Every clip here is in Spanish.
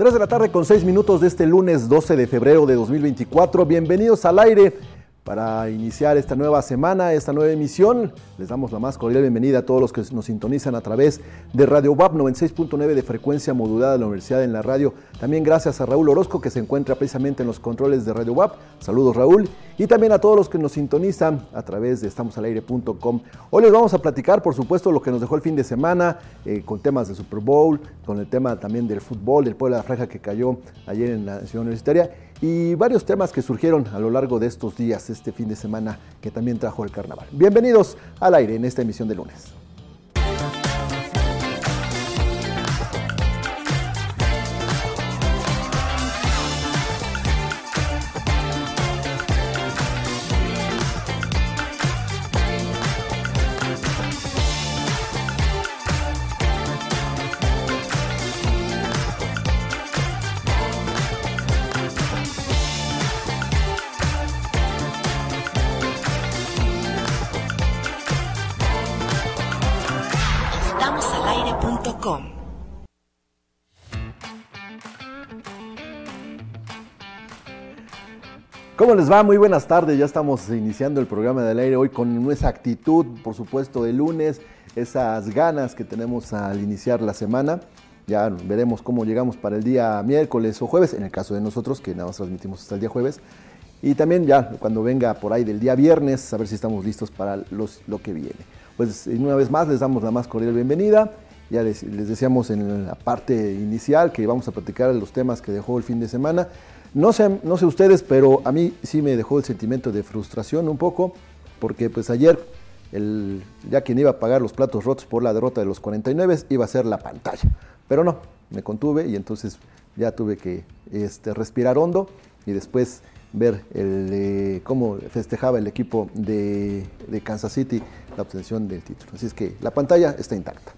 3 de la tarde con 6 minutos de este lunes 12 de febrero de 2024. Bienvenidos al aire para iniciar esta nueva semana, esta nueva emisión. Les damos la más cordial bienvenida a todos los que nos sintonizan a través de Radio WAP 96.9 de frecuencia modulada de la Universidad en la Radio. También gracias a Raúl Orozco que se encuentra precisamente en los controles de Radio WAP. Saludos Raúl. Y también a todos los que nos sintonizan a través de estamosalaire.com. Hoy les vamos a platicar, por supuesto, lo que nos dejó el fin de semana, eh, con temas de Super Bowl, con el tema también del fútbol, del pueblo de la franja que cayó ayer en la ciudad universitaria y varios temas que surgieron a lo largo de estos días, este fin de semana que también trajo el carnaval. Bienvenidos al aire en esta emisión de lunes. Les va? Muy buenas tardes. Ya estamos iniciando el programa del aire hoy con esa actitud, por supuesto, de lunes, esas ganas que tenemos al iniciar la semana. Ya veremos cómo llegamos para el día miércoles o jueves, en el caso de nosotros, que nada más transmitimos hasta el día jueves. Y también ya cuando venga por ahí del día viernes, a ver si estamos listos para los, lo que viene. Pues una vez más les damos la más cordial bienvenida. Ya les, les decíamos en la parte inicial que vamos a platicar los temas que dejó el fin de semana. No sé, no sé ustedes, pero a mí sí me dejó el sentimiento de frustración un poco, porque pues ayer el, ya quien iba a pagar los platos rotos por la derrota de los 49 iba a ser la pantalla. Pero no, me contuve y entonces ya tuve que este, respirar hondo y después ver el, eh, cómo festejaba el equipo de, de, Kansas City la obtención del título. Así es que la pantalla está intacta.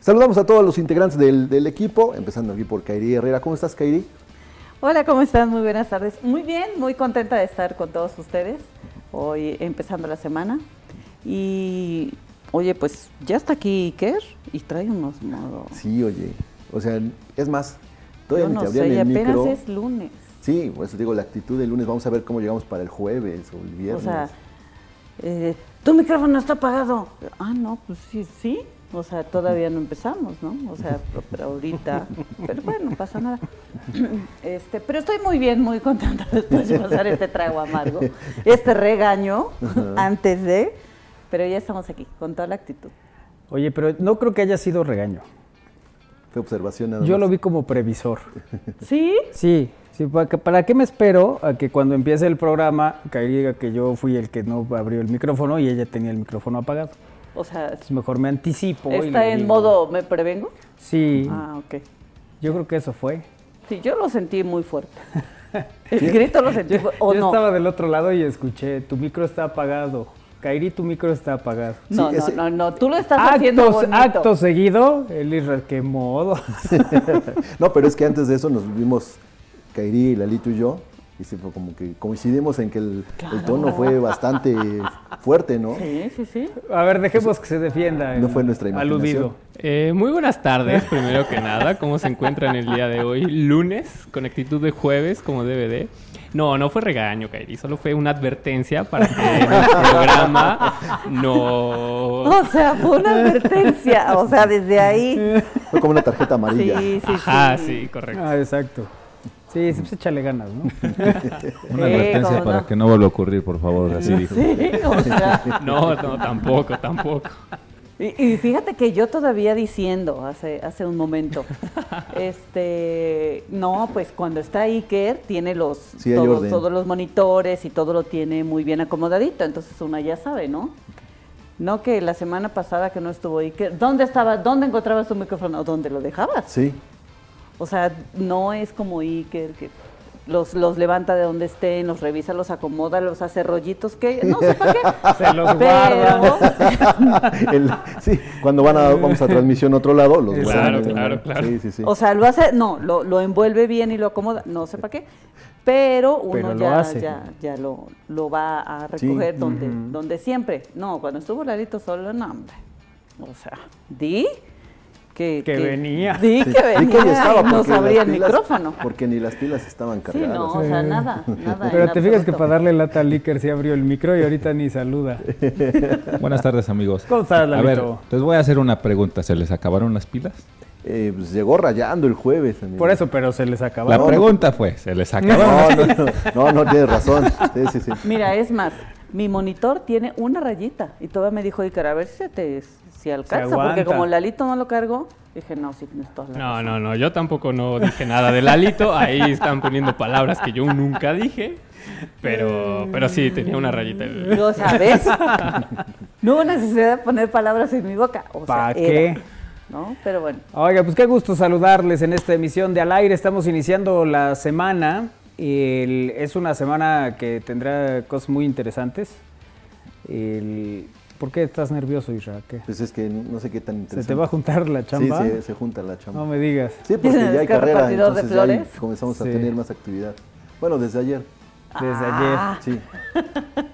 Saludamos a todos los integrantes del, del equipo, empezando aquí por Kairi Herrera. ¿Cómo estás, Kairi? Hola, ¿cómo están? Muy buenas tardes. Muy bien, muy contenta de estar con todos ustedes hoy empezando la semana. Y oye, pues ya está aquí Iker y trae unos modos. Sí, oye. O sea, es más, todavía Yo no sé, apenas es lunes. Sí, por eso digo, la actitud del lunes, vamos a ver cómo llegamos para el jueves o el viernes. O sea, eh, tu micrófono está apagado. Ah, no, pues sí, sí. O sea, todavía no empezamos, ¿no? O sea, pero ahorita, pero bueno, no pasa nada. Este, pero estoy muy bien, muy contenta después de pasar este trago amargo, este regaño antes de, pero ya estamos aquí con toda la actitud. Oye, pero no creo que haya sido regaño. Fue observación Yo lo vi como previsor. ¿Sí? Sí, sí, ¿para qué me espero a que cuando empiece el programa caiga que yo fui el que no abrió el micrófono y ella tenía el micrófono apagado? O sea, mejor me anticipo. ¿Está en modo me prevengo? Sí. Ah, ok. Yo creo que eso fue. Sí, yo lo sentí muy fuerte. El grito lo sentí fuerte. yo estaba del otro lado y escuché, tu micro está apagado. Kairi, tu micro está apagado. No, no, no, no, tú lo estás haciendo bonito. Acto seguido, el Israel, qué modo. no, pero es que antes de eso nos vimos Kairi, Lalito y yo, y sí, como que coincidimos en que el, tono fue bastante fuerte, ¿no? Sí, sí, sí. A ver, dejemos que se defienda. No fue nuestra imaginación. Aludido. Eh, muy buenas tardes, primero que nada. ¿Cómo se encuentran el día de hoy? Lunes, con actitud de jueves, como DVD. No, no fue regaño, Kairi, solo fue una advertencia para que en el programa no... O sea, fue una advertencia, o sea, desde ahí... Fue como una tarjeta amarilla. Sí, sí, Ajá, sí, correcto. Ah, exacto. Sí, pues échale ganas, ¿no? Una advertencia para que no vuelva a ocurrir, por favor, así dijo. Sí, o sea. no, no, tampoco, tampoco. Y, fíjate que yo todavía diciendo hace, hace un momento, este, no, pues cuando está Iker tiene los todos, todos, los monitores y todo lo tiene muy bien acomodadito, entonces una ya sabe, ¿no? No que la semana pasada que no estuvo Iker, ¿dónde estaba, dónde encontrabas tu micrófono? ¿Dónde lo dejabas? Sí. O sea, no es como Iker que los, los levanta de donde estén, los revisa, los acomoda, los hace rollitos, que no sé para qué. Se los guarda. sí, cuando van a, vamos a transmisión a otro lado, los guarda. Claro, claro, claro. Sí, sí, sí. O sea, lo hace, no, lo, lo envuelve bien y lo acomoda, no sé para qué. Pero uno ya, ya, ya lo, lo va a recoger donde, donde siempre. No, cuando estuvo Larito solo, no, hombre. O sea, di que, venía. Di que venía y no abría el micrófono. Porque ni las pilas estaban cargadas. Sí, no, o sea, nada, nada. Pero te fijas que para darle lata al Iker sí abrió el micro y ahorita ni saluda. Buenas tardes, amigos. ¿Cómo estás, A ver, les voy a hacer una pregunta. ¿Se les acabaron las pilas? Eh, pues llegó rayando el jueves. Por eso, pero se les acabaron. La pregunta fue, ¿se les acabaron? No, no, no, no, tienes razón. Sí, sí, sí. Mira, es más, mi monitor tiene una rayita y todavía me dijo Iker, a ver si te si alcanza, porque como Lalito no lo cargó, dije, no, sí tienes toda la No, no, no, yo tampoco no dije nada de Lalito, ahí están poniendo palabras que yo nunca dije, pero, pero sí, tenía una rayita. ¿Lo sabes? no hubo necesidad de poner palabras en mi boca. ¿Para qué? ¿no? Pero bueno. Oiga, pues qué gusto saludarles en esta emisión de Al Aire. Estamos iniciando la semana. Y es una semana que tendrá cosas muy interesantes. El, ¿Por qué estás nervioso, Isra? Pues es que no sé qué tan interesante. ¿Se te va a juntar la chamba? Sí, se, junta la chamba. No me digas. Sí, porque ya hay carrera, entonces ya comenzamos a tener más actividad. Bueno, desde ayer. Desde ah. ayer. Sí.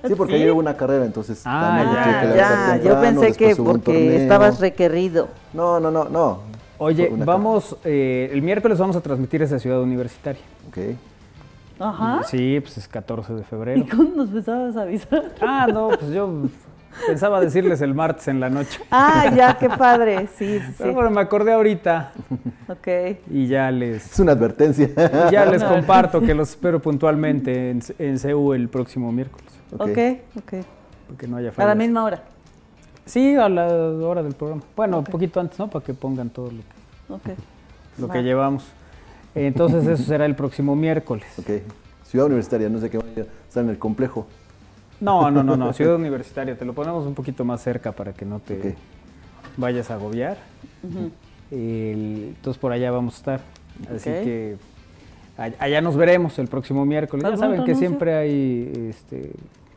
Sí, porque ayer hubo una carrera, entonces. Ah, ya, ya. Yo pensé que porque estabas requerido. No, no, no, no. Oye, vamos, eh, el miércoles vamos a transmitir esa ciudad universitaria. Ok. Ajá. Sí, pues es 14 de febrero. ¿Y cómo nos pensabas avisar? Ah, no, pues yo pensaba decirles el martes en la noche. Ah, ya, qué padre, sí, sí. Pero bueno, me acordé ahorita. Ok. Y ya les... Es una advertencia. Ya les comparto que los espero puntualmente en, en CEU el próximo miércoles. Ok, ok. okay. Porque no haya fallas. A la misma hora. Sí, a la hora del programa. Bueno, un poquito antes, ¿no? Para que pongan todo lo que, lo que llevamos. Entonces eso será el próximo miércoles. Ok. Ciudad Universitaria, no sé qué vaya a estar en el complejo. No, no, no, no, Ciudad Universitaria. Te lo ponemos un poquito más cerca para que no te vayas a agobiar. entonces por allá vamos a estar. Así que allá nos veremos el próximo miércoles. Ya saben que siempre hay este,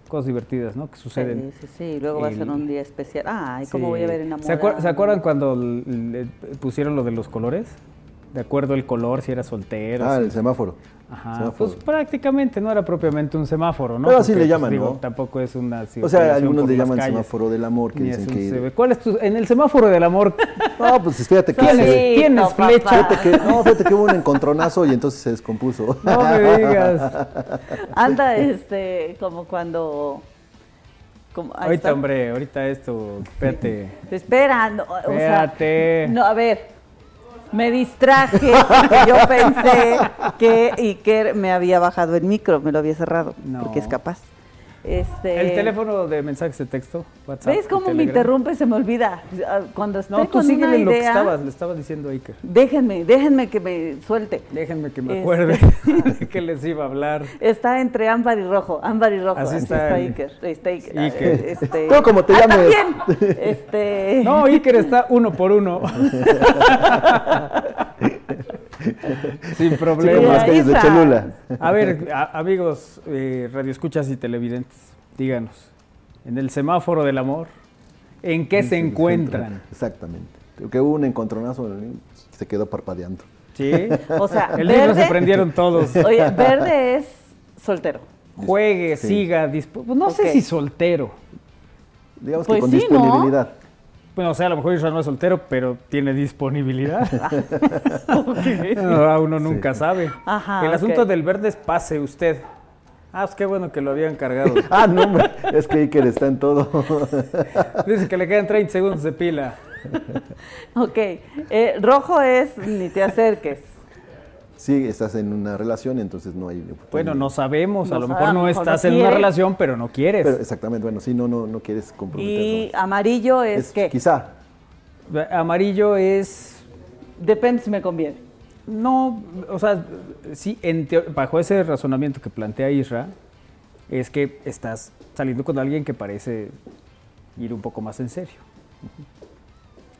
cosas divertidas, ¿no? Que suceden. Sí, sí, sí. Luego va a ser un día especial. Ah, ¿y cómo voy a ver enamorado? ¿Se, ¿Se acuerdan cuando le pusieron lo de los colores? De acuerdo al color, si era soltero. Ah, el semáforo. Ajá, pues prácticamente no era propiamente un semáforo, ¿no? Pero así le llaman, pues, ¿no? Tampoco es una O sea, algunos le llaman semáforo del amor, que dicen que... ¿Cuál es tu... en el semáforo del amor? no, pues fíjate que... ¿Tienes, ¿tienes flecha? Fíjate que, no, fíjate que hubo un encontronazo y entonces se descompuso. No me digas. Anda, este, como cuando... Como, ahorita, hombre, ahorita esto, espérate. Espera, no, o espérate. no, a ver, me distraje, yo pensé que Iker me había bajado el micro, me lo había cerrado, porque es capaz. Este... El teléfono de mensajes de texto, WhatsApp. ¿Ves cómo me interrumpe? Se me olvida. Ah, cuando estoy no, tú con síguele lo que estabas, le estaba diciendo a Iker. Déjenme, déjenme que me suelte. Déjenme que me este acuerde que les iba a hablar. Está entre ámbar y rojo, ámbar y rojo. Así, está, Iker. Está Iker. Iker. Este... ¿Tú cómo te ah, llamas? Este... No, Iker está uno por uno. Sin problema. A ver, amigos, eh, radioescuchas y televidentes, díganos, en el semáforo del amor, ¿en qué se, encuentran? Exactamente. Que hubo un encontronazo, se quedó parpadeando. Sí. O sea, el libro se prendieron todos. Oye, verde es soltero. Juegue, siga, pues no sé si soltero. Digamos que pues con disponibilidad. Bueno, o sea, a lo mejor Israel no es soltero, pero tiene disponibilidad. no, uno nunca sabe. el asunto del verde es pase usted. Ah, pues qué bueno que lo habían cargado. ah, no, hombre, es que Iker está en todo. Dice que le quedan 30 segundos de pila. ok, eh, rojo es ni te acerques sí estás en una relación, entonces no hay... Bueno, no sabemos, a lo mejor no estás en una relación, pero no quieres. exactamente, bueno, sí, no, no, no quieres comprometer. ¿Y amarillo es, es qué? Quizá. Amarillo es... Depende si me conviene. No, o sea, sí, bajo ese razonamiento que plantea Isra, es que estás saliendo con alguien que parece ir un poco más en serio.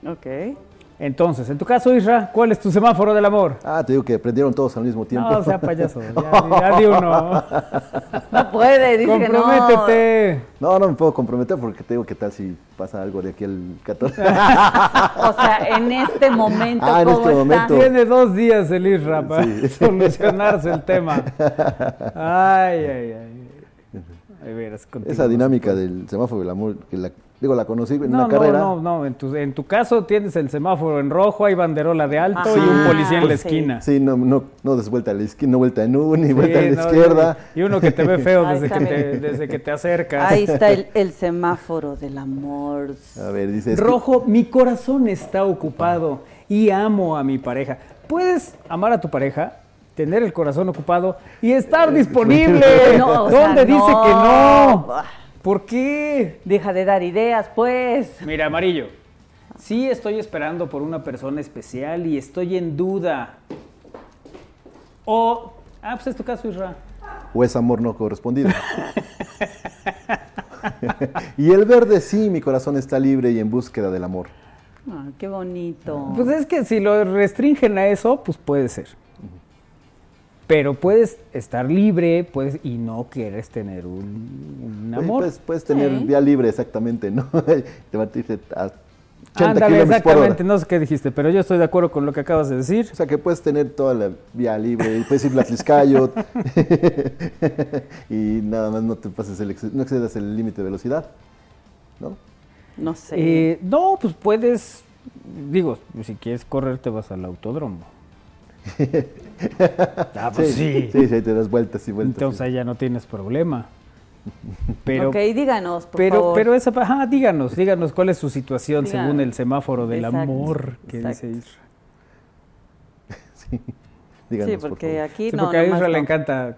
Ok. Entonces, en tu caso, Isra, ¿cuál es tu semáforo del amor? Ah, te digo que prendieron todos al mismo tiempo. No, sea payaso, ya, di uno. No puede, dice Comprométete. No. no, me puedo comprometer porque te digo que tal si pasa algo de aquí al 14. o sea, en este momento, ah, en este momento. Tiene dos días el Isra para solucionarse el tema. Ay, ay, ay. Esa dinámica del semáforo del amor, que la Digo, la conocí en una carrera. No, no, no. En tu, en tu caso tienes el semáforo en rojo, hay banderola de alto y un policía en la esquina. Sí, no, no, no des vuelta a la izquierda, no vuelta en U, ni vuelta a la izquierda. Y uno que te ve feo desde, que te, desde que te acercas. Ahí está el, el, semáforo del amor. A ver, dice. Rojo, mi corazón está ocupado y amo a mi pareja. ¿Puedes amar a tu pareja? tener el corazón ocupado y estar disponible. No, ¿Dónde dice que no? ¿Por qué? Deja de dar ideas, pues. Mira, amarillo. Sí estoy esperando por una persona especial y estoy en duda. O, ah, pues es tu caso, Isra. O es amor no correspondido. y el verde sí, mi corazón está libre y en búsqueda del amor. Ah, qué bonito. Pues es que si lo restringen a eso, pues puede ser. Pero puedes estar libre puedes y no quieres tener un, amor. Puedes, puedes tener vía libre, exactamente, ¿no? Te va a decir a 80 Ándale, exactamente, no sé qué dijiste, pero yo estoy de acuerdo con lo que acabas de decir. O sea, que puedes tener toda la vía libre, puedes ir a Tliscayot y nada más no te pases el, no excedas el límite de velocidad, ¿no? No sé. Eh, no, pues puedes, digo, si quieres correr te vas al autódromo. ah, pues sí, sí. sí. te das vueltas y vueltas. Entonces ahí ya no tienes problema. Pero, ok, díganos, por pero, favor. Pero esa, ajá, díganos, díganos cuál es su situación según el semáforo del amor que dice Isra. Sí, díganos, sí, porque aquí sí, no. Porque a Isra le encanta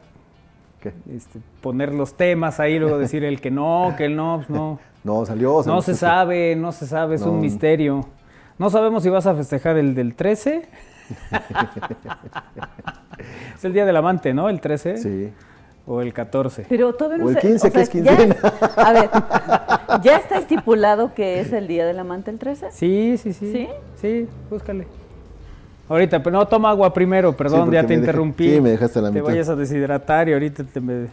este, poner los temas ahí, luego decir el que no, que el no, pues no. No, salió. No se sabe, no se sabe, es un misterio. No sabemos si vas a festejar el del 13 es el día del amante, ¿no? El 13. Sí. O el 14. Pero todavía no o el 15, que es quincena. a ver, ¿ya está estipulado que es el día del amante el 13? Sí, sí, sí. ¿Sí? Sí, búscale. Ahorita, pero no, toma agua primero, perdón, ya te interrumpí. sí, me dejaste la mitad. Te vayas a deshidratar y ahorita te me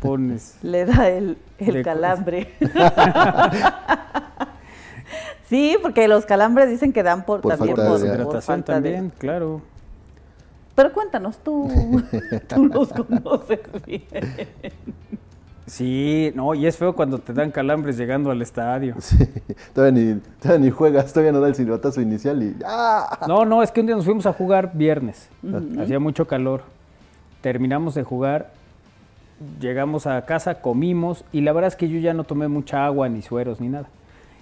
pones. Le da el, el calambre. Sí, porque los calambres dicen que dan por, también por, hidratación también, claro. Pero cuéntanos, tú, tú los conoces bien. Sí, no, y es feo cuando te dan calambres llegando al estadio. Sí, todavía ni, ni juegas, todavía no da el silbatazo inicial y ¡ah! No, no, es que un día nos fuimos a jugar viernes, hacía mucho calor, terminamos de jugar, llegamos a casa, comimos y la verdad es que yo ya no tomé mucha agua, ni sueros, ni nada.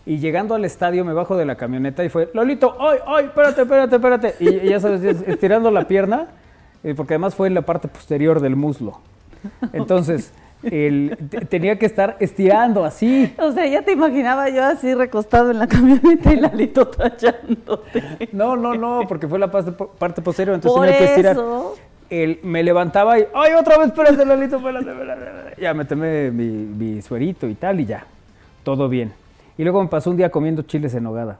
Y llegando al estadio me bajo de la camioneta y fue, Lolito, ¡ay, ay! Espérate, espérate, espérate. Y, ya sabes, estirando la pierna, eh, porque además fue en la parte posterior del muslo. Entonces, el, tenía que estar estirando así. O sea, ya te imaginaba yo así recostado en la camioneta y Lalito tachándote. No, no, no, porque fue la parte, posterior, entonces tenía que estirar. El, me levantaba y, ¡ay, otra vez! Espérate, Lalito, espérate, espérate. Ya me tomé mi, mi suerito y tal y ya. Todo bien. Y luego me pasó un día comiendo chiles en hogada.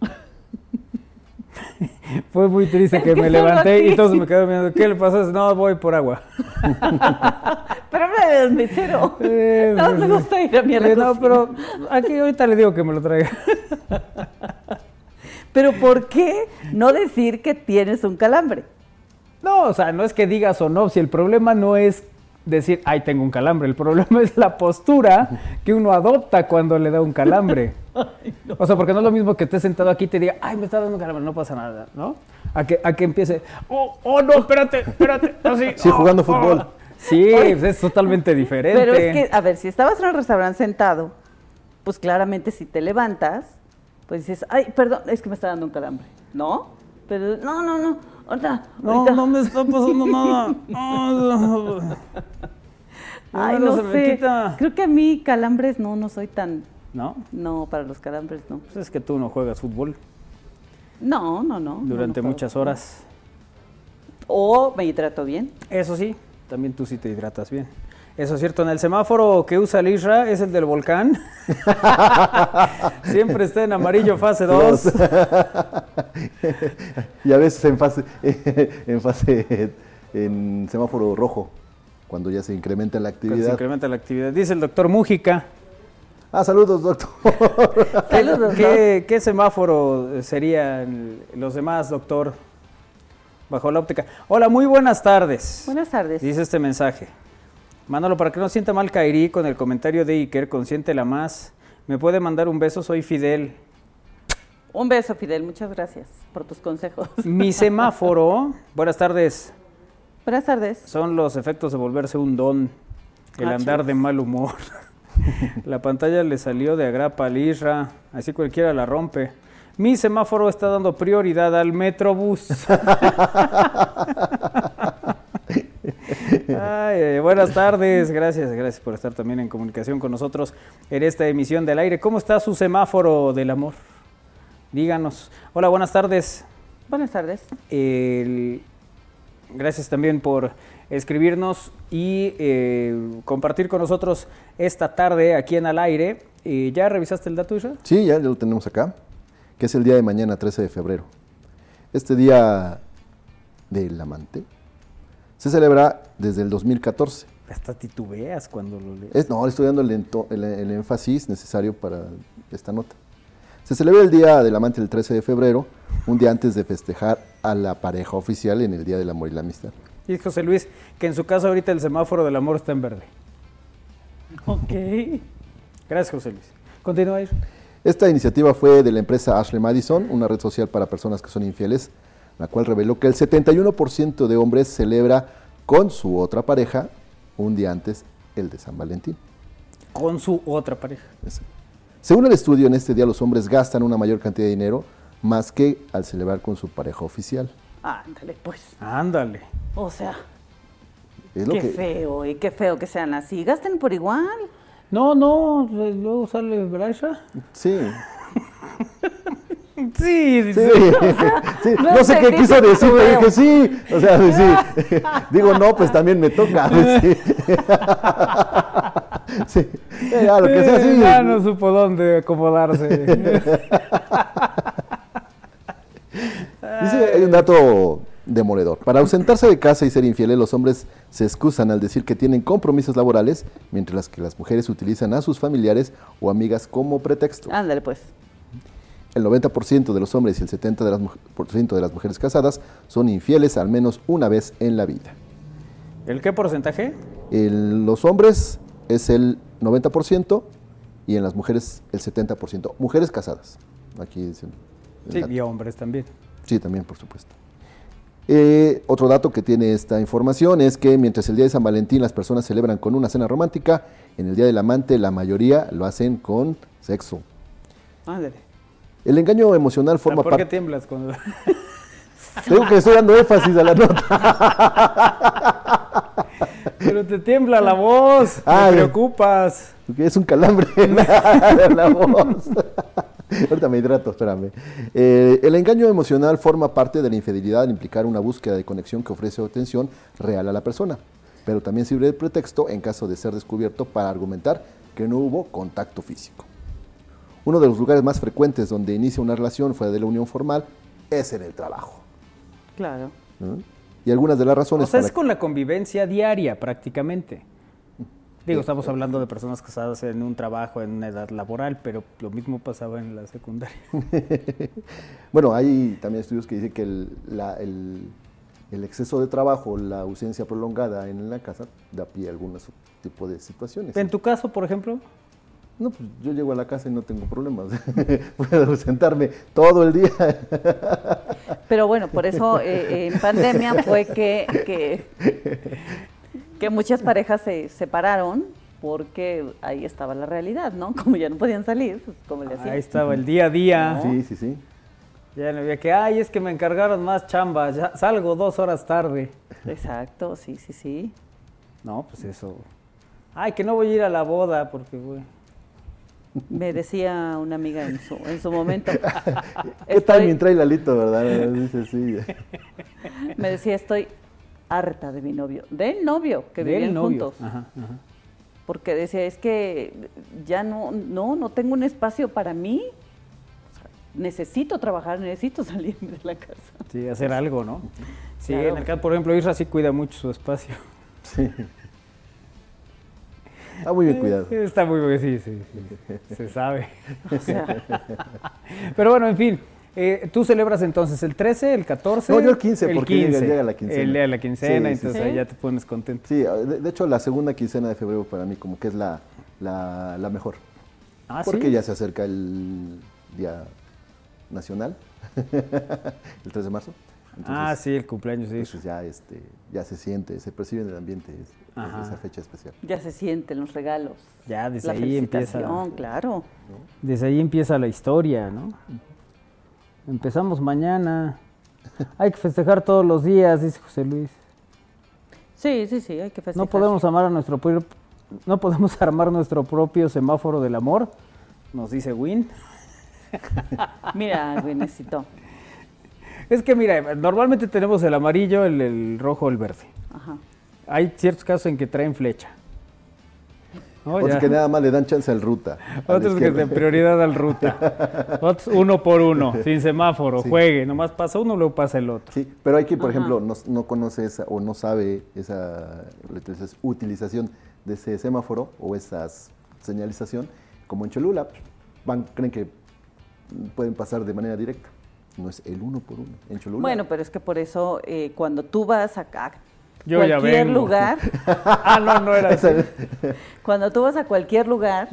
Fue muy triste que, me levanté y todos me quedaron mirando. ¿Qué le pasó? No, voy por agua. pero habla del mesero. Eh, no, me gusta ir a mi eh, No, pero aquí ahorita le digo que me lo traiga. pero ¿por qué no decir que tienes un calambre? No, o sea, no es que digas o no. Si el problema no es decir, ay, tengo un calambre. El problema es la postura que uno adopta cuando le da un calambre. O sea, porque no es lo mismo que estés sentado aquí y te diga, ay, me está dando un calambre, no pasa nada, ¿no? A que, a que empiece, oh, oh, no, espérate, espérate, así. Sí, jugando oh, fútbol. Oh". Sí, es totalmente diferente. Pero es que, a ver, si estabas en el restaurante sentado, pues claramente si te levantas, pues dices, ay, perdón, es que me está dando un calambre, ¿no? Pero, no, no, no, ahorita, No, no me está pasando nada. Ay, no, sé. Creo que a mí calambres no, no soy tan... ¿No? No, para los calambres no. Pues es que tú no juegas fútbol. No, no, no. Durante muchas horas. O me hidrato bien. Eso sí, también tú sí te hidratas bien. Eso es cierto, en el semáforo que usa el Isra es el del volcán. Siempre está en amarillo fase 2. y a veces en fase, en fase, en semáforo rojo, cuando ya se incrementa la actividad. se incrementa la actividad. Dice el doctor Mújica. Ah, saludos, doctor. saludos, ¿Qué, ¿Qué semáforo serían los demás, doctor? Bajo la óptica. Hola, muy buenas tardes. Buenas tardes. Dice este mensaje. Manolo, para que no sienta mal Kairi con el comentario de Iker, consiéntela más. Me puede mandar un beso, soy Fidel. Un beso, Fidel, muchas gracias por tus consejos. Mi semáforo, buenas tardes. Buenas tardes. Son los efectos de volverse un don, el ah, andar de mal humor. la pantalla le salió de agrapa al Isra, así cualquiera la rompe. Mi semáforo está dando prioridad al Metrobús. buenas tardes, gracias, gracias por estar también en comunicación con nosotros en esta emisión del aire. ¿Cómo está su semáforo del amor? Díganos. Hola, buenas tardes. Buenas tardes. gracias también por escribirnos y eh, compartir con nosotros esta tarde aquí en Al Aire. Eh, ¿Ya revisaste el dato, Isra? Sí, ya, ya lo tenemos acá, que es el día de mañana, 13 de febrero. Este día del amante se celebra desde el 2014. Hasta titubeas cuando lo lees. no, estoy dando el, énfasis necesario para esta nota. Se celebra el Día del Amante el 13 de febrero, un día antes de festejar a la pareja oficial en el Día del Amor y la Amistad. Y José Luis, que en su caso ahorita el semáforo del amor está en verde. Ok. Gracias, José Luis. Continúa, ahí. Esta iniciativa fue de la empresa Ashley Madison, una red social para personas que son infieles, la cual reveló que el 71% de hombres celebra con su otra pareja un día antes el de San Valentín. Con su otra pareja. Según el estudio, en este día los hombres gastan una mayor cantidad de dinero más que al celebrar con su pareja oficial. Ándale, pues. Ándale. O sea, qué feo, y qué feo que sean así. Gasten por igual. No, no, luego sale Bracha. Sí. Sí, sí. sí. No, sé qué quiso decir, pero dije sí. O sea, sí. Digo, no, pues también me toca. Sí. sí. Ya, lo que sea, sí. Ya no supo dónde acomodarse. Dice, hay un dato demoledor. Para ausentarse de casa y ser infieles, los hombres se excusan al decir que tienen compromisos laborales, mientras que las mujeres utilizan a sus familiares o amigas como pretexto. Ándale, pues el 90% de los hombres y el 70% de las, de las mujeres casadas son infieles al menos una vez en la vida. ¿El qué porcentaje? En los hombres es el 90% y en las mujeres el 70%. Mujeres casadas. Aquí dicen. Sí, y hombres también. Sí, también, por supuesto. Eh, otro dato que tiene esta información es que mientras el día de San Valentín las personas celebran con una cena romántica, en el día del amante la mayoría lo hacen con sexo. Ándale. El engaño emocional forma parte. ¿Por qué tiemblas cuando.? Tengo que estoy dando énfasis a la nota. Pero te tiembla la voz, te preocupas. Es un calambre en la, voz. Ahorita me hidrato, espérame. Eh, el engaño emocional forma parte de la infidelidad al implicar una búsqueda de conexión que ofrece atención real a la persona, pero también sirve de pretexto en caso de ser descubierto para argumentar que no hubo contacto físico. Uno de los lugares más frecuentes donde inicia una relación fuera de la unión formal es en el trabajo. Claro. Y algunas de las razones... O sea, es con la convivencia diaria prácticamente. Digo, estamos hablando de personas casadas en un trabajo, en una edad laboral, pero lo mismo pasaba en la secundaria. bueno, hay también estudios que dicen que el, el, exceso de trabajo, la ausencia prolongada en la casa, da pie a algún tipo de situaciones. ¿En tu caso, por ejemplo? No, pues yo llego a la casa y no tengo problemas. Puedo sentarme todo el día. Pero bueno, por eso eh, en pandemia fue que, que, muchas parejas se separaron porque ahí estaba la realidad, ¿no? Como ya no podían salir, pues como le hacían. Ahí estaba el día a día. Sí, sí, sí. Ya no había que, ay, es que me encargaron más chambas, ya salgo dos horas tarde. Exacto, sí, sí, sí. No, pues eso. Ay, que no voy a ir a la boda porque, güey. Me decía una amiga en su, en su momento. ¿Qué tal mientras trae Lalito, verdad? Dice, sí. Me decía, estoy harta de mi novio. Del novio, que vivían juntos. Porque decía, es que ya no, no, no tengo un espacio para mí. necesito trabajar, necesito salirme de la casa. Sí, hacer algo, ¿no? Sí, en el caso, por ejemplo, Isra sí cuida mucho su espacio. Sí. Está muy bien cuidado. Está muy bien, sí, sí, se sabe. Pero bueno, en fin. Eh, ¿Tú celebras entonces el 13, el 14? No, yo el 15, porque llega el día de la quincena. El día de la quincena, entonces ahí ya te pones contento. Sí, de, hecho la segunda quincena de febrero para mí como que es la, la, mejor. Ah, porque ya se acerca el Día Nacional, el 3 de marzo. Ah, sí, el cumpleaños, sí. Entonces ya, este, ya se siente, se percibe en el ambiente esa fecha especial. Ya se sienten los regalos. Ya desde ahí empieza. claro. Desde ahí empieza la historia, ¿no? Empezamos mañana. Hay que festejar todos los días, dice José Luis. Sí, sí, sí, hay que festejar. No podemos amar a nuestro no podemos armar nuestro propio semáforo del amor, nos dice Win. mira, Winecito. Es que mira, normalmente tenemos el amarillo, el, rojo, el verde. Ajá. Hay ciertos casos en que traen flecha. Otros que nada más le dan chance al ruta. Otros que de prioridad al ruta. Otros uno por uno, sin semáforo, juegue. Nomás pasa uno, luego pasa el otro. Sí, pero hay quien, por ejemplo, no, no, conoce esa, o no sabe esa utilización de ese semáforo o esa señalización, como en Cholula, van, creen que pueden pasar de manera directa. No es el uno por uno. En Cholula. Bueno, pero es que por eso eh, cuando tú vas a cualquier lugar. ah, no, no era así. cuando tú vas a cualquier lugar,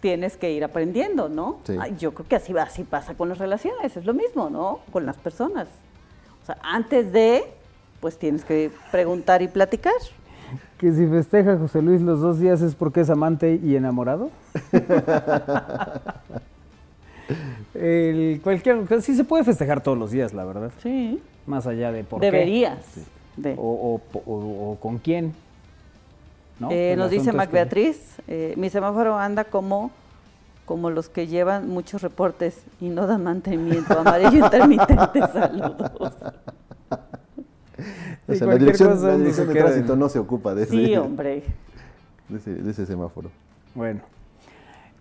tienes que ir aprendiendo, ¿no? yo creo que así, así pasa con las relaciones, es lo mismo, ¿no? Con las personas. O sea, antes de, pues tienes que preguntar y platicar. Que si festeja José Luis los dos días es porque es amante y enamorado. El, cualquier, sí se puede festejar todos los días, la verdad. Sí. Más allá de por Deberías. O, con quién. Eh, nos dice Mac Beatriz, eh, mi semáforo anda como, como los que llevan muchos reportes y no dan mantenimiento. Amarillo intermitente, saludos. la dirección, de tránsito no se ocupa de ese, sí, hombre. de ese semáforo. Bueno.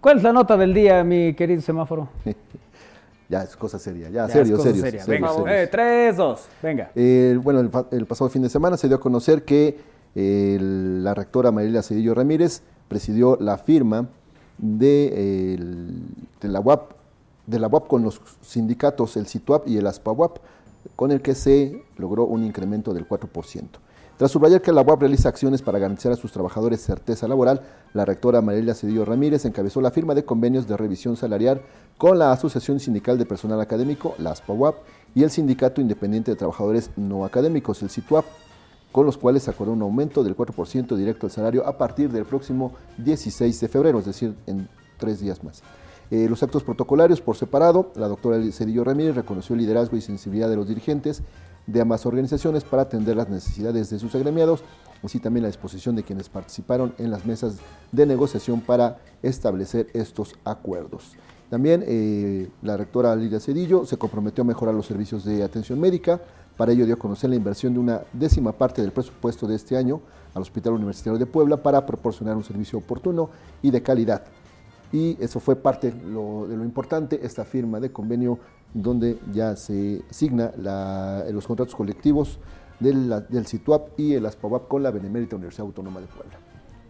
¿Cuál es la nota del día, mi querido semáforo? ya es cosa seria, ya, serio, serio. venga, Eh, tres, dos, venga. bueno, el, pasado fin de semana se dio a conocer que la rectora Mariela Cedillo Ramírez presidió la firma de, de, la UAP, de la UAP con los sindicatos, el CITUAP y el ASPAWAP, con el que se logró un incremento del 4%. Tras subrayar que la UAP realiza acciones para garantizar a sus trabajadores certeza laboral, la rectora Mariela Cedillo Ramírez encabezó la firma de convenios de revisión salarial con la Asociación Sindical de Personal Académico, la ASPAWAP, y el Sindicato Independiente de Trabajadores No Académicos, el SITUAP, con los cuales acordó un aumento del 4% directo al salario a partir del próximo 16 de febrero, es decir, en tres días más. Eh, los actos protocolarios por separado, la doctora Cedillo Ramírez reconoció el liderazgo y sensibilidad de los dirigentes de ambas organizaciones para atender las necesidades de sus agremiados, así también la disposición de quienes participaron en las mesas de negociación para establecer estos acuerdos. También eh, la rectora Lidia Cedillo se comprometió a mejorar los servicios de atención médica. Para ello dio a conocer la inversión de una décima parte del presupuesto de este año al Hospital Universitario de Puebla para proporcionar un servicio oportuno y de calidad. Y eso fue parte de lo importante, esta firma de convenio donde ya se signa los contratos colectivos del, del CITUAP y el ASPAWAP con la Benemérita Universidad Autónoma de Puebla.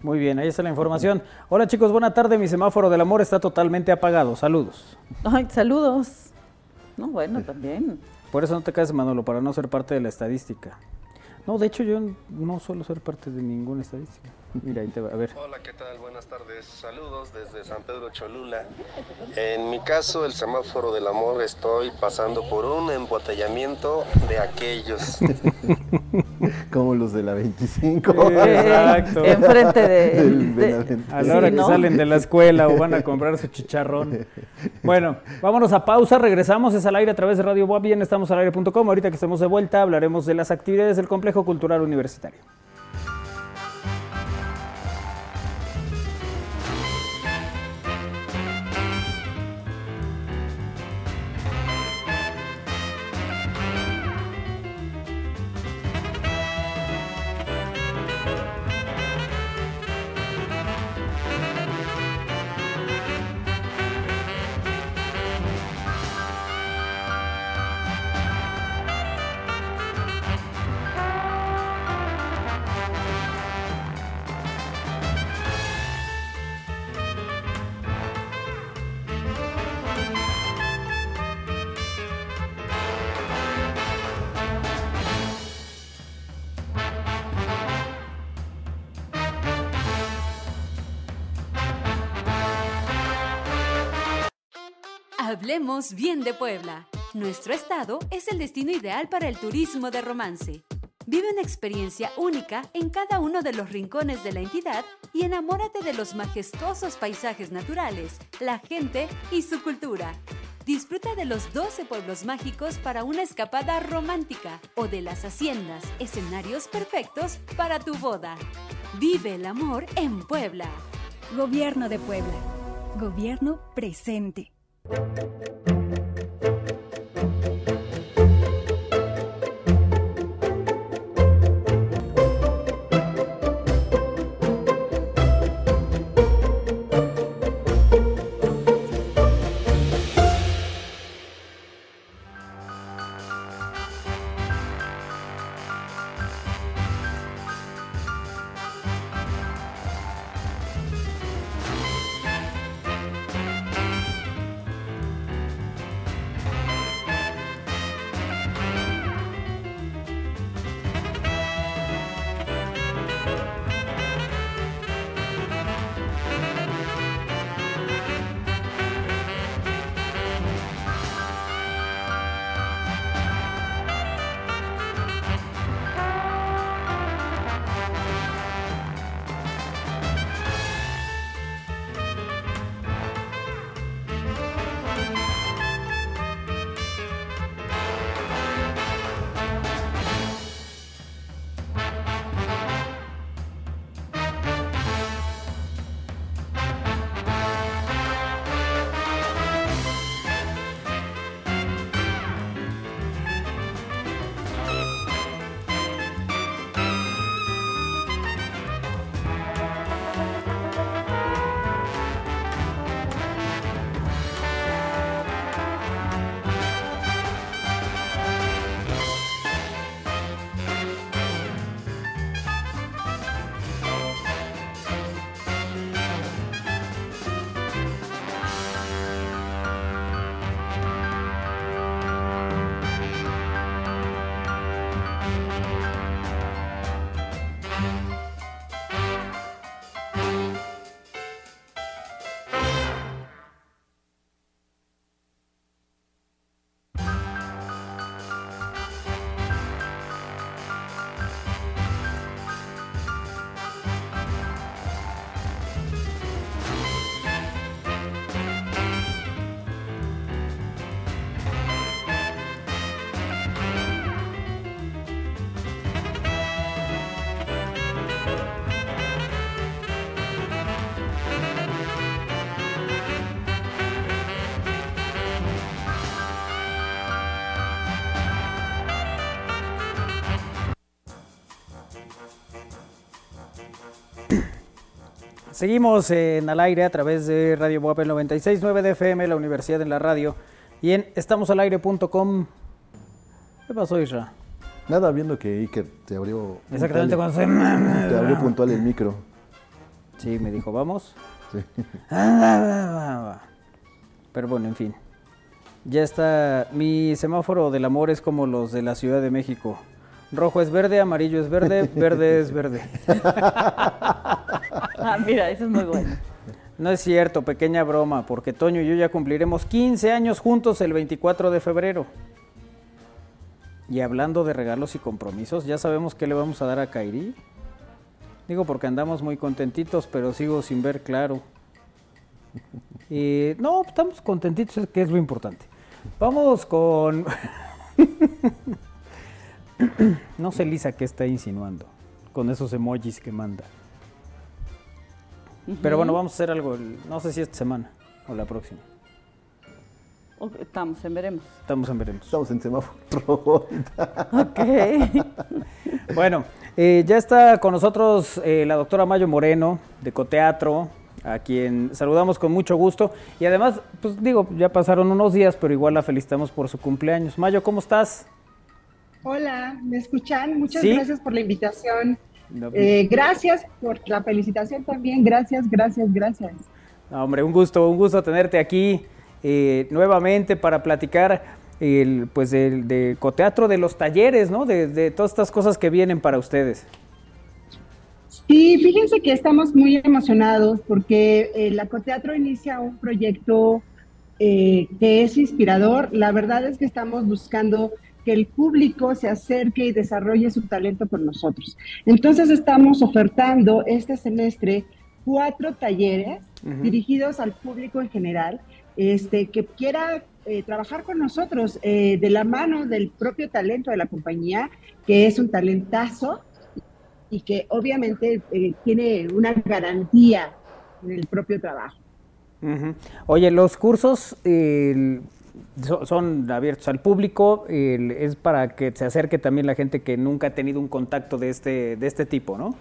Muy bien, ahí está la información. Hola chicos, buena tarde. Mi semáforo del amor está totalmente apagado. Saludos. Ay, saludos. No, bueno, también. Por eso no te cases, Manolo, para no ser parte de la estadística. No, de hecho yo no suelo ser parte de ninguna estadística. Mira, ahí te va, a ver. Hola, ¿qué tal? Buenas tardes. Saludos desde San Pedro Cholula. En mi caso, el semáforo del amor, estoy pasando por un embotellamiento de aquellos. Como los de la 25. Exacto. Enfrente de, A la hora que salen de la escuela o van a comprar su chicharrón. Bueno, vámonos a pausa. Regresamos. Es al aire a través de Radio Boa. Bien, estamos al aire.com. Ahorita que estemos de vuelta, hablaremos de las actividades del Complejo Cultural Universitario. Hablemos bien de Puebla. Nuestro estado es el destino ideal para el turismo de romance. Vive una experiencia única en cada uno de los rincones de la entidad y enamórate de los majestuosos paisajes naturales, la gente y su cultura. Disfruta de los 12 pueblos mágicos para una escapada romántica o de las haciendas, escenarios perfectos para tu boda. Vive el amor en Puebla. Gobierno de Puebla. Gobierno presente. Thank you. Seguimos en al aire a través de Radio Boapel 96.9 de FM, la Universidad en la Radio, y en estamosalaire.com. ¿Qué pasó, Isra? Nada, viendo que Iker te abrió. Exactamente cuando se. Te abrió puntual el micro. Sí, me dijo, vamos. Sí. Pero bueno, en fin. Ya está. Mi semáforo del amor es como los de la Ciudad de México. Rojo es verde, amarillo es verde, verde es verde. ah, mira, eso es muy bueno. No es cierto, pequeña broma, porque Toño y yo ya cumpliremos 15 años juntos el 24 de febrero. Y hablando de regalos y compromisos, ¿ya sabemos qué le vamos a dar a Kairi? Digo porque andamos muy contentitos, pero sigo sin ver claro. Y no, estamos contentitos, que es lo importante. Vamos con... no sé, Lisa, qué está insinuando con esos emojis que manda. Pero bueno, vamos a hacer algo, no sé si esta semana o la próxima. estamos en veremos. Estamos en veremos. Estamos en semáforo. ok. bueno, eh, ya está con nosotros eh, la doctora Mayo Moreno de Coteatro, a quien saludamos con mucho gusto. Y además, pues digo, ya pasaron unos días, pero igual la felicitamos por su cumpleaños. Mayo, ¿cómo estás? Hola, ¿me escuchan? Muchas gracias por la invitación. Eh, gracias por la felicitación también. Gracias, gracias, gracias. hombre, un gusto, un gusto tenerte aquí eh, nuevamente para platicar el, pues del de coteatro, de los talleres, ¿no? De, todas estas cosas que vienen para ustedes. Sí, fíjense que estamos muy emocionados porque el eh, la Coteatro inicia un proyecto eh, que es inspirador. La verdad es que estamos buscando que el público se acerque y desarrolle su talento con nosotros. Entonces estamos ofertando este semestre cuatro talleres dirigidos al público en general, este, que quiera eh, trabajar con nosotros eh, de la mano del propio talento de la compañía, que es un talentazo y que obviamente eh, tiene una garantía en el propio trabajo. Oye, los cursos son abiertos al público, es para que se acerque también la gente que nunca ha tenido un contacto de este, de este tipo, ¿no?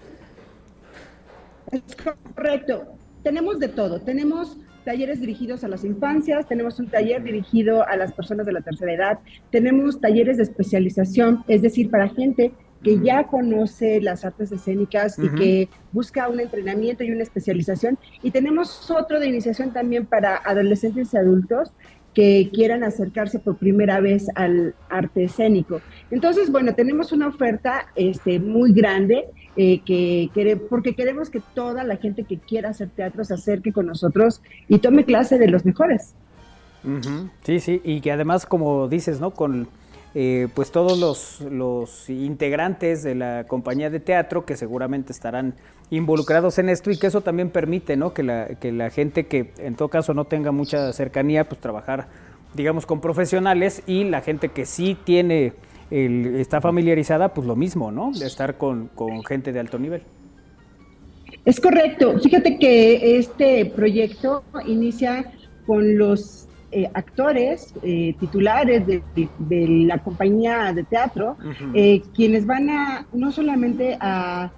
Es correcto. Tenemos de todo. Tenemos talleres dirigidos a las infancias, tenemos un taller dirigido a las personas de la tercera edad, tenemos talleres de especialización, es decir, para gente que ya conoce las artes escénicas y que busca un entrenamiento y una especialización. Y tenemos otro de iniciación también para adolescentes y adultos que quieran acercarse por primera vez al arte escénico. Entonces, bueno, tenemos una oferta este, muy grande eh, que, porque queremos que toda la gente que quiera hacer teatro se acerque con nosotros y tome clase de los mejores. Sí, sí, y que además, como dices, ¿no? Con eh, pues todos los, los, integrantes de la compañía de teatro que seguramente estarán involucrados en esto y que eso también permite ¿no? que, la, que la gente que en todo caso no tenga mucha cercanía, pues trabajar digamos con profesionales y la gente que sí tiene, el, está familiarizada, pues lo mismo, ¿no? De estar con, con gente de alto nivel. Es correcto. Fíjate que este proyecto inicia con los eh, actores eh, titulares de, la compañía de teatro, eh, quienes van a no solamente a,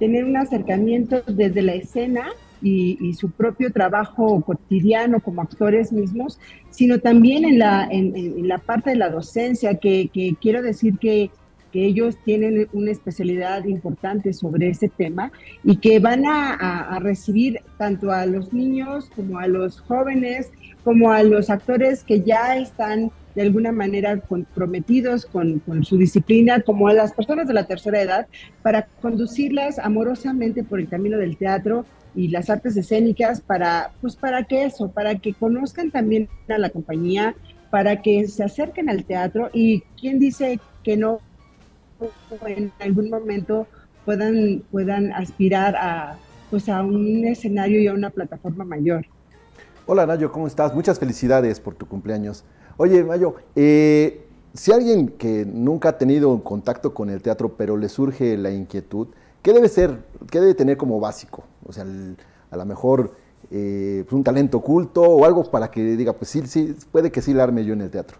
tener un acercamiento desde la escena y, su propio trabajo cotidiano como actores mismos, sino también en la, en, la parte de la docencia, que, quiero decir que que ellos tienen una especialidad importante sobre ese tema y que van a, recibir tanto a los niños como a los jóvenes como a los actores que ya están de alguna manera comprometidos con, su disciplina, como a las personas de la tercera edad, para conducirlas amorosamente por el camino del teatro y las artes escénicas, para, pues para que eso, para que conozcan también a la compañía, para que se acerquen al teatro y quien dice que no en algún momento puedan, puedan aspirar a, pues a un escenario y a una plataforma mayor. Hola Nayo, ¿cómo estás? Muchas felicidades por tu cumpleaños. Oye, Nayo, eh, si alguien que nunca ha tenido contacto con el teatro, pero le surge la inquietud, ¿qué debe ser, qué debe tener como básico? O sea, a lo mejor eh, un talento oculto o algo para que diga, pues sí, sí, puede que sí la arme yo en el teatro.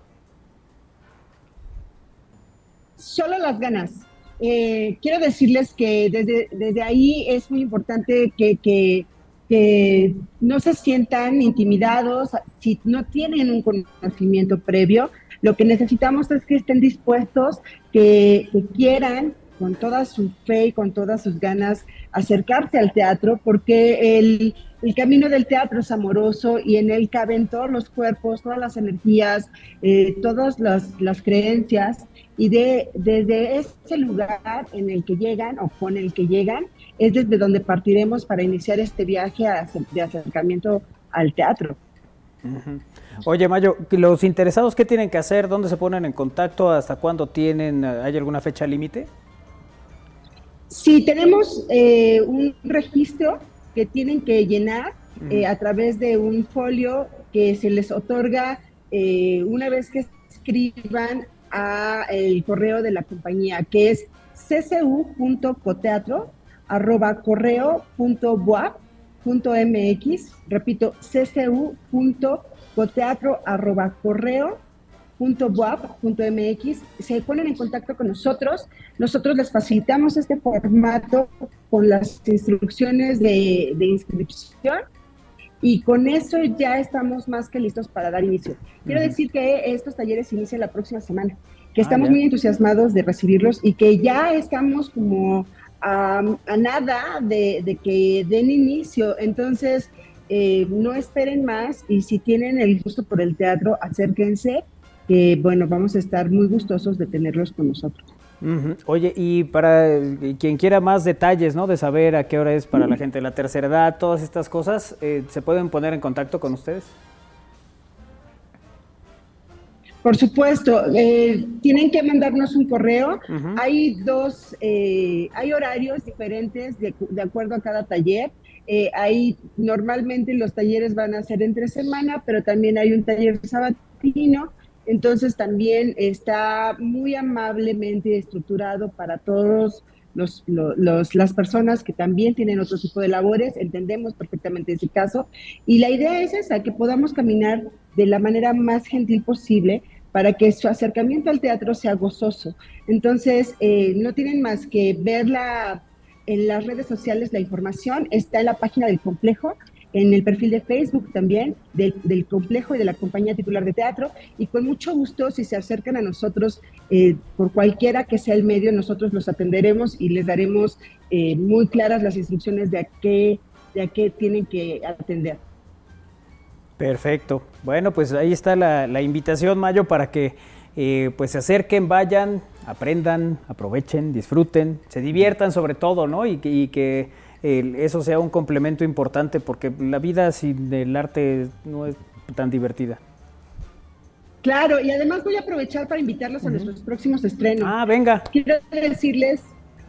Solo las ganas. Eh, quiero decirles que desde, desde ahí es muy importante que que no se sientan intimidados si no tienen un conocimiento previo. Lo que necesitamos es que estén dispuestos, que, quieran con toda su fe y con todas sus ganas acercarse al teatro, porque el, camino del teatro es amoroso y en él caben todos los cuerpos, todas las energías, eh, todas las, las, creencias, y de, desde ese lugar en el que llegan o con el que llegan, es desde donde partiremos para iniciar este viaje de acercamiento al teatro. Oye, Mayo, ¿los interesados qué tienen que hacer? ¿Dónde se ponen en contacto? ¿Hasta cuándo tienen? ¿Hay alguna fecha límite? Sí, tenemos eh, un registro que tienen que llenar eh, a través de un folio que se les otorga eh, una vez que escriban a el correo de la compañía, que es ccu.coteatro arroba correo punto punto mx, repito, ccu.coteatro arroba correo punto punto mx, se ponen en contacto con nosotros, nosotros les facilitamos este formato con las instrucciones de, inscripción y con eso ya estamos más que listos para dar inicio. Quiero decir que estos talleres inician la próxima semana, que ah, estamos muy entusiasmados de recibirlos y que ya estamos como a, nada de, que den inicio. Entonces, eh, no esperen más y si tienen el gusto por el teatro, acérquense, que bueno, vamos a estar muy gustosos de tenerlos con nosotros. Oye, y para quien quiera más detalles, ¿no? De saber a qué hora es para la gente de la tercera edad, todas estas cosas, eh, ¿se pueden poner en contacto con ustedes? Por supuesto, eh, tienen que mandarnos un correo. Hay dos, eh, hay horarios diferentes de, acuerdo a cada taller. Eh, hay, normalmente los talleres van a ser entre semana, pero también hay un taller sabatino. Entonces también está muy amablemente estructurado para todos los, las personas que también tienen otro tipo de labores, entendemos perfectamente ese caso. Y la idea es esa, que podamos caminar de la manera más gentil posible para que su acercamiento al teatro sea gozoso. Entonces, eh, no tienen más que verla en las redes sociales, la información está en la página del complejo en el perfil de Facebook también del, complejo y de la compañía titular de teatro y con mucho gusto si se acercan a nosotros eh, por cualquiera que sea el medio, nosotros los atenderemos y les daremos eh, muy claras las instrucciones de a qué, de a qué tienen que atender. Perfecto. Bueno, pues ahí está la, invitación, Mayo, para que eh, pues se acerquen, vayan, aprendan, aprovechen, disfruten, se diviertan sobre todo, ¿no? Y, y que eso sea un complemento importante porque la vida sin el arte no es tan divertida. Claro, y además voy a aprovechar para invitarlos a nuestros próximos estrenos. Ah, venga. Quiero decirles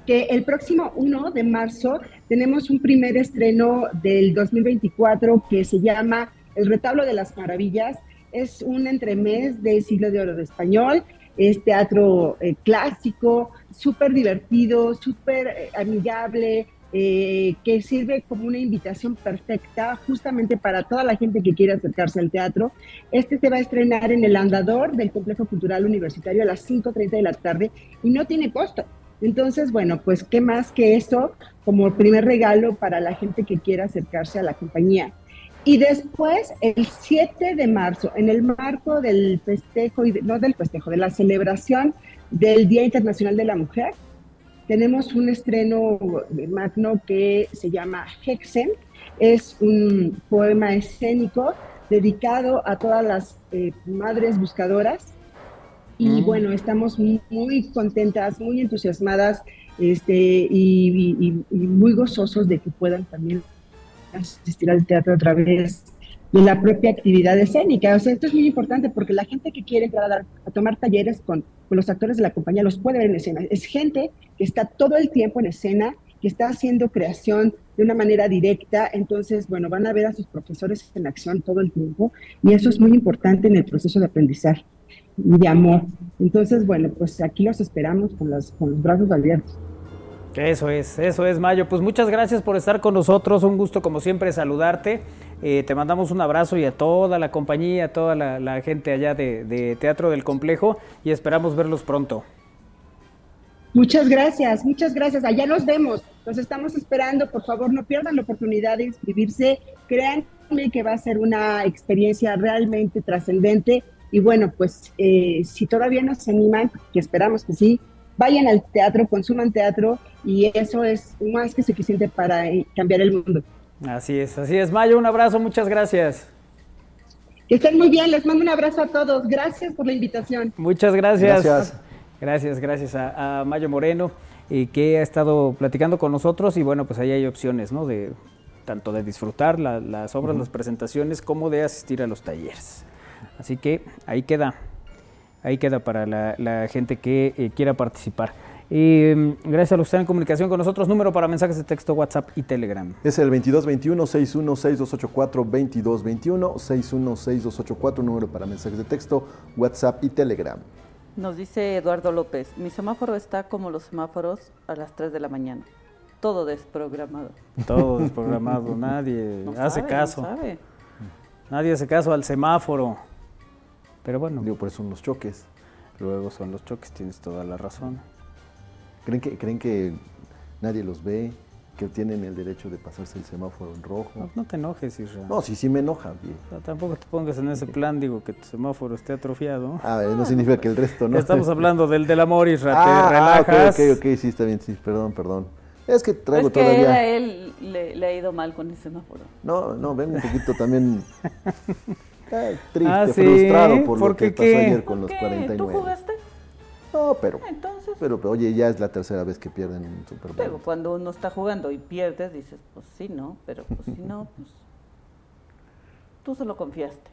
que el próximo 1 de marzo tenemos un primer estreno del 2024 que se llama El retablo de las maravillas. Es un entremés de siglo de oro de español. Es teatro eh, clásico, súper divertido, súper eh, amigable, eh, que sirve como una invitación perfecta justamente para toda la gente que quiere acercarse al teatro. Este se va a estrenar en el andador del Complejo Cultural Universitario a las 5.30 de la tarde y no tiene costo. Entonces, bueno, pues qué más que eso como primer regalo para la gente que quiera acercarse a la compañía. Y después, el 7 de marzo, en el marco del festejo, y no del festejo, de la celebración del Día Internacional de la Mujer, tenemos un estreno magno que se llama Hexen. Es un poema escénico dedicado a todas las eh, madres buscadoras. Y mm. bueno, estamos muy, contentas, muy entusiasmadas este, y, muy gozosos de que puedan también asistir al teatro otra vez de la propia actividad escénica. O sea, esto es muy importante porque la gente que quiere entrar a, tomar talleres con, los actores de la compañía los puede ver en escena. Es gente que está todo el tiempo en escena, que está haciendo creación de una manera directa. Entonces, bueno, van a ver a sus profesores en acción todo el tiempo y eso es muy importante en el proceso de aprendizaje y de amor. Entonces, bueno, pues aquí los esperamos con, las, con los brazos abiertos. Eso es, eso es, Mayo. Pues muchas gracias por estar con nosotros. Un gusto, como siempre, saludarte. Eh, te mandamos un abrazo y a toda la compañía, a toda la, gente allá de, Teatro del Complejo y esperamos verlos pronto. Muchas gracias, muchas gracias. Allá nos vemos. Los estamos esperando. Por favor, no pierdan la oportunidad de inscribirse. Créanme que va a ser una experiencia realmente trascendente. Y bueno, pues eh, si todavía no se animan, que esperamos que sí, vayan al teatro, consuman teatro y eso es más que suficiente para eh, cambiar el mundo. Así es, así es. Mayo, un abrazo, muchas gracias. Que estén muy bien, les mando un abrazo a todos. Gracias por la invitación. Muchas gracias. Gracias, gracias, gracias a, Mayo Moreno, y que ha estado platicando con nosotros y bueno, pues ahí hay opciones, ¿no? De tanto de disfrutar las obras, las presentaciones, como de asistir a los talleres. Así que ahí queda, ahí queda para la, gente que eh, quiera participar. Y mm, gracias a los que están en comunicación con nosotros. Número para mensajes de texto, WhatsApp y Telegram. Es el 2221-616284, 2221-616284, número para mensajes de texto, WhatsApp y Telegram. Nos dice Eduardo López, mi semáforo está como los semáforos a las 3 de la mañana. Todo desprogramado. Todo desprogramado, nadie hace caso. Nadie hace caso al semáforo. Pero bueno. Digo, por eso son los choques. Luego son los choques, tienes toda la razón. ¿Creen que, ¿Creen que nadie los ve? que tienen el derecho de pasarse el semáforo en rojo. No, te enojes, Israel. No, sí, sí me enoja. tampoco te pongas en ese plan, digo, que tu semáforo esté atrofiado. Ah, no significa que el resto no. Estamos hablando del, del amor, Israel, ah, te relajas. Ah, ok, ok, sí, está bien, sí, perdón, perdón. Es que traigo es que todavía... a él le, ha ido mal con el semáforo. No, no, vengo un poquito también eh, triste, ah, frustrado por, lo que pasó ayer con los 49. ¿Tú jugaste? No, pero, Entonces, pero, oye, ya es la tercera vez que pierden un Super Bowl. Pero cuando uno está jugando y pierdes, dices, pues sí, no, pero pues si no, pues tú solo confiaste.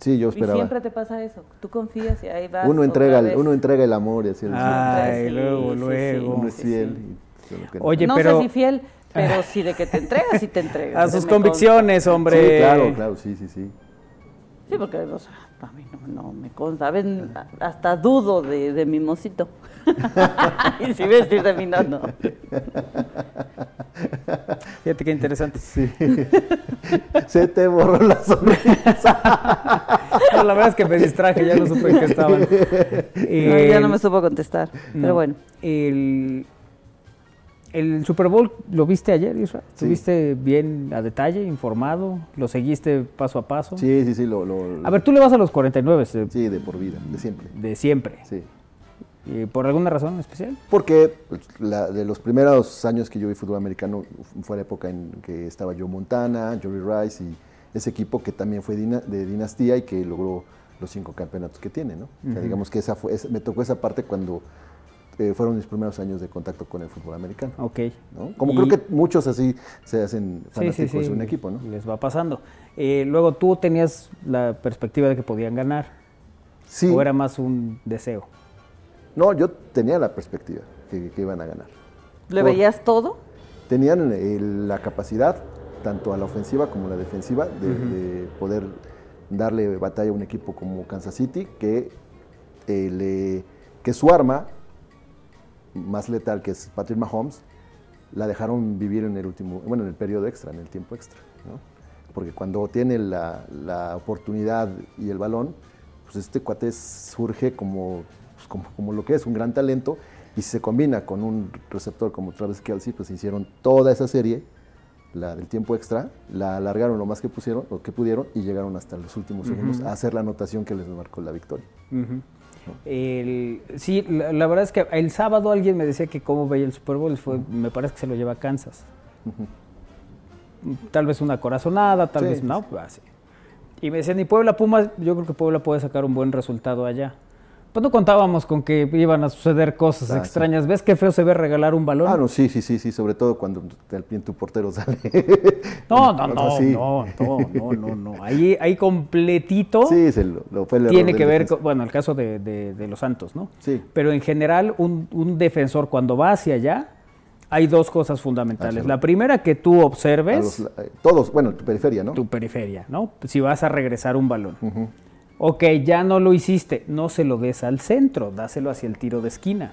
Sí, yo esperaba. Y siempre te pasa eso. Tú confías y ahí vas. Uno entrega, el, uno entrega el amor y así el Ay, luego, luego. uno es fiel. Oye, no pero... sé si fiel, pero sí de que te entregas y te entregas. A sus convicciones, hombre. Sí, claro, claro, sí, sí, sí. Sí, porque o sea, a mí no, no me consta. Hasta dudo de, de mi mocito. y si vestir de mí, no, no. Fíjate qué interesante. Sí. Se te borró la sonrisa. no, la verdad es que me distraje, ya no supe en qué estaban. ya no me supo contestar, pero bueno. El, el Super Bowl, ¿lo viste ayer, Isra? ¿Estuviste bien a detalle, informado? ¿Lo seguiste paso a paso? Sí, sí, sí. Lo, lo, a ver, tú le vas a los 49. Sí, de por vida, de siempre. De siempre. Sí. ¿Y ¿Por alguna razón especial? Porque pues, la, de los primeros años que yo vi fútbol americano fue la época en que estaba Joe Montana, Jerry Rice y ese equipo que también fue de dinastía y que logró los cinco campeonatos que tiene, ¿no? o sea, digamos que esa fue, me tocó esa parte cuando eh, fueron mis primeros años de contacto con el fútbol americano. Ok. ¿no? Como creo que muchos así se hacen fanáticos de un equipo, ¿no? Les va pasando. Eh, luego tú tenías la perspectiva de que podían ganar. Sí. ¿O era más un deseo? No, yo tenía la perspectiva que, iban a ganar. ¿Le veías todo? Tenían eh, la capacidad, tanto a la ofensiva como a la defensiva, de, poder darle batalla a un equipo como Kansas City, que, le, que su arma más letal, que es Patrick Mahomes, la dejaron vivir en el último, bueno, en el periodo extra, en el tiempo extra, ¿no? Porque cuando tiene la, la oportunidad y el balón, pues este cuate surge como pues, como, lo que es, un gran talento, y si se combina con un receptor como Travis Kelsey, pues hicieron toda esa serie, la del tiempo extra, la alargaron lo más que pusieron, lo que pudieron, y llegaron hasta los últimos segundos a hacer la anotación que les marcó la victoria. Sí, la, verdad es que el sábado alguien me decía que cómo veía el Super Bowl, fue, me parece que se lo lleva a Kansas. Tal vez una corazonada, tal vez no, pues así. Y me decían, y Puebla Pumas, yo creo que Puebla puede sacar un buen resultado allá. Pues no contábamos con que iban a suceder cosas ah, extrañas. ¿Ves qué feo se ve regalar un balón? Ah, no, sí, sí, sí, sí, sobre todo cuando el, tu portero sale. No, no, no, no, no, no, no, Ahí, ahí completito sí, se lo, fue el tiene que ver, con, bueno, el caso de, de, los Santos, ¿no? Sí. Pero en general, un, un defensor cuando va hacia allá, hay dos cosas fundamentales. La primera que tú observes. Eh, todos, bueno, tu periferia, ¿no? Tu periferia, ¿no? Si vas a regresar un balón. Ok, ya no lo hiciste, no se lo des al centro, dáselo hacia el tiro de esquina.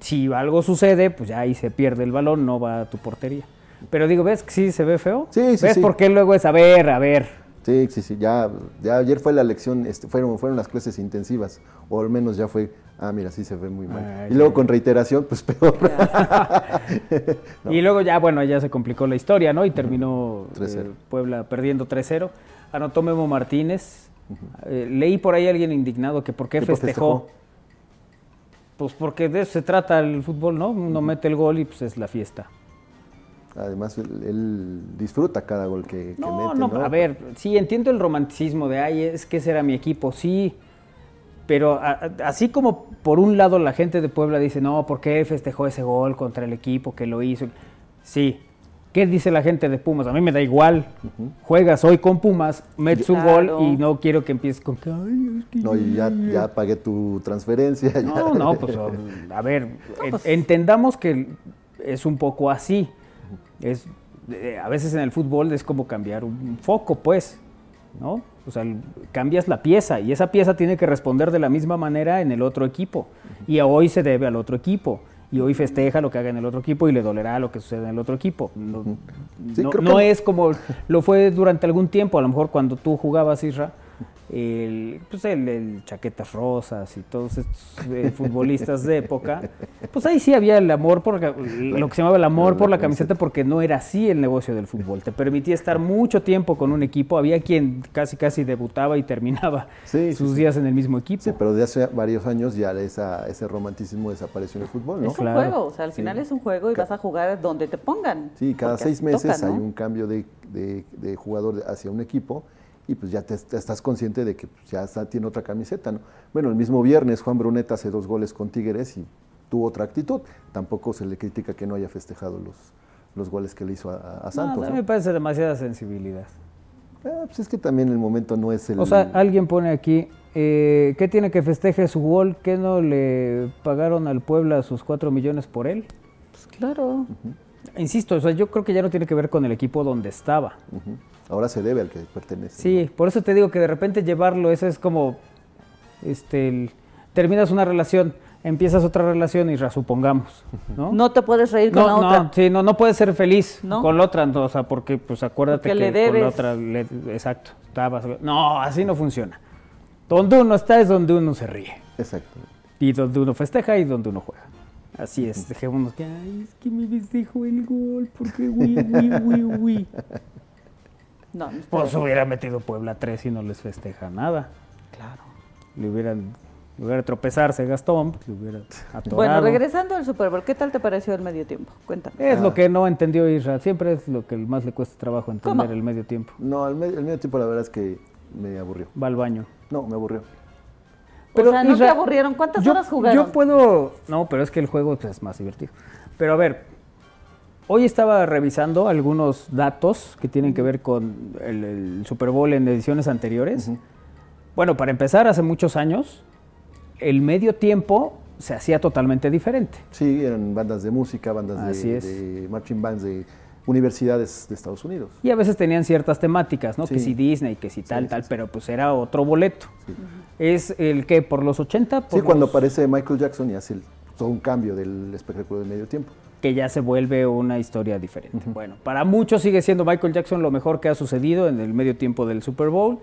Si algo sucede, pues ya ahí se pierde el balón, no va a tu portería. Pero digo, ¿ves que sí se ve feo? Sí, sí. ¿Ves por qué luego es a ver, a ver? Sí, sí, sí. Ya, ya ayer fue la lección, este, fueron, fueron las clases intensivas, o al menos ya fue, ah, mira, sí se ve muy mal. y luego con reiteración, pues peor. Y luego ya, bueno, ya se complicó la historia, ¿no? Y terminó eh, Puebla perdiendo 3-0. Anotó Memo Martínez, eh, leí por ahí a alguien indignado que por qué festejó. Pues porque de eso se trata el fútbol, ¿no? Uno mete el gol y pues es la fiesta. Además, él, disfruta cada gol que, mete. No, a ver, sí, entiendo el romanticismo de, ay, es que ese era mi equipo, sí. Pero así como por un lado la gente de Puebla dice, no, ¿por qué festejó ese gol contra el equipo que lo hizo? Sí, ¿Qué dice la gente de Pumas? A mí me da igual. Juegas hoy con Pumas, metes un gol y no quiero que empieces con que. no, y ya, ya pagué tu transferencia. No, no, pues a ver, pues. entendamos que es un poco así. Es, eh, a veces en el fútbol es como cambiar un foco, pues, ¿no? O sea, cambias la pieza y esa pieza tiene que responder de la misma manera en el otro equipo. Y hoy se debe al otro equipo y hoy festeja lo que haga en el otro equipo y le dolerá lo que suceda en el otro equipo. No, es como lo fue durante algún tiempo, a lo mejor cuando tú jugabas, Isra, el, pues el, Chaquetas Rosas y todos estos eh, futbolistas de época, pues ahí sí había el amor por lo que se llamaba el amor por la camiseta porque no era así el negocio del fútbol. Te permitía estar mucho tiempo con un equipo. Había quien casi casi debutaba y terminaba sus días en el mismo equipo. Sí, pero de hace varios años ya esa, ese romanticismo desapareció en el fútbol, ¿no? Es un juego, o sea, al final es un juego y vas a jugar donde te pongan. Sí, cada seis meses hay un cambio de, de jugador hacia un equipo y pues ya te, estás consciente de que pues, ya tiene otra camiseta. ¿no? Bueno, el mismo viernes Juan Bruneta hace dos goles con Tigres y tuvo otra actitud. Tampoco se le critica que no haya festejado los, los goles que le hizo a, Santos. No, a mí me parece demasiada sensibilidad. Ah, pues es que también el momento no es el... O sea, alguien pone aquí, eh, ¿qué tiene que festeje su gol? ¿Qué no le pagaron al Puebla sus cuatro millones por él? Pues claro. Insisto, o sea, yo creo que ya no tiene que ver con el equipo donde estaba. Ahora se debe al que pertenece. Sí, por eso te digo que de repente llevarlo, eso es como, este, terminas una relación, empiezas otra relación y supongamos, ¿no? No te puedes reír con la otra. No, sí, no, no puedes ser feliz con la otra, o sea, porque, pues acuérdate que le con la otra, exacto, estabas, no, así no funciona. Donde uno está es donde uno se ríe. Exacto. Y donde uno festeja y donde uno juega. Así es, dejémonos que, ay, es que me festejo el gol, porque uy, uy, uy, uy. No, no pues hubiera metido Puebla 3 y no les festeja nada. Claro. Le hubieran, le hubiera tropezarse Gastón, pues le hubiera atorado. Bueno, regresando al Super Bowl, ¿qué tal te pareció el medio tiempo? Cuéntame. Es lo que no entendió Israel, siempre es lo que más le cuesta trabajo entender el medio tiempo. No, el medio, el medio tiempo la verdad es que me aburrió. Va al baño. No, me aburrió. Pero, o sea, ¿no te aburrieron? ¿Cuántas horas jugaron? Yo puedo... No, pero es que el juego pues, es más divertido. Pero a ver, hoy estaba revisando algunos datos que tienen que ver con el, Super Bowl en ediciones anteriores. Bueno, para empezar, hace muchos años, el medio tiempo se hacía totalmente diferente. Sí, eran bandas de música, bandas de, de marching bands de universidades de Estados Unidos. Y a veces tenían ciertas temáticas, ¿no? Que si Disney, que si tal, tal, pero pues era otro boleto. ¿Es el que por los 80? sí, cuando aparece Michael Jackson y hace todo un cambio del espectáculo de medio tiempo. Que ya se vuelve una historia diferente. Bueno, para muchos sigue siendo Michael Jackson lo mejor que ha sucedido en el medio tiempo del Super Bowl,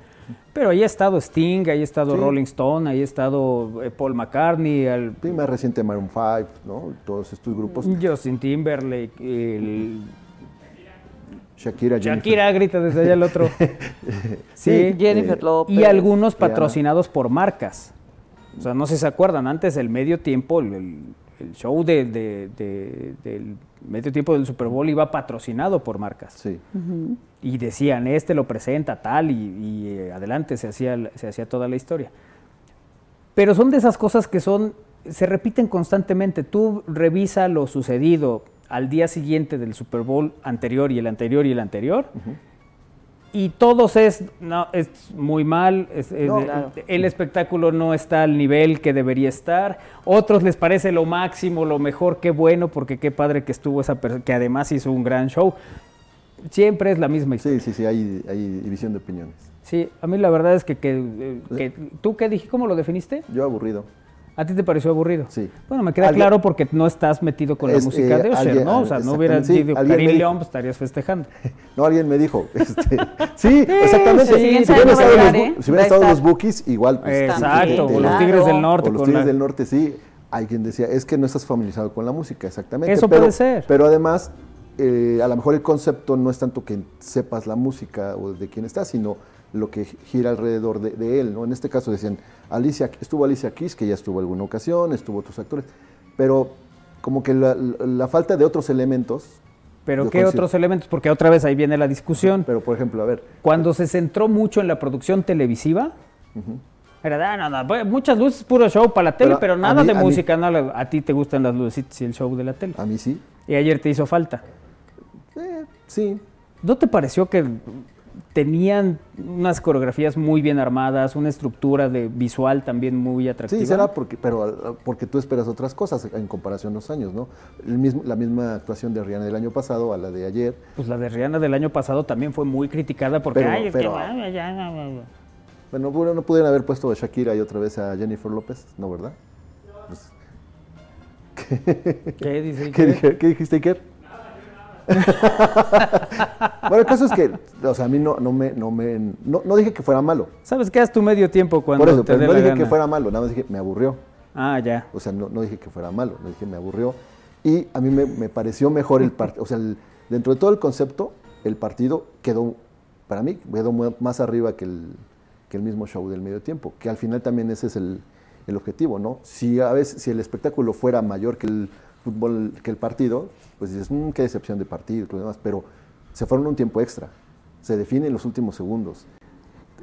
pero ahí ha estado Sting, ahí ha estado Rolling Stone, ahí ha estado eh, Paul McCartney. El, más reciente Maroon 5, ¿no? Todos estos grupos. Justin Timberlake, el Shakira, Shakira grita desde allá el otro. sí, Jennifer eh, Lopez. Y algunos patrocinados por marcas. O sea, no sé si se acuerdan, antes el medio tiempo, el, show de, del medio tiempo del Super Bowl iba patrocinado por marcas. Sí. Y decían, este lo presenta tal, y, eh, adelante se hacía, se hacía toda la historia. Pero son de esas cosas que son, se repiten constantemente. Tú revisa lo sucedido al día siguiente del Super Bowl anterior y el anterior y el anterior. Y todos es, no, es muy mal, el espectáculo no está al nivel que debería estar, otros les parece lo máximo, lo mejor, qué bueno, porque qué padre que estuvo esa persona, que además hizo un gran show. Siempre es la misma historia. Sí, sí, sí, hay, hay división de opiniones. Sí, a mí la verdad es que, que, que ¿tú qué dije? ¿Cómo lo definiste? Yo aburrido. ¿A ti te pareció aburrido? Sí. Bueno, me queda claro porque no estás metido con la música eh, de Usher, ¿no? O sea, no hubieras sido Karim León, pues estarías festejando. No, alguien me dijo. Este, sí, exactamente. Sí, si hubieran estado, los, ¿eh? si estado los Bookies, igual. Pues, Exacto, o los Tigres del Norte. O los Tigres del Norte, sí. Alguien decía, es que no estás familiarizado con la música, exactamente. Eso puede ser. Pero además, eh, a lo mejor el concepto no es tanto que sepas la música o de quién estás, sino lo que gira alrededor de, él, ¿no? En este caso decían, Alicia, estuvo Alicia Keys, que ya estuvo alguna ocasión, estuvo otros actores, pero como que la, falta de otros elementos. ¿Pero qué otros elementos? Porque otra vez ahí viene la discusión. Pero, por ejemplo, a ver. Cuando se centró mucho en la producción televisiva, era, ah, nada, muchas luces, puro show para la tele, pero, nada de música. A, a ti te gustan las luces y el show de la tele. A mí sí. Y ayer te hizo falta. Eh, sí. ¿No te pareció que tenían unas coreografías muy bien armadas, una estructura de visual también muy atractiva. Sí, será porque, pero porque tú esperas otras cosas en comparación a los años, ¿no? El mismo, la misma actuación de Rihanna del año pasado a la de ayer. Pues la de Rihanna del año pasado también fue muy criticada porque, pero, ay, es pero, Bueno, no pudieron haber puesto a Shakira y otra vez a Jennifer López, ¿no, verdad? Pues, ¿Qué, dice ¿Qué, ¿Qué dijiste, Iker? bueno, el caso es que, o sea, a mí no, no me, no me, no, dije que fuera malo. ¿Sabes qué es tu medio tiempo cuando Por eso, te pero no dije que fuera malo, nada más dije, me aburrió. Ah, ya. O sea, no, no dije que fuera malo, no dije, me aburrió. Y a mí me, pareció mejor el partido, o sea, dentro de todo el concepto, el partido quedó, para mí, quedó más arriba que el, que el mismo show del medio tiempo, que al final también ese es el, el objetivo, ¿no? Si a veces, si el espectáculo fuera mayor que el fútbol, que el partido, pues dices, mmm, qué decepción de partido y demás, pero se fueron un tiempo extra, se define en los últimos segundos.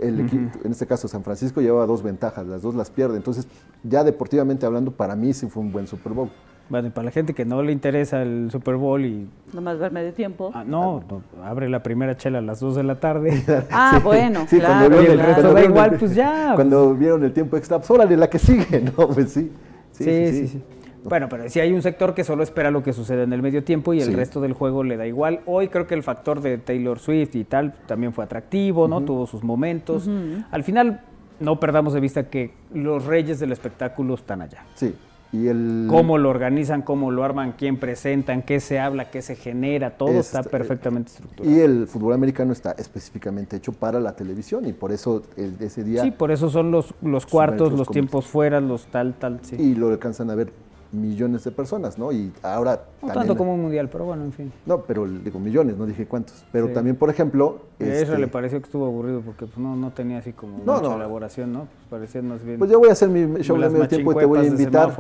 El equipo, en este caso San Francisco llevaba dos ventajas, las dos las pierde, entonces ya deportivamente hablando, para mí sí fue un buen Super Bowl. Bueno, y para la gente que no le interesa el Super Bowl y... Nomás ver medio tiempo. Ah, no, abre la primera chela a las 2 de la tarde. ah, bueno, claro. Y el resto da igual, pues ya. Cuando vieron el tiempo extra, pues órale, la que sigue, ¿no? Pues sí. Sí, sí, sí. Bueno, pero si hay un sector que solo espera lo que sucede en el medio tiempo y el resto del juego le da igual. Hoy creo que el factor de Taylor Swift y tal también fue atractivo, ¿no? Tuvo sus momentos. Al final, no perdamos de vista que los reyes del espectáculo están allá. Sí. Y el... Cómo lo organizan, cómo lo arman, quién presentan, qué se habla, qué se genera, todo está perfectamente estructurado. Y el fútbol americano está específicamente hecho para la televisión y por eso ese día... Sí, por eso son los, los cuartos, los tiempos fuera, los tal, tal, sí. Y lo alcanzan a ver millones de personas, ¿no? Y ahora... No tanto como un mundial, pero bueno, en fin. No, pero digo millones, no dije cuántos. Pero también, por ejemplo... A eso este le pareció que estuvo aburrido porque pues, no, no tenía así como mucha elaboración, ¿no? Pues parecía más bien... Pues yo voy a hacer mi show de medio tiempo y te voy a invitar.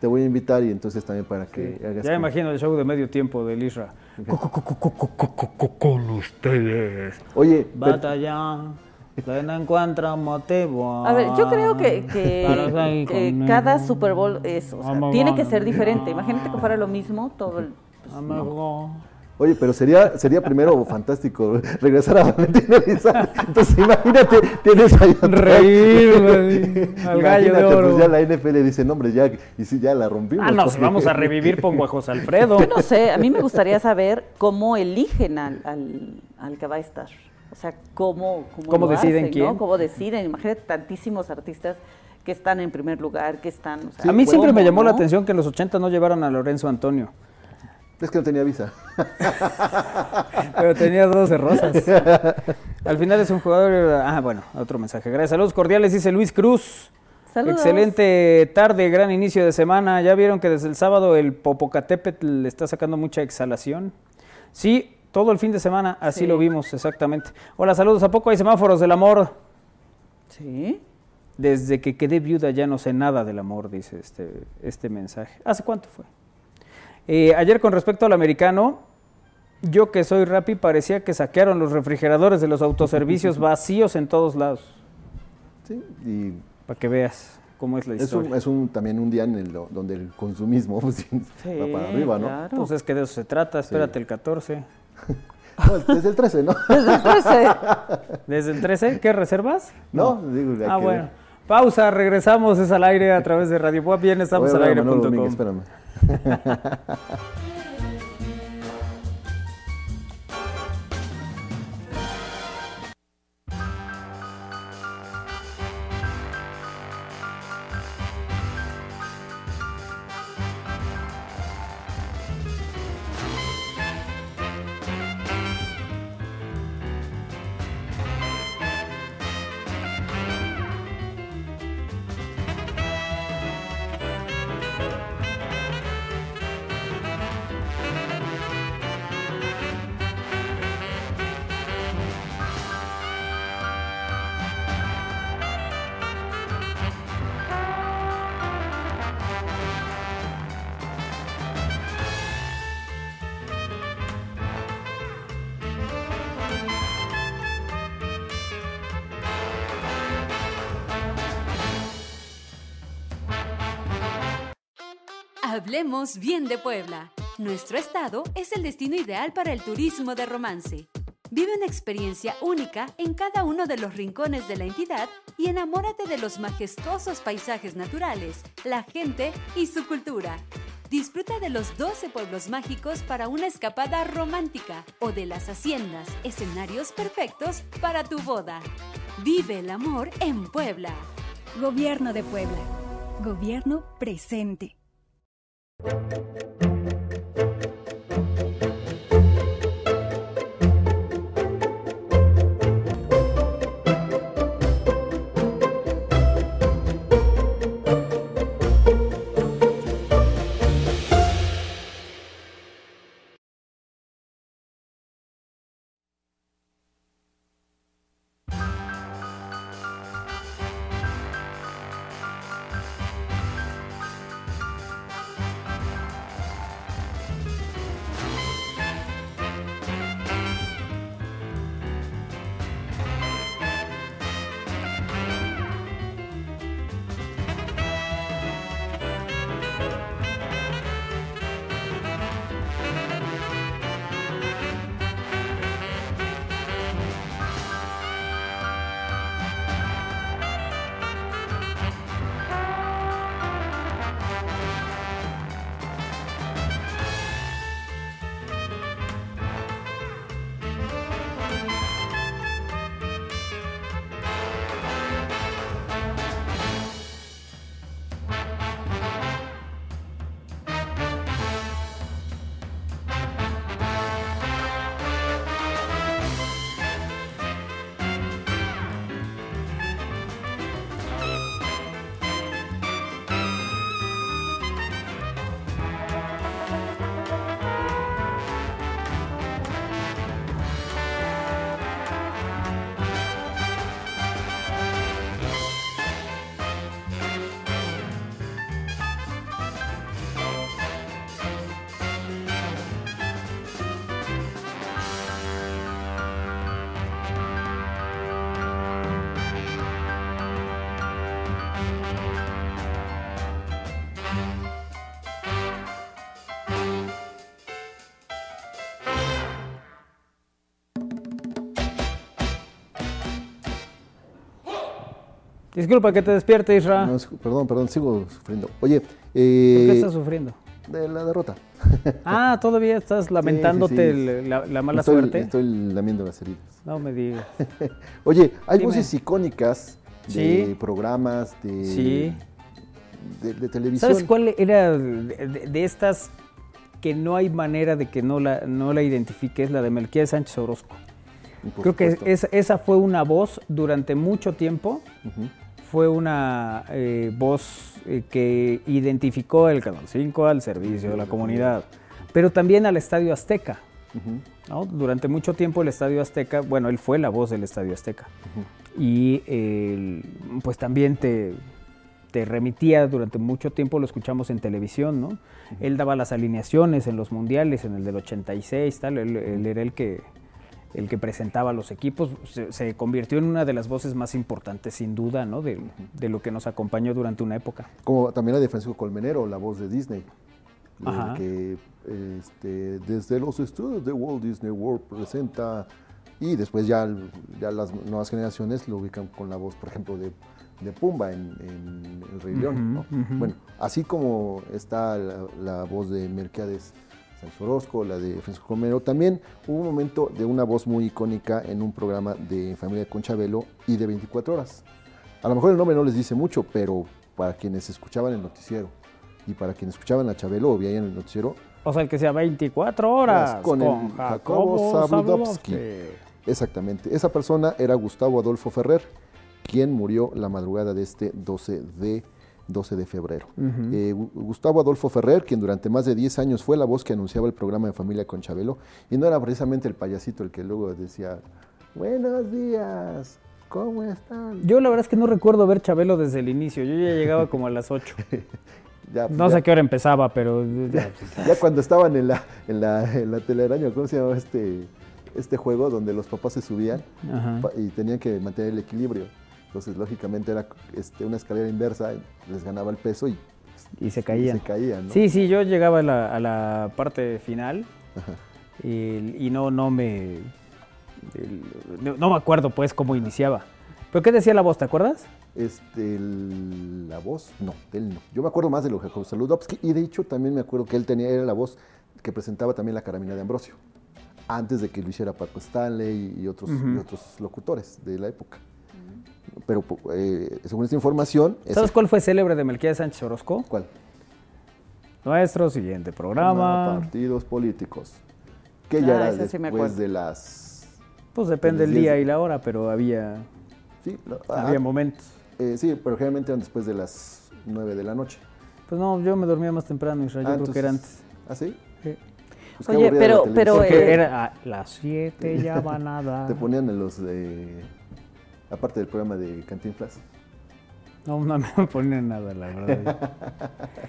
te voy a invitar y entonces también para que hagas... Ya me imagino el show de medio tiempo del Isra. Con ustedes. Oye... Batalla no encuentra motivo. A ver, yo creo que, que, cada Super Bowl es, o sea, tiene que ser diferente. Imagínate que fuera lo mismo todo el... Pues, Oye, pero sería sería primero fantástico regresar a Valentina Entonces, imagínate, tienes ahí reír al gallo de oro. Pues ya la NFL dice, "No, hombre, ya y si ya la rompimos." Ah, no, vamos a revivir pongo a José Alfredo. Yo no sé, a mí me gustaría saber cómo eligen al, al, al que va a estar. O sea, cómo, cómo, deciden quién. ¿no? Cómo deciden. Imagínate tantísimos artistas que están en primer lugar, que están... a mí siempre me llamó la atención que en los 80 no llevaron a Lorenzo Antonio. Es que no tenía visa. Pero tenía 12 rosas. Al final es un jugador... Ah, bueno, otro mensaje. Gracias. Saludos cordiales, dice Luis Cruz. Saludos. Excelente tarde, gran inicio de semana. ¿Ya vieron que desde el sábado el Popocatépetl le está sacando mucha exhalación? Sí, todo el fin de semana, así lo vimos exactamente. Hola, saludos. ¿A poco hay semáforos del amor? Sí. Desde que quedé viuda ya no sé nada del amor, dice este, este mensaje. ¿Hace cuánto fue? Eh, ayer con respecto al americano, yo que soy Rappi parecía que saquearon los refrigeradores de los autoservicios vacíos en todos lados. Sí, y... Para que veas cómo es la historia. Es, un, también un día en el, donde el consumismo pues, va para arriba, ¿no? Claro. Pues es que de eso se trata, espérate el 14. Desde el 13, ¿no? Desde el 13. ¿Desde el 13? ¿Qué reservas? No, digo, Ah, bueno. Pausa, regresamos, es al aire a través de Radio Pop. Bien, estamos al aire.com. Hablemos bien de Puebla. Nuestro estado es el destino ideal para el turismo de romance. Vive una experiencia única en cada uno de los rincones de la entidad y enamórate de los majestuosos paisajes naturales, la gente y su cultura. Disfruta de los 12 pueblos mágicos para una escapada romántica o de las haciendas, escenarios perfectos para tu boda. Vive el amor en Puebla. Gobierno de Puebla. Gobierno presente. Thank you. Disculpa que te despierte, Isra. perdón, perdón, sigo sufriendo. Oye, eh, ¿por qué estás sufriendo? De la derrota. Ah, todavía estás lamentándote La, mala suerte. Estoy lamiendo las heridas. No me digas. Oye, hay voces icónicas de programas, de, de, televisión. ¿Sabes cuál era de, estas que no hay manera de que no la, no la identifiques? La de Melquiades Sánchez Orozco. Creo que esa, fue una voz durante mucho tiempo. Fue una eh, voz eh, que identificó el Canal 5 al servicio de la comunidad, pero también al Estadio Azteca. Durante mucho tiempo el Estadio Azteca, bueno, él fue la voz del Estadio Azteca. Y pues también te, te remitía durante mucho tiempo, lo escuchamos en televisión, ¿no? Él daba las alineaciones en los mundiales, en el del 86, tal, él era el que el que presentaba los equipos, se, convirtió en una de las voces más importantes, sin duda, ¿no? de, lo que nos acompañó durante una época. Como también la de Francisco Colmenero, la voz de Disney, que este, desde los estudios de Walt Disney World presenta, y después ya, ya las nuevas generaciones lo ubican con la voz, por ejemplo, de, Pumba en, El Rey León. Bueno, así como está la, la voz de Mercedes Orozco, la de Francisco Romero. También hubo un momento de una voz muy icónica en un programa de Familia con Chabelo y de 24 horas. A lo mejor el nombre no les dice mucho, pero para quienes escuchaban el noticiero y para quienes escuchaban a Chabelo o veían el noticiero. O sea, el que sea 24 horas con, el Jacobo Zabudowski. Exactamente. Esa persona era Gustavo Adolfo Ferrer, quien murió la madrugada de este 12 de 12 de febrero. Eh, Gustavo Adolfo Ferrer, quien durante más de 10 años fue la voz que anunciaba el programa de familia con Chabelo, y no era precisamente el payasito el que luego decía, buenos días, ¿cómo están? Yo la verdad es que no recuerdo ver Chabelo desde el inicio, yo ya llegaba como a las 8. no sé qué hora empezaba, pero... Ya, cuando estaban en la, en la, en la telaraña, ¿cómo se llamaba este, este juego donde los papás se subían y tenían que mantener el equilibrio? Entonces, lógicamente era este, una escalera inversa, les ganaba el peso y, y se caían. Se caían Sí, sí, yo llegaba a la, parte final y, no, no me... no, me acuerdo pues cómo iniciaba. ¿Pero qué decía la voz, te acuerdas? Este, la voz, no, él no. Yo me acuerdo más de lo que Saludowski y de hecho también me acuerdo que él tenía, era la voz que presentaba también la caramina de Ambrosio, antes de que lo hiciera Paco Stanley y otros, y otros locutores de la época pero eh, según esta información... ¿Sabes cuál fue célebre de Melquiades Sánchez Orozco? ¿Cuál? Nuestro siguiente programa. partidos políticos. Que ya ah, era después de las... Pues depende del día y la hora, pero había... Sí, había momentos. Eh, sí, pero generalmente eran después de las 9 de la noche. Pues no, yo me dormía más temprano, Israel, yo ah, creo que era antes. ¿Ah, sí? Sí. Pues Oye, pero... pero Porque eh, era a las 7 ya va nada. Te ponían en los de aparte del programa de Cantinflas? No, no me ponen nada, la verdad.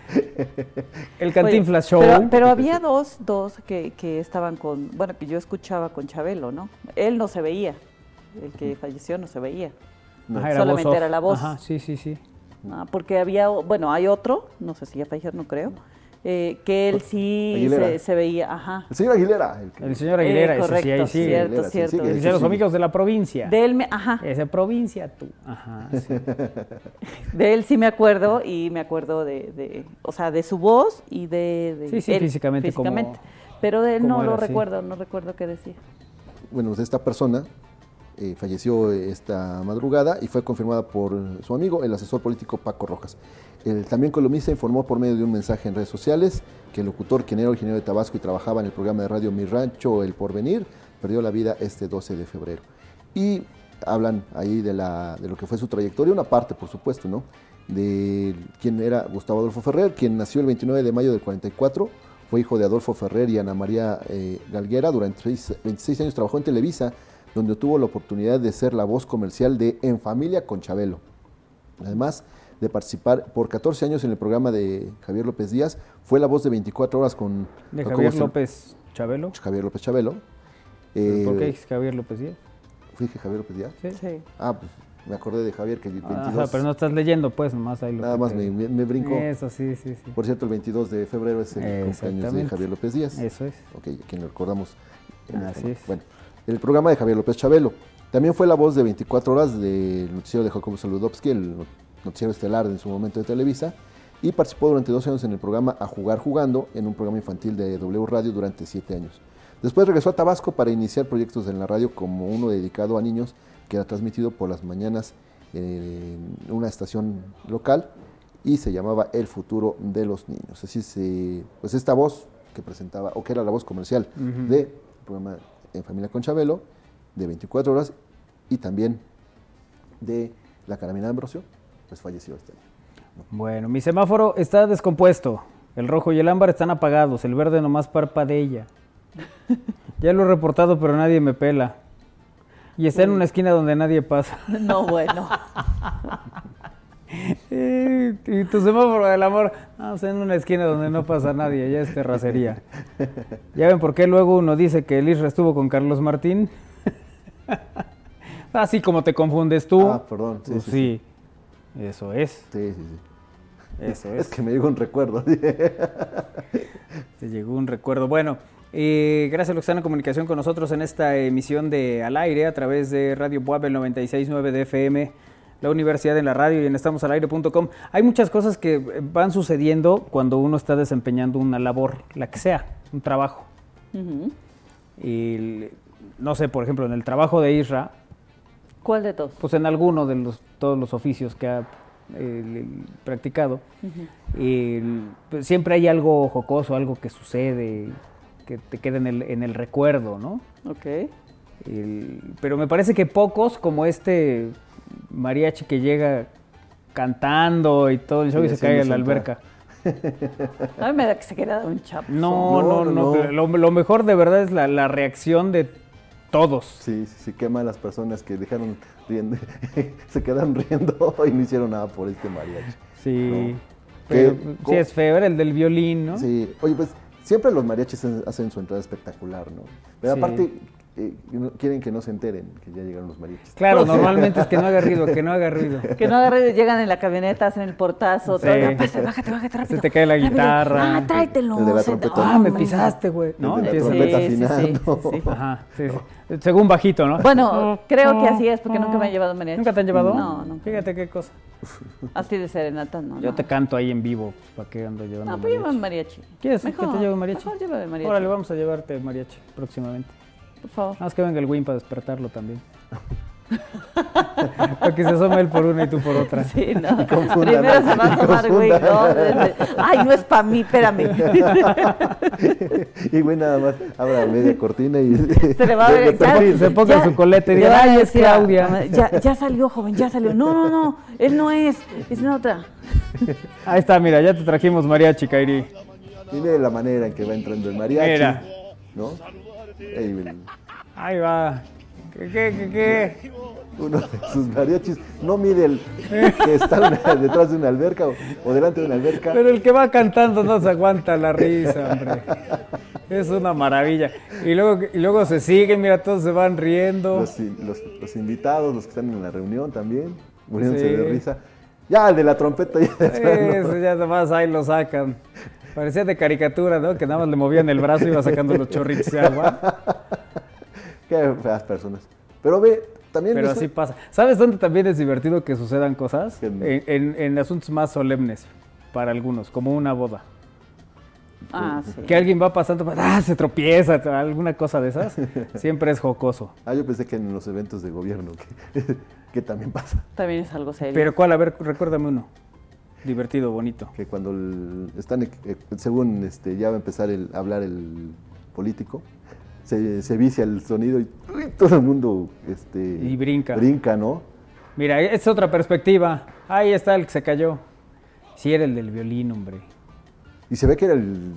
El Cantinflas Show. Pero, había dos, dos que, que, estaban con, bueno, que yo escuchaba con Chabelo, ¿no? Él no se veía, el que falleció no se veía. Solamente era la voz. Ajá, sí, sí, sí. Ah, porque había, bueno, hay otro, no sé si ya falleció, no creo, eh, que él sí se, veía, ajá. El señor Aguilera. El, señor Aguilera, ese sí, ahí sí. Cierto, cierto. Dice los amigos de la provincia. De él, me, ajá. Esa provincia, tú. Ajá, De él sí me acuerdo y me acuerdo de, de o sea, de su voz y de, de sí, sí, físicamente, físicamente. Pero de él no lo recuerdo, no recuerdo qué decía. Bueno, de esta persona eh, falleció esta madrugada y fue confirmada por su amigo, el asesor político Paco Rojas. El también columnista informó por medio de un mensaje en redes sociales que el locutor, quien era originario de Tabasco y trabajaba en el programa de radio Mi Rancho El Porvenir, perdió la vida este 12 de febrero. Y hablan ahí de, la, de lo que fue su trayectoria, una parte, por supuesto, ¿no? De quien era Gustavo Adolfo Ferrer, quien nació el 29 de mayo del 44, fue hijo de Adolfo Ferrer y Ana María eh, Galguera. Durante 26 años trabajó en Televisa donde tuvo la oportunidad de ser la voz comercial de En Familia con Chabelo. Además de participar por 14 años en el programa de Javier López Díaz, fue la voz de 24 horas con... ¿De Javier López Chabelo? Javier López Chabelo. ¿Por qué eh, Javier López Díaz? ¿Fue Javier López Díaz? Sí. Ah, pues me acordé de Javier que el 22... Ajá, pero no estás leyendo, pues, nomás ahí lo Nada más me, me, brinco. Eso, sí, sí, sí. Por cierto, el 22 de febrero es el cumpleaños de Javier López Díaz. Eso es. Ok, quien lo recordamos. Así es. Bueno, el programa de Javier López Chabelo. También fue la voz de 24 horas del noticiero de Jacobo Saludowski, el noticiero estelar en su momento de Televisa, y participó durante dos años en el programa A Jugar Jugando, en un programa infantil de W Radio durante siete años. Después regresó a Tabasco para iniciar proyectos en la radio como uno dedicado a niños que era transmitido por las mañanas en una estación local y se llamaba El futuro de los niños. Así se, pues esta voz que presentaba, o que era la voz comercial del programa En Familia con Chabelo, de 24 horas, y también de La Caramina de Ambrosio, pues falleció este año. Bueno, mi semáforo está descompuesto. El rojo y el ámbar están apagados, el verde nomás parpadea. ya lo he reportado, pero nadie me pela. Y está en una esquina donde nadie pasa. No, bueno. y, tu semáforo del amor, no, en una esquina donde no pasa nadie, ya es terracería. ¿Ya ven por qué luego uno dice que el Isra estuvo con Carlos Martín? Así como te confundes tú. Ah, perdón. Sí, pues sí, Eso es. Sí, sí, sí. Eso es. Es que me llegó un recuerdo. Te llegó un recuerdo. Bueno, eh, gracias a los que están en comunicación con nosotros en esta emisión de Al Aire a través de Radio Buabel 96.9 de FM, la Universidad en la Radio y en estamosalaire.com. Hay muchas cosas que van sucediendo cuando uno está desempeñando una labor, la que sea, un trabajo. y, no sé, por ejemplo, en el trabajo de Isra. ¿Cuál de todos? Pues en alguno de los, todos los oficios que ha practicado. Pues, siempre hay algo jocoso, algo que sucede que te queda en el, en el recuerdo, ¿no? Ok. pero me parece que pocos, como este mariachi que llega cantando y todo el show y se cae en la alberca. A mí me da que se queda un chapo. No, no, no. Lo, mejor de verdad es la, la, reacción de todos. Sí, sí, sí. Qué las personas que dejaron riendo, se quedan riendo y no hicieron nada por este mariachi. Sí. Pero, sí es feo, era el del violín, ¿no? Sí. Oye, pues siempre los mariachis hacen su entrada espectacular, ¿no? Pero aparte, eh, quieren que no se enteren que ya llegaron los mariachis. Claro, normalmente es que no haga ruido, que no haga ruido. Que no haga ruido, llegan en la camioneta, hacen el portazo, sí. bájate, bájate rápido. Se te cae la guitarra. Ah, tráetelo. El de la trompeta. Ah, me pisaste, güey. ¿No? El de la trompeta afinando. Sí, Ajá, sí, sí. Según bajito, ¿no? Bueno, creo que así es, porque nunca me han llevado mariachi. ¿Nunca te han llevado? No, no. Fíjate qué cosa. Así de serenata, no. Yo te canto ahí en vivo, ¿para qué ando llevando No, pero llévame mariachi. ¿Quieres que te lleve mariachi? Mejor llévame mariachi. Órale, vamos a llevarte mariachi próximamente. Por favor. Más que venga el Win para despertarlo también. para que se asome él por una y tú por otra. Sí, no. Primero se va a asomar güey. No, ay, no es para mí, espérame. y güey nada más abra media cortina y se le va a ver. Ya, se ponga su colete y diga, ay, es Claudia. Ya, ya salió, joven, ya salió. No, no, no, él no es, es una otra. Ahí está, mira, ya te trajimos mariachi, Kairi. Mire la manera en que va entrando el mariachi. Mira. ¿No? Ahí va. ¿Qué, qué, qué, Uno de sus mariachis no mide el que está detrás de una alberca o, delante de una alberca. Pero el que va cantando no se aguanta la risa, hombre. Es una maravilla. Y luego, y luego se siguen, mira, todos se van riendo. Los, invitados, los que están en la reunión también, muriéndose de risa. Ya, el de la trompeta ya Eso, ya nomás ahí lo sacan. Parecía de caricatura, ¿no? Que nada más le movían el brazo y iba sacando los chorritos de agua. Qué feas personas. Pero ve, también... Pero así pasa. ¿Sabes dónde también es divertido que sucedan cosas? En, asuntos más solemnes para algunos, como una boda. Ah, sí. Que alguien va pasando, ah, se tropieza, alguna cosa de esas, siempre es jocoso. Ah, yo pensé que en los eventos de gobierno, que, que también pasa. También es algo serio. Pero ¿cuál? A ver, recuérdame uno divertido, bonito. Que cuando están, eh, según este, ya va a empezar a hablar el político, se, se, vicia el sonido y todo el mundo este, y brinca. Brinca, ¿no? Mira, es otra perspectiva. Ahí está el que se cayó. Sí, era el del violín, hombre. Y se ve que era el,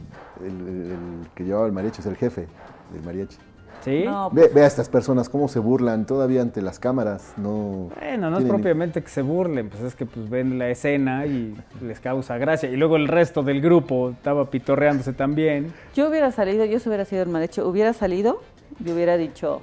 que llevaba el mariachi, es el jefe del mariachi. ¿Sí? Pues ve, a estas personas cómo se burlan todavía ante las cámaras. No bueno, no es propiamente que se burlen, pues es que pues ven la escena y les causa gracia. Y luego el resto del grupo estaba pitorreándose también. Yo hubiera salido, yo si hubiera sido el mariachi, hubiera salido y hubiera dicho,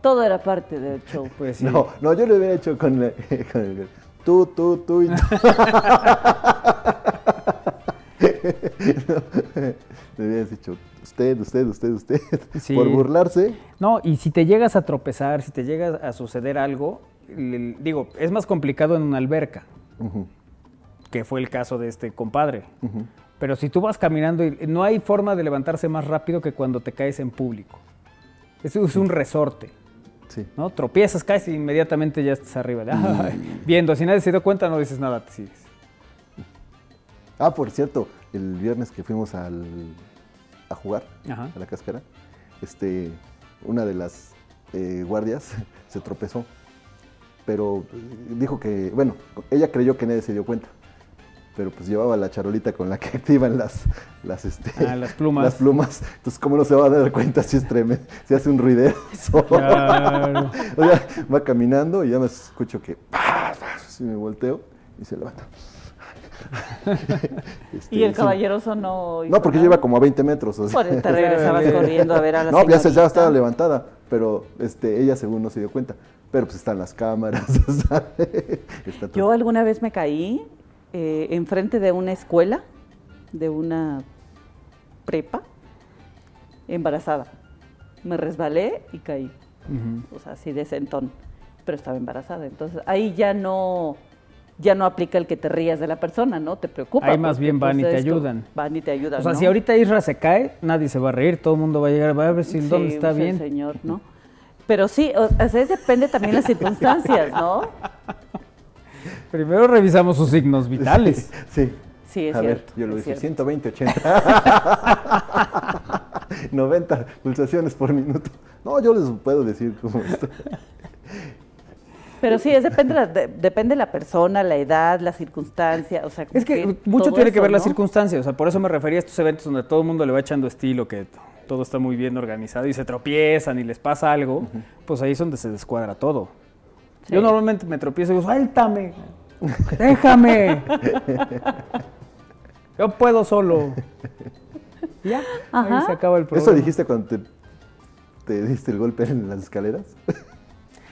todo era parte del show. Pues No, no, yo lo hubiera hecho con, con el, tú, tú, tú y tú. Me habías dicho, usted, usted, usted, usted, por burlarse. No, y si te llegas a tropezar, si te llega a suceder algo, digo, es más complicado en una alberca, que fue el caso de este compadre. Pero si tú vas caminando, y no hay forma de levantarse más rápido que cuando te caes en público. Es, es un resorte. Sí. ¿no? Tropiezas, caes y inmediatamente ya estás arriba. viendo, si nadie se dio cuenta, no dices nada, te sigues. Ah, por cierto, el viernes que fuimos al, a jugar a la cascara, este, una de las eh, guardias se tropezó, pero dijo que, bueno, ella creyó que nadie se dio cuenta pero pues llevaba la charolita con la que activan las, las, este, ah, las plumas. Las plumas. Entonces, ¿cómo no se va a dar cuenta si es tremendo? Si hace un ruidero. Claro. o sea, va caminando y ya me escucho que si me volteo y se levanta. Este, y el caballeroso no. No, porque yo iba como a 20 metros. O sea. Por te regresabas corriendo a ver a la No, ya, se, ya estaba levantada, pero este, ella según no se dio cuenta. Pero pues están las cámaras. yo alguna vez me caí eh, enfrente de una escuela, de una prepa, embarazada. Me resbalé y caí. O sea, así de sentón. Pero estaba embarazada. Entonces ahí ya no, ya no aplica el que te rías de la persona, ¿no? Te preocupa. Ahí más bien van y te ayudan. Van y te ayudan. O sea, si ahorita Isra se cae, nadie se va a reír, todo el mundo va a llegar, va a ver si el dónde está bien. señor, ¿no? Pero sí, o sea, depende también de las circunstancias, ¿no? Primero revisamos sus signos vitales. Sí. Sí, es A ver, yo lo dije, 120, 80. 90 pulsaciones por minuto. No, yo les puedo decir cómo esto. Pero sí, es depende, de, depende de la persona, la edad, la circunstancia. O sea, es que, mucho tiene que ver la circunstancia. O sea, por eso me refería a estos eventos donde todo el mundo le va echando estilo, que todo está muy bien organizado y se tropiezan y les pasa algo. Pues ahí es donde se descuadra todo. Yo normalmente me tropiezo y digo, suéltame. Déjame. Yo puedo solo. ya, ahí se acaba el problema. ¿Eso dijiste cuando te, diste el golpe en las escaleras?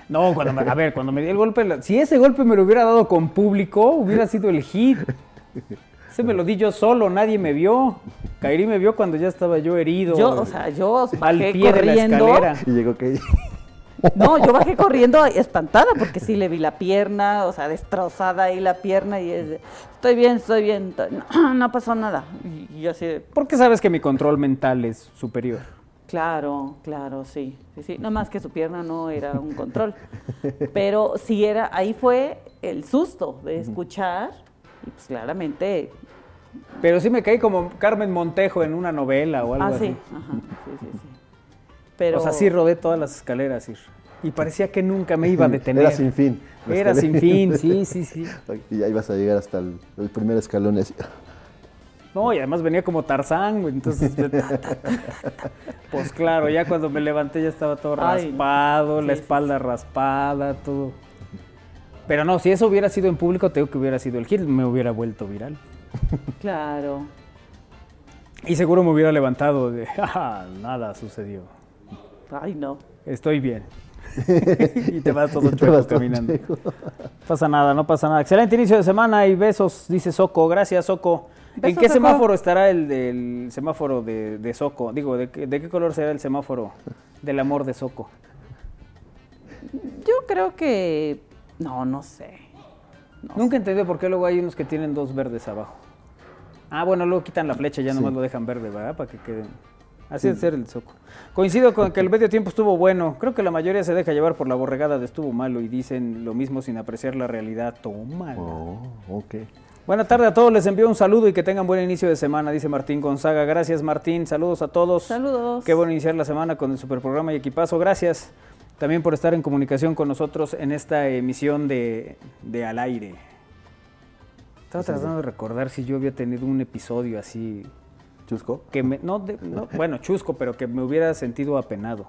No, cuando a ver, cuando me di el golpe, si ese golpe me lo hubiera dado con público, hubiera sido el hit. Ese me lo di yo solo, nadie me vio. Kairi me vio cuando ya estaba yo herido. Yo, o sea, yo al pie de la escalera. Y llegó Kairi. No, yo bajé corriendo espantada porque sí le vi la pierna, o sea, destrozada ahí la pierna y es, estoy bien, estoy bien, no, pasó nada. Y yo así Porque sabes que mi control mental es superior. Claro, claro, sí, sí, sí. Nada más que su pierna no era un control. Pero sí era, ahí fue el susto de escuchar y pues claramente... Pero sí me caí como Carmen Montejo en una novela o algo ah, así. Sí, ajá, sí, sí, sí. O sea, sí rodé todas las escaleras y parecía que nunca me iba a detener. Era sin fin. Era sin fin, sí, sí, sí. Y ya ibas a llegar hasta el, primer escalón. No, y además venía como Tarzán, entonces... pues claro, ya cuando me levanté ya estaba todo raspado, la espalda raspada, todo. Pero no, si eso hubiera sido en público, tengo que hubiera sido el hit, me hubiera vuelto viral. Claro. Y seguro me hubiera levantado de, nada sucedió. Ay, no. Estoy bien. y te vas todo chueco caminando. No pasa nada, no pasa nada. Excelente inicio de semana y besos, dice Soco. Gracias, Soco. ¿En qué semáforo estará el, del semáforo de, Soco? Digo, ¿de, qué color será el semáforo del amor de Soco? Yo creo que... No, no sé. Nunca entendí por qué luego hay unos que tienen dos verdes abajo. Ah, bueno, luego quitan la flecha y ya nomás lo dejan verde, ¿verdad? Para que queden... Así de ser el Soco. Coincido con que el medio tiempo estuvo bueno. Creo que la mayoría se deja llevar por la borregada de estuvo malo y dicen lo mismo sin apreciar la realidad. Toma. Oh, ok. Buenas tardes a todos, les envío un saludo y que tengan buen inicio de semana, dice Martín Gonzaga. Gracias Martín, saludos a todos. Saludos. Qué bueno iniciar la semana con el superprograma y equipazo. Gracias también por estar en comunicación con nosotros en esta emisión de, de Al Aire. Estaba tratando de recordar si yo había tenido un episodio así ¿Chusco? Que me, no, bueno, chusco, pero que me hubiera sentido apenado.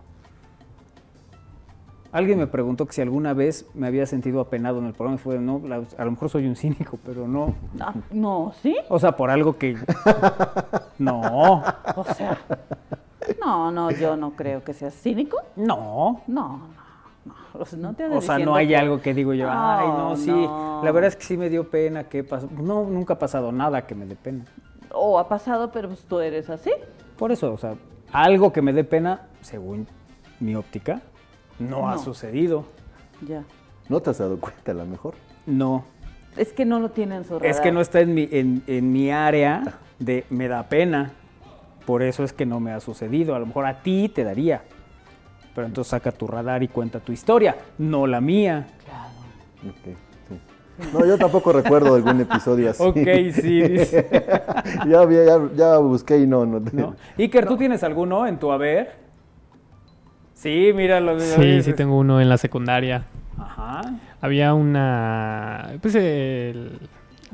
Alguien me preguntó que si alguna vez me había sentido apenado en el programa. Fue, no, a lo mejor soy un cínico, pero no. Ah, no, ¿sí? O sea, por algo que. No. O sea. No, no, yo no creo que seas cínico. No. No, no. O sea, no, te o sea, no hay algo que digo yo, ay, no, sí. La verdad es que sí me dio pena, ¿qué pasó? No, nunca ha pasado nada que me dé pena. O ha pasado, pero pues tú eres así. Por eso, o sea, algo que me dé pena, según mi óptica, no, ha sucedido. Ya. ¿No te has dado cuenta a lo mejor? No. Es que no lo tienen su Es que no está en mi, en, en mi área de me da pena. Por eso es que no me ha sucedido. A lo mejor a ti te daría. Pero entonces saca tu radar y cuenta tu historia, no la mía. Claro. Ok, sí. No, yo tampoco recuerdo algún episodio así. Ok, sí, dice. ya, ya, ya, busqué y no. no, ¿No? Iker, ¿tú tienes alguno en tu haber? Sí, míralo. Sí, sí tengo uno en la secundaria. Ajá. Había una... Pues el...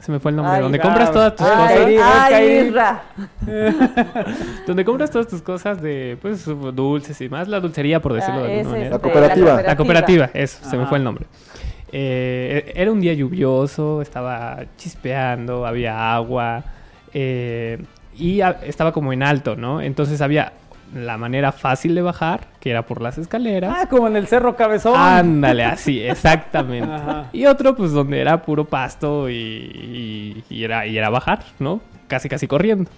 Se me fue el nombre. Ay, donde ah, compras todas tus ah, cosas. Ay, donde compras todas tus cosas de pues dulces y más. La dulcería, por decirlo Ah, de es alguna manera. La cooperativa. La cooperativa, eso, se me fue el nombre. Eh, era un día lluvioso, estaba chispeando, había agua eh, y a- estaba como en alto, ¿no? Entonces había la manera fácil de bajar, que era por las escaleras. Ah, como en el Cerro Cabezón. Ándale, así, exactamente. Ajá. Y otro, pues, donde era puro pasto y, y- y era, y era bajar, ¿no? Casi, casi corriendo.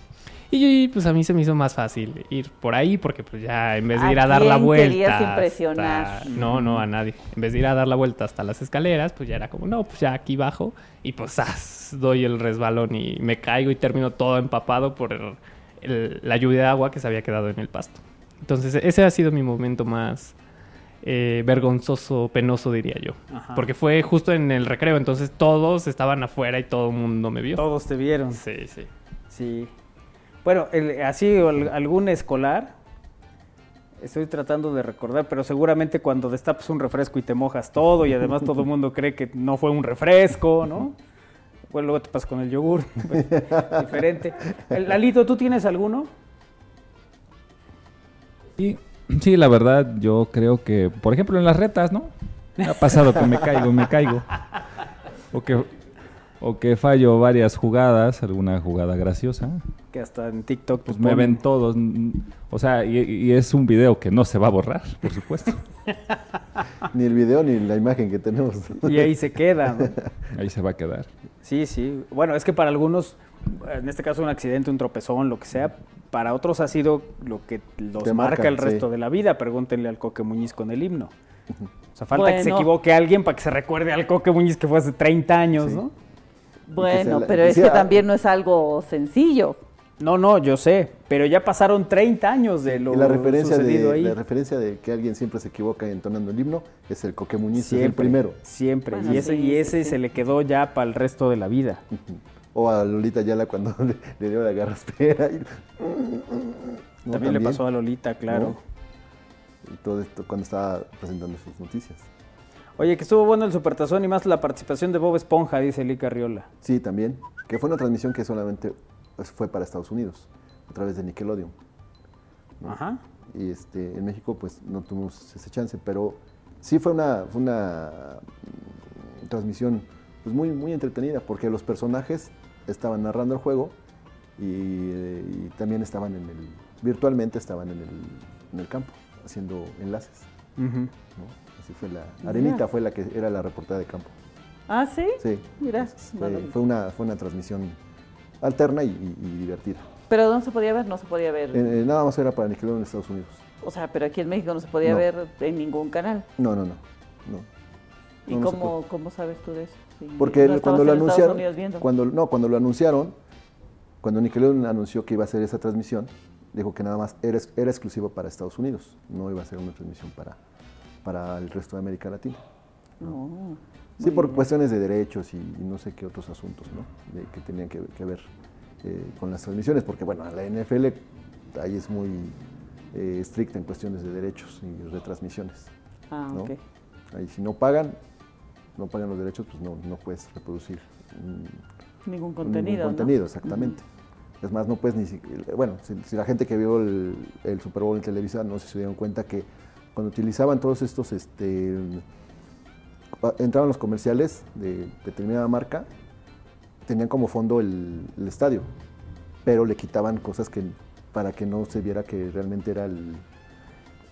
Y pues a mí se me hizo más fácil ir por ahí porque pues ya en vez de ¿A ir a dar la vuelta... querías impresionar? hasta- No, no, a nadie. En vez de ir a dar la vuelta hasta las escaleras, pues ya era como, no, pues ya aquí bajo y pues ¡zas! doy el resbalón y me caigo y termino todo empapado por el- el- la lluvia de agua que se había quedado en el pasto. Entonces ese ha sido mi momento más eh, vergonzoso, penoso diría yo. Ajá. Porque fue justo en el recreo, entonces todos estaban afuera y todo el mundo me vio. Todos te vieron. Sí, sí. Sí. Bueno, el- así al- algún escolar. Estoy tratando de recordar, pero seguramente cuando destapas un refresco y te mojas todo y además todo el mundo cree que no fue un refresco, ¿no? Bueno, luego te pasas con el yogur, pues, diferente. Lalito, ¿tú tienes alguno? Sí, sí, la verdad, yo creo que, por ejemplo, en las retas, ¿no? Ha pasado que me caigo, me caigo. O que, o que fallo varias jugadas, alguna jugada graciosa. Que hasta en TikTok Pues pues, me ven todos. O sea, y, y es un video que no se va a borrar, por supuesto. Ni el video ni la imagen que tenemos. Y ahí se queda. ¿no? Ahí se va a quedar. Sí, sí. Bueno, es que para algunos, en este caso un accidente, un tropezón, lo que sea, para otros ha sido lo que los Te marca marca, el resto sí. de la vida. Pregúntenle al Coque Muñiz con el himno. O sea, falta que se equivoque alguien para que se recuerde al Coque Muñiz que fue hace 30 años, Sí. ¿no? Bueno, la- pero es que también no es algo sencillo. No, no, yo sé, pero ya pasaron 30 años de lo Y la referencia, sucedido de, ahí. la referencia de que alguien siempre se equivoca entonando el himno es el Coque Muñiz, es el Siempre, primero. Siempre. Bueno, y ese, sí, y ese sí. se le quedó ya para el resto de la vida. O a Lolita Yala cuando le, le dio la garraspera. y- No, también, le pasó a Lolita, claro. ¿no? Y todo esto cuando estaba presentando sus noticias. Oye, que estuvo bueno el Supertazón y más la participación de Bob Esponja, dice Lica Riola. Sí, también. Que fue una transmisión que solamente pues, fue para Estados Unidos, a través de Nickelodeon. Ajá. Y este, en México pues no tuvimos ese chance, pero sí fue una, fue una transmisión pues, muy, muy entretenida, porque los personajes estaban narrando el juego y, eh, y también estaban en el, virtualmente estaban en el, en el campo, haciendo enlaces. ¿no? Fue la, Arenita fue la que era la reportera de campo. Ah, sí. Sí. Mira, fue, fue una, fue una transmisión alterna y, y- y divertida. Pero ¿dónde se podía ver? No se podía ver. Eh, nada más era para Nickelodeon en Estados Unidos. O sea, pero aquí en México no se podía No. ver en ningún canal. No, no, no. no. ¿Y No, cómo, cómo sabes tú de eso? Si Porque cuando lo anunciaron, cuando, no, cuando lo anunciaron, cuando Nickelodeon anunció que iba a hacer esa transmisión, dijo que nada más era, era exclusivo para Estados Unidos, no iba a ser una transmisión para, para el resto de América Latina. No. Sí, por cuestiones de derechos y, y no sé qué otros asuntos, ¿no? De- que tenían que, que ver eh, con las transmisiones, porque bueno, la NFL ahí es muy eh, estricta en cuestiones de derechos y retransmisiones. Ah, ¿no? ok. Ahí si no pagan, no pagan los derechos, pues no, no puedes reproducir Ningún ningún contenido. ¿no? contenido, exactamente. Es más, no puedes ni siquiera, bueno, si, si la gente que vio el, el Super Bowl en Televisa no se dieron cuenta que cuando utilizaban todos estos, este, entraban los comerciales de determinada marca, tenían como fondo el, el estadio, pero le quitaban cosas que para que no se viera que realmente era el,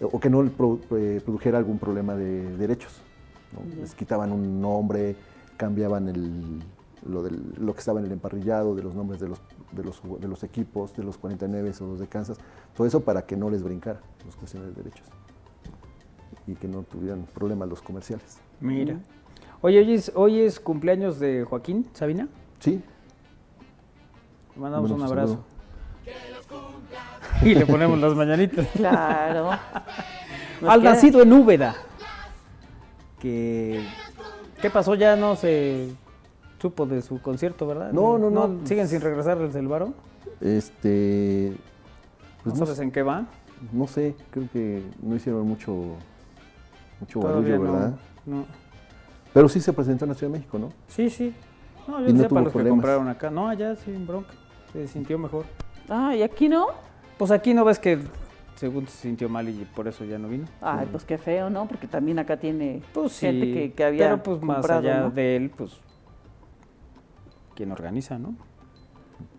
o que no pro- eh, produjera algún problema de derechos. ¿no? Les quitaban un nombre, cambiaban el, lo, de lo que estaba en el emparrillado, de los nombres de los, de los, de los equipos, de los 49 o los de Kansas, todo eso para que no les brincara los cuestiones de derechos y que no tuvieran problemas los comerciales. Mira. Oye, hoy es, hoy es cumpleaños de Joaquín Sabina. Sí. Le mandamos un abrazo. Y le ponemos las mañanitas. Claro. Al nacido en Úbeda. Que, ¿Qué pasó? Ya no se supo de su concierto, ¿verdad? No, no, no. ¿Siguen sin regresar el Selvaro? Este. Pues ¿No sabes en qué va? No sé, creo que no hicieron mucho, mucho barullo, ¿verdad? No. Pero sí se presentó en la Ciudad de México, ¿no? Sí, sí. No, yo decía para los que compraron acá. No, allá sí, en bronca. Se sintió mejor. Ah, ¿y aquí no? Pues aquí no ves que según se sintió mal y por eso ya no vino. Ay, pues qué feo, ¿no? Porque también acá tiene pues gente que, había Pero pues más allá de él, pues quien organiza, ¿no?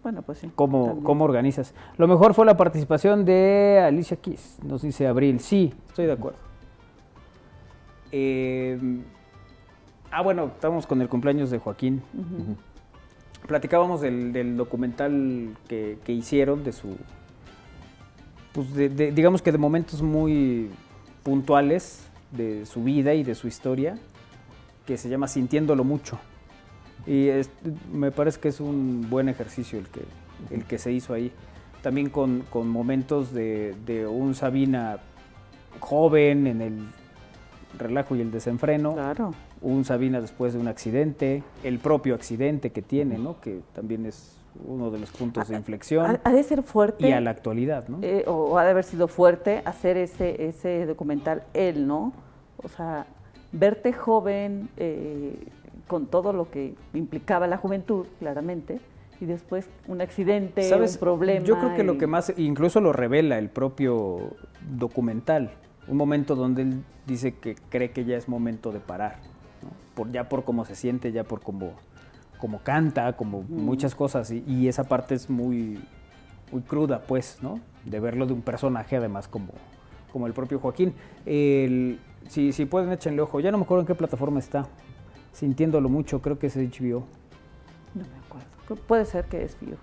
Bueno, pues sí. ¿Cómo, ¿Cómo, organizas? Lo mejor fue la participación de Alicia Keys, nos dice Abril. Sí, estoy de acuerdo. Eh, ah, bueno, estamos con el cumpleaños de Joaquín. Platicábamos del, documental que, hicieron, de su. Pues digamos que de momentos muy puntuales de su vida y de su historia, que se llama Sintiéndolo Mucho. Y me parece que es un buen ejercicio el que, el que se hizo ahí. También con, momentos de, de, un Sabina joven en el relajo y el desenfreno. Claro. Un Sabina después de un accidente, el propio accidente que tiene, ¿no? Que también es uno de los puntos de inflexión. Ha, de ser fuerte. Y a la actualidad, ¿no? Eh, o, ha de haber sido fuerte hacer ese, ese documental él, ¿no? O sea, verte joven, eh, con todo lo que implicaba la juventud, claramente, y después un accidente, un problema. Yo creo que lo que más, incluso lo revela el propio documental, un momento donde él dice que cree que ya es momento de parar, por, ya por cómo se siente, ya por cómo, cómo canta, como muchas cosas, y, esa parte es muy, muy cruda, pues, ¿no? De verlo de un personaje, además, como, como el propio Joaquín. El, si, si pueden, échenle ojo. Ya no me acuerdo en qué plataforma está sintiéndolo mucho, creo que es HBO. No me acuerdo. Puede ser que es HBO.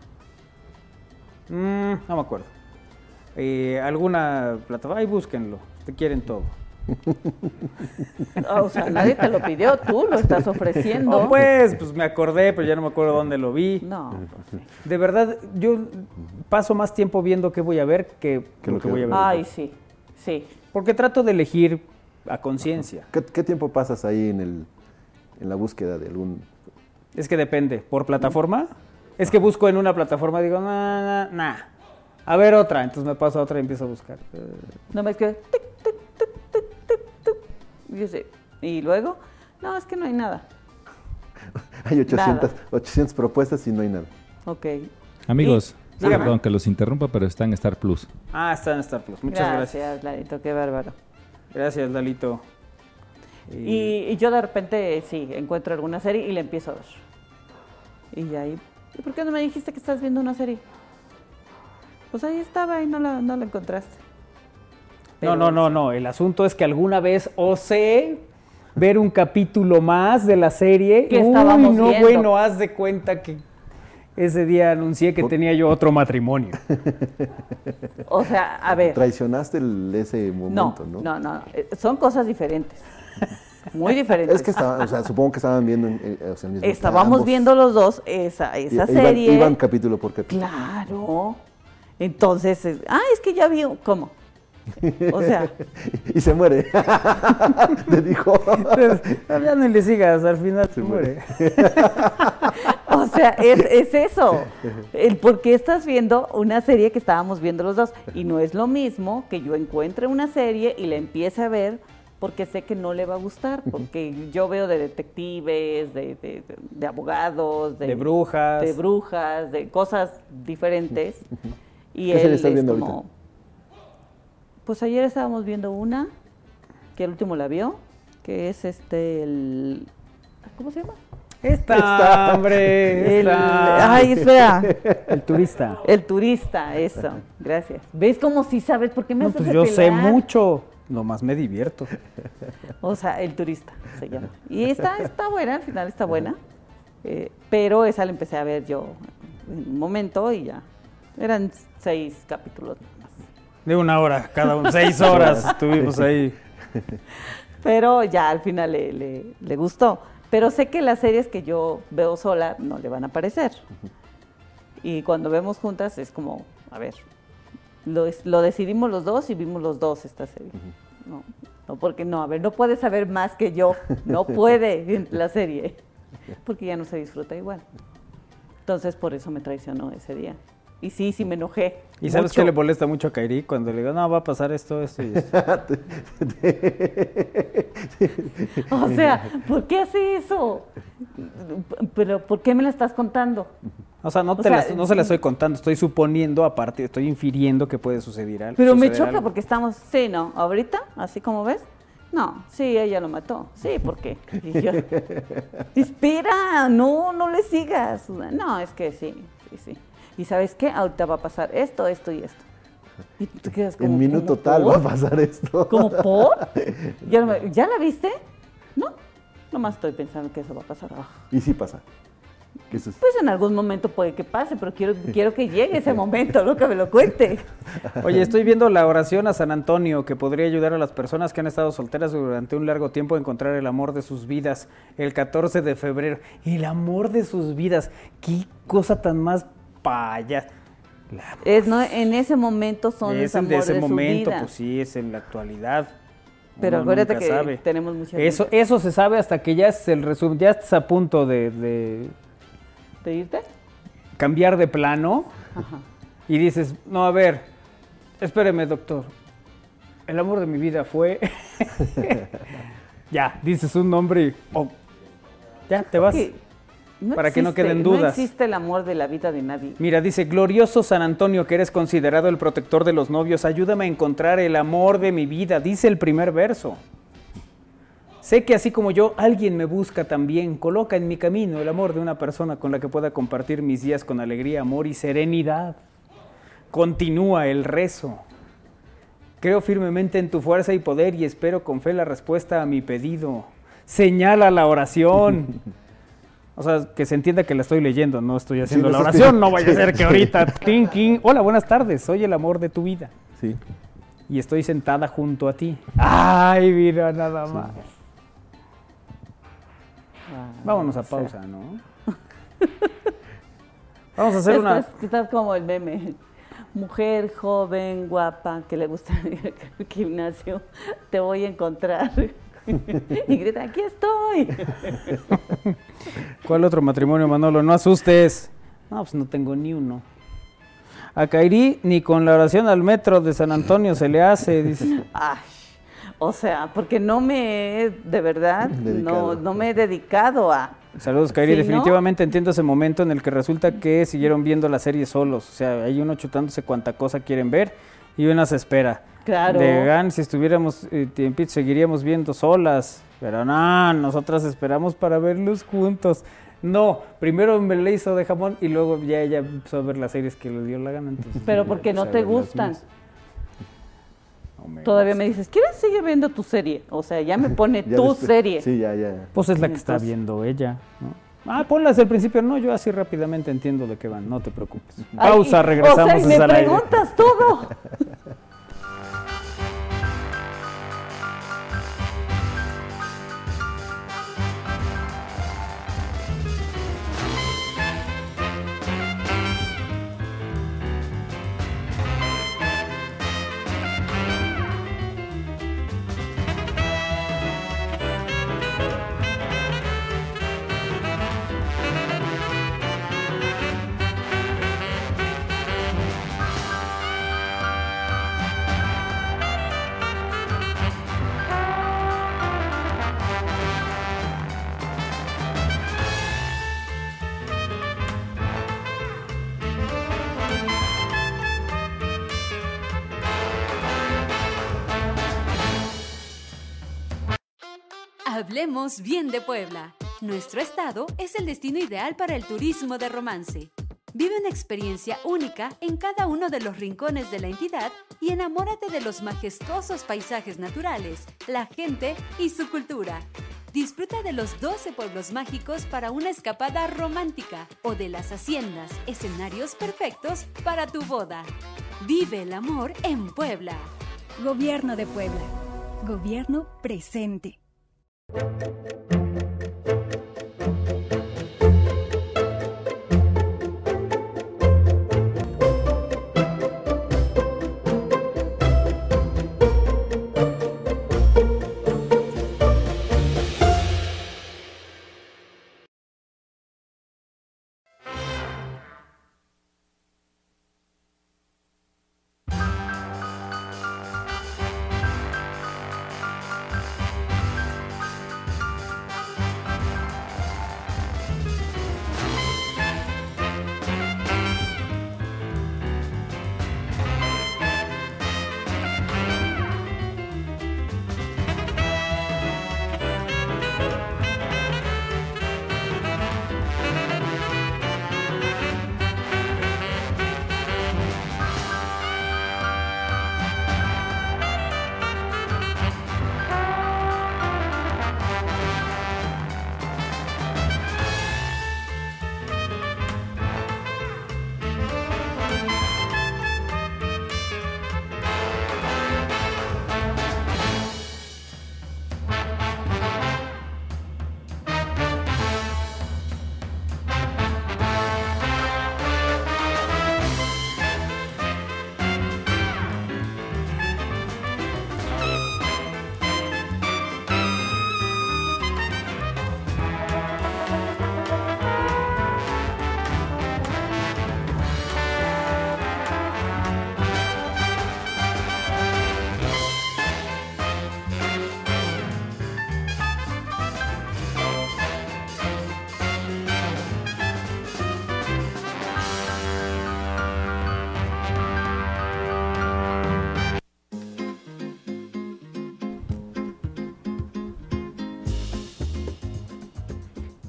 Mm, no me acuerdo. Eh, ¿Alguna plataforma? Ahí búsquenlo. Te quieren todo. Ah, o sea, nadie te lo pidió, tú lo estás ofreciendo. Oh, pues, pues me acordé, pero ya no me acuerdo dónde lo vi. No. De verdad, yo paso más tiempo viendo qué voy a ver que, lo que voy a ver. Ay, sí, sí. Porque trato de elegir a conciencia. ¿Qué, tiempo pasas ahí en el en la búsqueda de algún... Es que depende. ¿Por plataforma? Es que busco en una plataforma y digo, nah, nah, A ver otra. Entonces me paso a otra y empiezo a buscar. No me es que... Y luego, no, es que no hay nada. hay 800, 800 propuestas y no hay nada. Ok. Amigos, perdón que los interrumpa, pero está en Star Plus. Ah, está en Star Plus. Muchas gracias. Gracias, Lalito, qué bárbaro. Gracias, Lalito. Y, yo de repente, sí, encuentro alguna serie y la empiezo a ver. Y ahí, ¿y por qué no me dijiste que estás viendo una serie? Pues ahí estaba y no la, no la encontraste. no, no, no, no. El asunto es que alguna vez osé ver un capítulo más de la serie. Que estábamos no, bueno, haz de cuenta que ese día anuncié que tenía yo otro matrimonio. o sea, a ver. Traicionaste ese momento, ¿no? No, no, no. Eh, son cosas diferentes. Muy diferente. Es que o sea, supongo que estaban viendo eh, el mismo Estábamos viendo los dos esa, esa serie. Iban, capítulo por capítulo. Claro. Entonces, ah, es que ya vi, ¿cómo? O sea. y se muere. Te dijo. ya no le sigas, al final se, muere. o sea, es, es, eso. El por qué estás viendo una serie que estábamos viendo los dos. Y no es lo mismo que yo encuentre una serie y la empiece a ver porque sé que no le va a gustar, porque yo veo de detectives, de, de, abogados, de, brujas, de brujas, de cosas diferentes. Y él es como, pues ayer estábamos viendo una que el último la vio, que es este el ¿cómo se llama? Esta, hombre. ay, espera. El turista. El turista, eso. Gracias. ¿Ves cómo sí sabes? por qué me no, pues yo sé mucho. Nomás me divierto. O sea, el turista se llama. Y está, está buena, al final está buena. Eh, pero esa la empecé a ver yo en un momento y ya. Eran seis capítulos más. De una hora, cada uno, seis horas estuvimos ahí. Pero ya al final le, le, gustó. Pero sé que las series que yo veo sola no le van a parecer. Y cuando vemos juntas es como, a ver, lo, lo decidimos los dos y vimos los dos esta serie. No, no, porque no, a ver, no puede saber más que yo. No puede la serie. Porque ya no se disfruta igual. Entonces por eso me traicionó ese día. Y sí, sí me enojé. ¿Y sabes qué le molesta mucho a Kairi? Cuando le digo, no, va a pasar esto, esto y esto. o sea, ¿por qué hace eso? Pero, ¿por qué me la estás contando? O sea, no, te no se la estoy contando, estoy suponiendo, aparte, estoy infiriendo que puede suceder algo. Pero me choca porque estamos, sí, no, ahorita, así como ves, no, sí, ella lo mató. Sí, ¿por qué? Y yo, espera, no, no le sigas. No, es que sí, sí, sí. ¿Y sabes qué? Ahorita va a pasar esto, esto y esto. Y tú te quedas como. En minuto tal va a pasar esto. ¿Como por? ¿Ya, la viste? No, nomás estoy pensando que eso va a pasar. Ah. Y sí pasa. Pues en algún momento puede que pase, pero quiero, quiero que llegue ese momento, lo que me lo cuente. Oye, estoy viendo la oración a San Antonio que podría ayudar a las personas que han estado solteras durante un largo tiempo a encontrar el amor de sus vidas. El 14 de febrero. El amor de sus vidas. Qué cosa tan más payas. Es, no, en ese momento son es el de ese momento, pues sí, es en la actualidad. Pero acuérdate que tenemos mucha eso, eso se sabe hasta que ya es el resumen, ya estás a punto de, de, irte? Cambiar de plano. Y dices, no, a ver, espéreme, doctor. El amor de mi vida fue. ya, dices un nombre y. Oh, ya, te vas para que no queden dudas. No existe el amor de la vida de nadie. Mira, dice, glorioso San Antonio, que eres considerado el protector de los novios, ayúdame a encontrar el amor de mi vida, dice el primer verso. Sé que así como yo, alguien me busca también, coloca en mi camino el amor de una persona con la que pueda compartir mis días con alegría, amor y serenidad. Continúa el rezo. Creo firmemente en tu fuerza y poder y espero con fe la respuesta a mi pedido. Señala la oración. O sea, que se entienda que la estoy leyendo, no estoy haciendo la oración, no vaya a ser que ahorita, hola, buenas tardes, soy el amor de tu vida. Sí. Y estoy sentada junto a ti. Ay, mira, nada más. Vámonos a pausa, ¿no? Vamos a hacer una... Estás como el meme. Mujer joven, guapa, que le gusta el gimnasio, te voy a encontrar. y grita, aquí estoy. ¿Cuál otro matrimonio, Manolo? No asustes. No, pues no tengo ni uno. A Kairi ni con la oración al metro de San Antonio se le hace, dice. Ay, o sea, porque no me he, de verdad, no, no me he dedicado a... Saludos, Kairi. Definitivamente entiendo ese momento en el que resulta que siguieron viendo la serie solos. O sea, hay uno chutándose cuánta cosa quieren ver y una se espera. Claro. De GAN, si estuviéramos eh, tiempito, seguiríamos viendo solas. Pero no, nosotras esperamos para verlos juntos. No, primero me le hizo de jamón y luego ya ella empezó a ver las series que le dio la gana. Pero porque no te gustan. Todavía me dices, ¿quieres seguir viendo tu serie? O sea, ya me pone tu serie. Sí, ya, ya. Pues es la que está viendo ella, ¿no? Ah, ponla desde el principio. No, yo así rápidamente entiendo de qué van, no te preocupes. Pausa, regresamos. O sea, me preguntas todo. Hablemos bien de Puebla. Nuestro estado es el destino ideal para el turismo de romance. Vive una experiencia única en cada uno de los rincones de la entidad y enamórate de los majestuosos paisajes naturales, la gente y su cultura. Disfruta de los 12 pueblos mágicos para una escapada romántica o de las haciendas, escenarios perfectos para tu boda. Vive el amor en Puebla. Gobierno de Puebla. Gobierno presente. Thank you.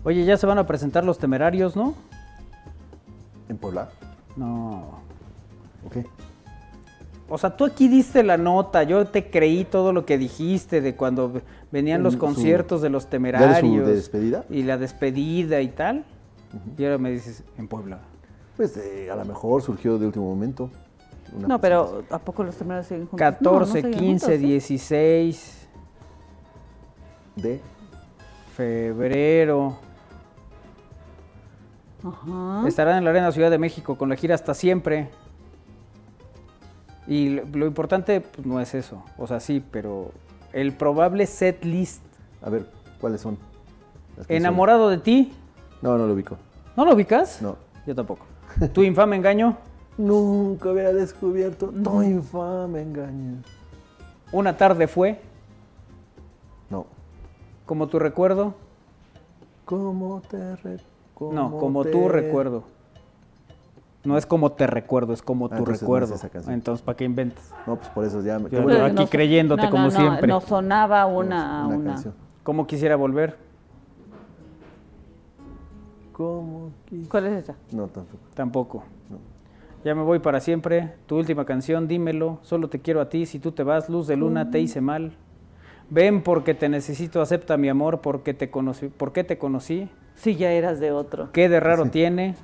Oye, ya se van a presentar los temerarios, ¿no? ¿En Puebla? No. Ok. O sea, tú aquí diste la nota, yo te creí todo lo que dijiste de cuando venían los conciertos de los temerarios. ¿De despedida? Y la despedida y tal. Y ahora me dices, en Puebla. Pues eh, a lo mejor surgió de último momento. no, pero ¿a poco los temerarios siguen juntos? 14, 15, 16. De febrero. Estarán en la Arena Ciudad de México con la gira Hasta Siempre. Y lo, importante pues, no es eso. O sea, sí, pero el probable set list. A ver, ¿cuáles son? Enamorado de ti. No, no lo ubico. ¿No lo ubicas? No. Yo tampoco. ¿Tu infame engaño? Nunca había descubierto tu infame engaño. ¿Una tarde fue? No. ¿Como tu recuerdo? ¿Cómo te recuerdo? No, como tu recuerdo. No es como te recuerdo, es como tu recuerdo. entonces, ¿para qué inventas? No, pues por eso ya me Yo aquí creyéndote como siempre. No sonaba una, una, Canción. ¿Cómo quisiera volver? ¿Cómo ¿Cuál es esa? No, tampoco. Tampoco. Ya me voy para siempre. Tu última canción, dímelo. Solo te quiero a ti. Si tú te vas, luz de luna, te hice mal. Ven porque te necesito, acepta mi amor porque te conocí. ¿Por qué te conocí? Si ya eras de otro. ¿Qué de raro tiene?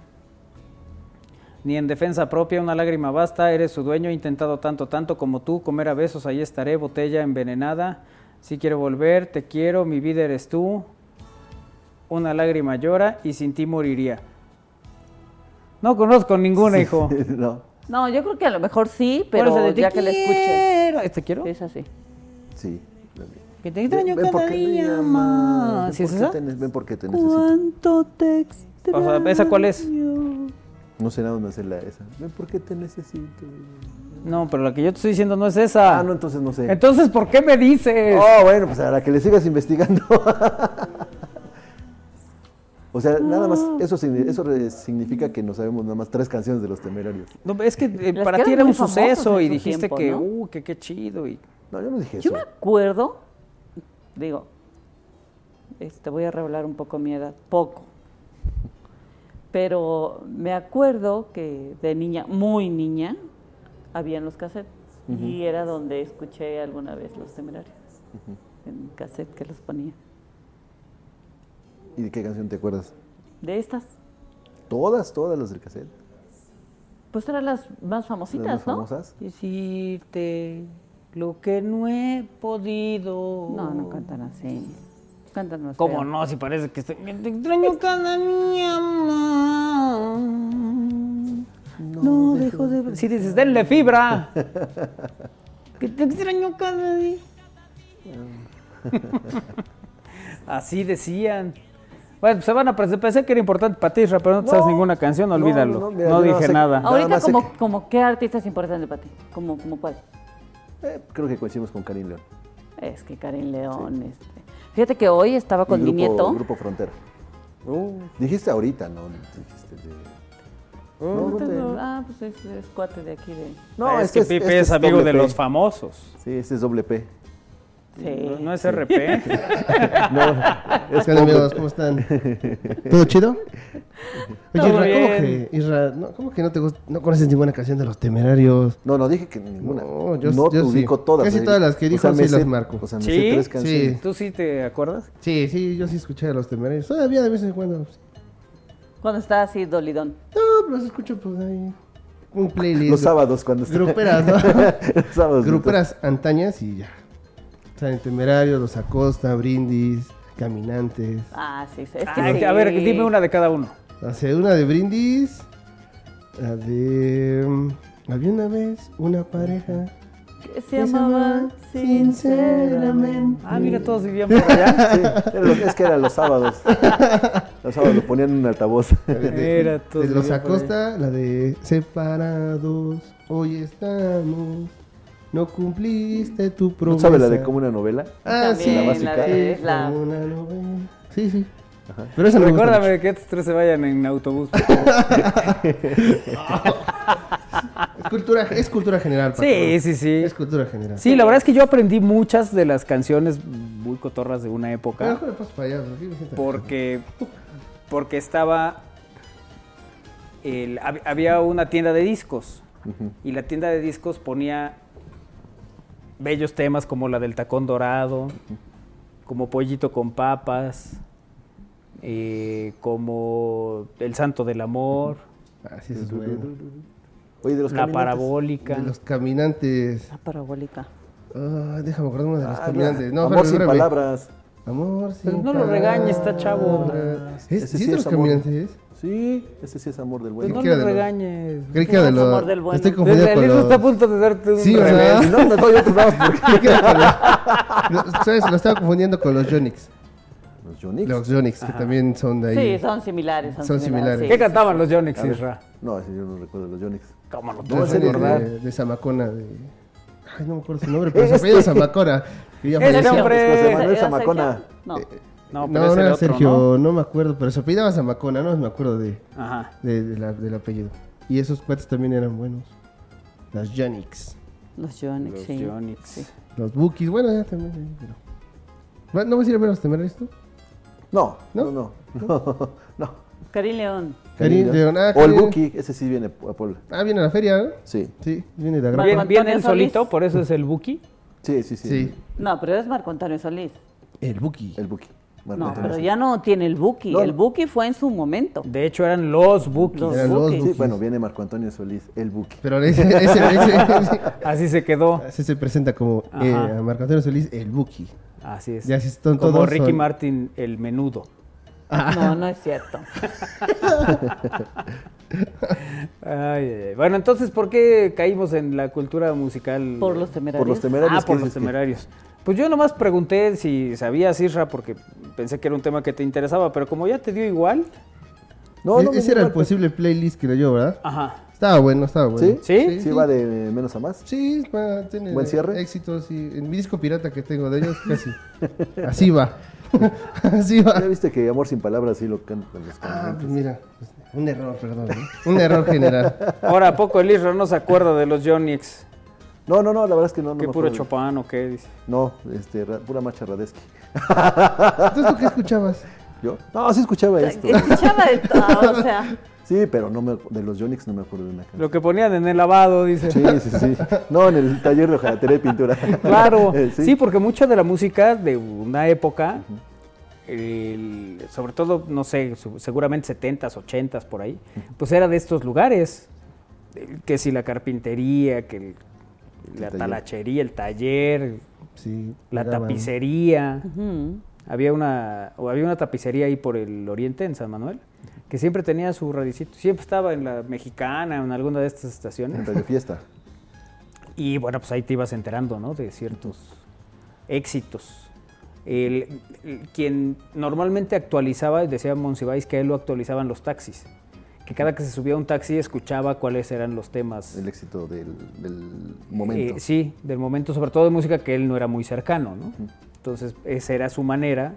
Ni en defensa propia una lágrima basta, eres su dueño, he intentado tanto, tanto como tú, comer a besos, ahí estaré, botella envenenada. Si quiero volver, te quiero, mi vida eres tú. Una lágrima llora y sin ti moriría. No conozco ninguna, hijo. no. no, yo creo que a lo mejor sí, pero ya que le escuche. ¿Te quiero? Es así. Sí. Que te extraño ven, cada día más. ¿Sí es esa? ven porque te necesito. ¿Cuánto te extraño? O sea, ¿esa cuál es? No sé nada más la esa. Ven porque te necesito. No, pero la que yo te estoy diciendo no es esa. Ah, no, entonces no sé. Entonces, ¿por qué me dices? Oh, bueno, pues a la que le sigas investigando. o sea, nada más, eso, eso significa que no sabemos nada más tres canciones de los temerarios. No, es que eh, para ti era un suceso y dijiste que, uh, que qué chido. Y... No, yo no dije eso. Yo me acuerdo digo, este, voy a revelar un poco mi edad, poco. Pero me acuerdo que de niña, muy niña, habían los cassettes y era donde escuché alguna vez los temerarios, en cassette que los ponía. ¿Y de qué canción te acuerdas? De estas. Todas, todas las del cassette. Pues eran las más famositas, Las más ¿no? famosas. Decirte lo que no he podido. No, no cantan así. Cantan más ¿Cómo feo. no? Si parece que estoy. Te extraño cada día más. No, dejo de. Si dices, denle fibra. que te extraño cada día. Así decían. Bueno, pues se van a presentar. Pensé que era importante para ti, pero no te sabes No, ninguna canción, no, olvídalo. no, No, no, mira, no dije sé- nada. Nada Ahorita, como, que- como, ¿qué artista es importante para ti? ¿Como, como cuál? Eh, creo que coincidimos con Karim León. Es que Karin León, este. Fíjate que hoy estaba con mi grupo, nieto. Grupo Frontera. Dijiste ahorita, ¿no? Dijiste de... No, No, tengo- no te- ah, pues es, es cuate de aquí de. No, es este que Pipe este es amigo de P. los famosos. Sí, este es doble P. Sí. No es RP. No, es ¿Qué amigos? ¿Cómo están? ¿Todo chido? Oye, Todo Isra, ¿cómo bien. que, Isra, no, ¿cómo que no te gusta, no conoces ninguna canción de los temerarios? No, no dije que ninguna. No, No, yo- yo, yo sí. ubico todas. Casi todas las que O dijo sea, me sí las marco. O sea, me ¿Sí? sé tres Sí. canciones. ¿Tú sí te acuerdas? Sí, sí, yo sí escuché a los temerarios. Todavía de vez en cuando. Cuando está así dolidón. No, los escucho pues ahí. Un playlist. Los sábados cuando está- Gruperas, ¿no? Los sábados. Gruperas antañas y ya. En temerarios, los Acosta, Brindis, Caminantes. Ah, sí, sí, es que Ay, sí. A ver, dime una de cada uno. Hace una de Brindis. La de. mm, Había una vez una pareja. Que se amaba sinceramente. Ah, mira, todos vivían por allá. Sí, es que eran los sábados. Los sábados lo ponían en un altavoz. Mira, todos De los. Acosta, la de Separados, hoy estamos. No cumpliste tu ¿No promesa. sabe la de como una novela? Ah, sí, la básica. la de- la- como una novela. Sí, sí. Pero esa no Recuérdame que estos tres se vayan en autobús. Es cultura, es cultura general. Paco. Sí, sí, sí. Es cultura general. Sí, la verdad es que yo aprendí muchas de las canciones muy cotorras de una época porque porque estaba el- había una tienda de discos y la tienda de discos ponía bellos temas como la del tacón dorado, como pollito con papas, eh, como el santo del amor, Ah, sí, eso es bueno. Oye, de los la caminantes. parabólica. De los caminantes. La parabólica. Ah, déjame acordar uno de los Ah, caminantes. No, Amor sin palabras. Amor sin Pero no lo regañes, está chavo. ¿Es, ¿sí de los amor. caminantes? Sí, ese sí es amor del Pues bueno. no lo de los- regañes. Creí que era de No, los... amor del bueno. Estoy confundido el con los... está a punto de darte un Sí, revés. Si no, me doy porque lo- ¿Sabes? Lo estaba confundiendo con los Yonix. Los Jonix. Los Yonix, que también son de ahí. Sí, son similares. Son, Son similares. ¿Qué sí, cantaban los Yonix, Isra? No, ese yo no recuerdo los Jonix. ¿Cómo no te No, vas a en serio, acordar? de, de Zamacona, de... Ay, no me acuerdo su nombre, pero Zamacona. que ya Este hombre- José ¿Era Manuel? Zamacona. No. No, pero No, era era otro, Sergio, ¿no? ¿no? me acuerdo, pero su apellido era Zamacona, no me acuerdo de, Ajá. de- de la- del apellido. Y esos cuates también eran buenos. Los Yonix, Los Yonix, Los sí. Yonix. sí. los Bookies, bueno, ya también. sí, pero- ¿Va- ¿No vas a ir a ver los temerarios tú? No, ¿No? no, no. No. Karim León. Karim León, ah, O el Buki, ese sí viene a Puebla. Ah, viene a la feria, ¿no? Sí, Sí, viene de Agrapa. Bien Antonio él solito, por eso es el Buki. sí, sí, sí. Sí, No, pero es Marco Antonio Solís. el Buki. El Buki. No, pero ya no tiene el Buki. No. El Buki fue en su momento. De hecho, eran los Bukis. Los Eran los Bukis. Sí, Bukis. bueno, viene Marco Antonio Solís, el Buki. Pero ese, ese, ese- Así se quedó. ese se presenta como eh, Marco Antonio Solís, el Buki. Así es. Están Como todos Ricky son- Martin, el menudo. No, no es cierto. Ay, ay. Bueno, entonces, ¿por qué caímos en la cultura musical? Por los temerarios. Por los temerarios. Ah, por ¿qué los que- temerarios. Pues yo nomás pregunté si sabías, Isra, porque pensé que era un tema que te interesaba, pero como ya te dio igual. No, no, E- me ese era el igual, posible playlist que leyó, ¿verdad? Ajá. Estaba bueno, estaba bueno. ¿Sí? ¿Sí? Sí, va de menos a más. Sí, va, tiene ¿Buen cierre? éxitos y en mi disco pirata que tengo de ellos casi. Así va. Así va. Ya viste que Amor sin palabras sí lo cantan los Ah, pues caminantes. mira, pues, un error, perdón. ¿no? Un error general. Ahora, ¿a poco el Isra no se acuerda de los Jonix? No, no, no, la verdad es que no. no ¿Qué me puro acuerdo. Chopin o qué? Dice. No, este, ra- pura marcha Radesky. Entonces, ¿tú qué escuchabas? ¿Yo? No, sí escuchaba esto. Escuchaba de todo, o sea. Sí, pero no me, de los Yonix no me acuerdo de una canción. Lo que ponían en el lavado, dice. Sí, sí, sí. No, en el taller de hojalatería y pintura. Claro, Eh, sí. porque mucha de la música de una época sobre todo, no sé, seguramente 70s, 80s por ahí, pues era de estos lugares, que si la carpintería, que la talachería, el taller, la tapicería. Había una, o había una tapicería ahí por el oriente, en San Manuel, que siempre tenía su radicito, siempre estaba en la mexicana, en alguna de estas estaciones. En Fiesta. Y bueno, pues ahí te ibas enterando, ¿no? De ciertos éxitos. El, quien normalmente actualizaba, decía Monsiváis que él lo actualizaban los taxis. Que cada que se subía a un taxi escuchaba cuáles eran los temas. El éxito del, momento. Eh, sí, del momento, sobre todo de música que él no era muy cercano, ¿no? Entonces, esa era su manera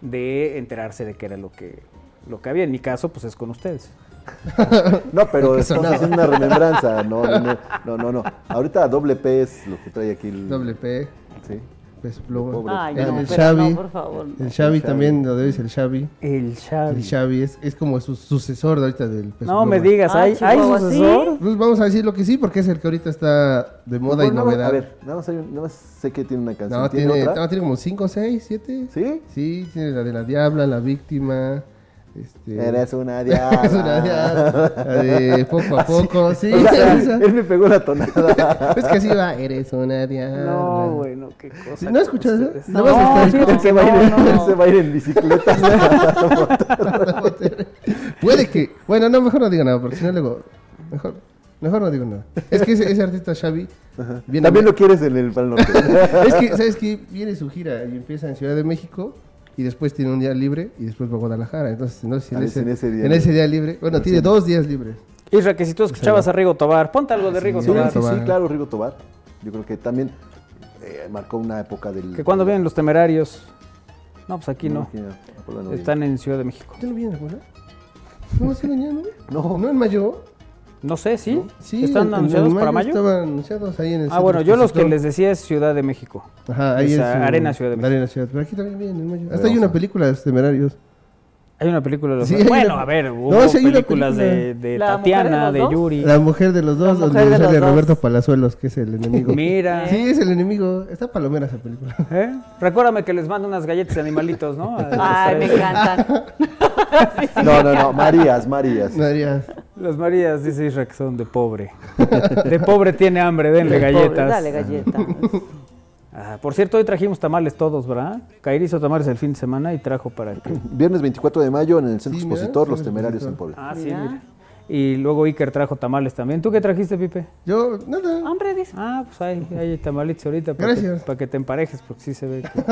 de enterarse de qué era lo que, lo que había. En mi caso, pues es con ustedes. no, pero haciendo una remembranza. No, no, no, no, Ahorita doble P es lo que trae aquí el... Doble P. Sí. Ay, el, el Xavi, por favor. El Xavi también, lo debes el Xavi. El Xavi. El Xavi es, es como su sucesor de ahorita del Peso No me digas, ¿hay, ¿hay sucesor? Pues vamos a decir lo que sí, porque es el que ahorita está de moda y novedad. A ver, nada más, nada más, sé que tiene una canción. No, tiene, ¿Tiene, no, tiene como 5, 6, 7. ¿Sí? Sí, tiene la de la Diabla, la Víctima. Este... Eres una diabla. Eres una diabla. poco a poco, sí. él me pegó la tonada. es que así va, eres una diabla. No, bueno, qué cosa. ¿No escuchas eso? No, no, no, él, se va a ir, no, él se va a ir en bicicleta. Puede que. Bueno, no, mejor no digo nada, porque si no luego. Mejor. Mejor no digo nada. Es que ese, ese artista Xavi. Viene También lo quieres en el Pal Norte. es que, ¿sabes qué? Viene su gira y empieza en Ciudad de México y después tiene un día libre y después va a Guadalajara. Entonces, no sé si en, ah, ese, en, ese, día, libre. Bueno, tiene dos días libres. Isra, que si tú escuchabas a Rigo Tobar, ponte algo de Rigo Tobar. Sí, sí, claro, Rigo Tobar. Yo creo que también eh, marcó una época del. Que cuando vienen los temerarios. No, pues aquí no. Están en Ciudad de México. ¿Qué no vienen, ¿verdad? ¿No venían, no? No, no en mayo. No sé, ¿sí? sí ¿Están anunciados para mayo? Estaban anunciados ahí en el Ah, bueno, yo los que les decía es Ciudad de México. Ajá, ahí es. Arena Ciudad de México. Arena Ciudad. Pero aquí también viene en mayo. Hasta hay una película de los temerarios. Hay una película de los sí, Bueno, a ver, hubo no, sí, películas de, de Tatiana, de, Yuri. La mujer de los dos, donde sale Roberto Palazuelos, que es el enemigo. Mira. Sí, es el enemigo. Está palomera esa película. ¿Eh? Recuérdame que les mando unas galletas de animalitos, ¿no? Ay, me encantan. no, no, no. Marías, Marías. Marías. Las Marías, dice Isra, que son de pobre. De pobre tiene hambre, denle galletas. dale galletas. Ah, por cierto, hoy trajimos tamales todos, ¿verdad? Kairi hizo tamales el fin de semana y trajo para que... Viernes 24 de mayo en el Centro Expositor Los Temerarios en Puebla. Ah, sí, mira. Y luego Iker trajo tamales también. ¿Tú qué trajiste, Pipe? Yo, nada. Hambre, dice. Ah, pues hay, hay tamalitos ahorita para que, para que te emparejes, porque sí se ve que...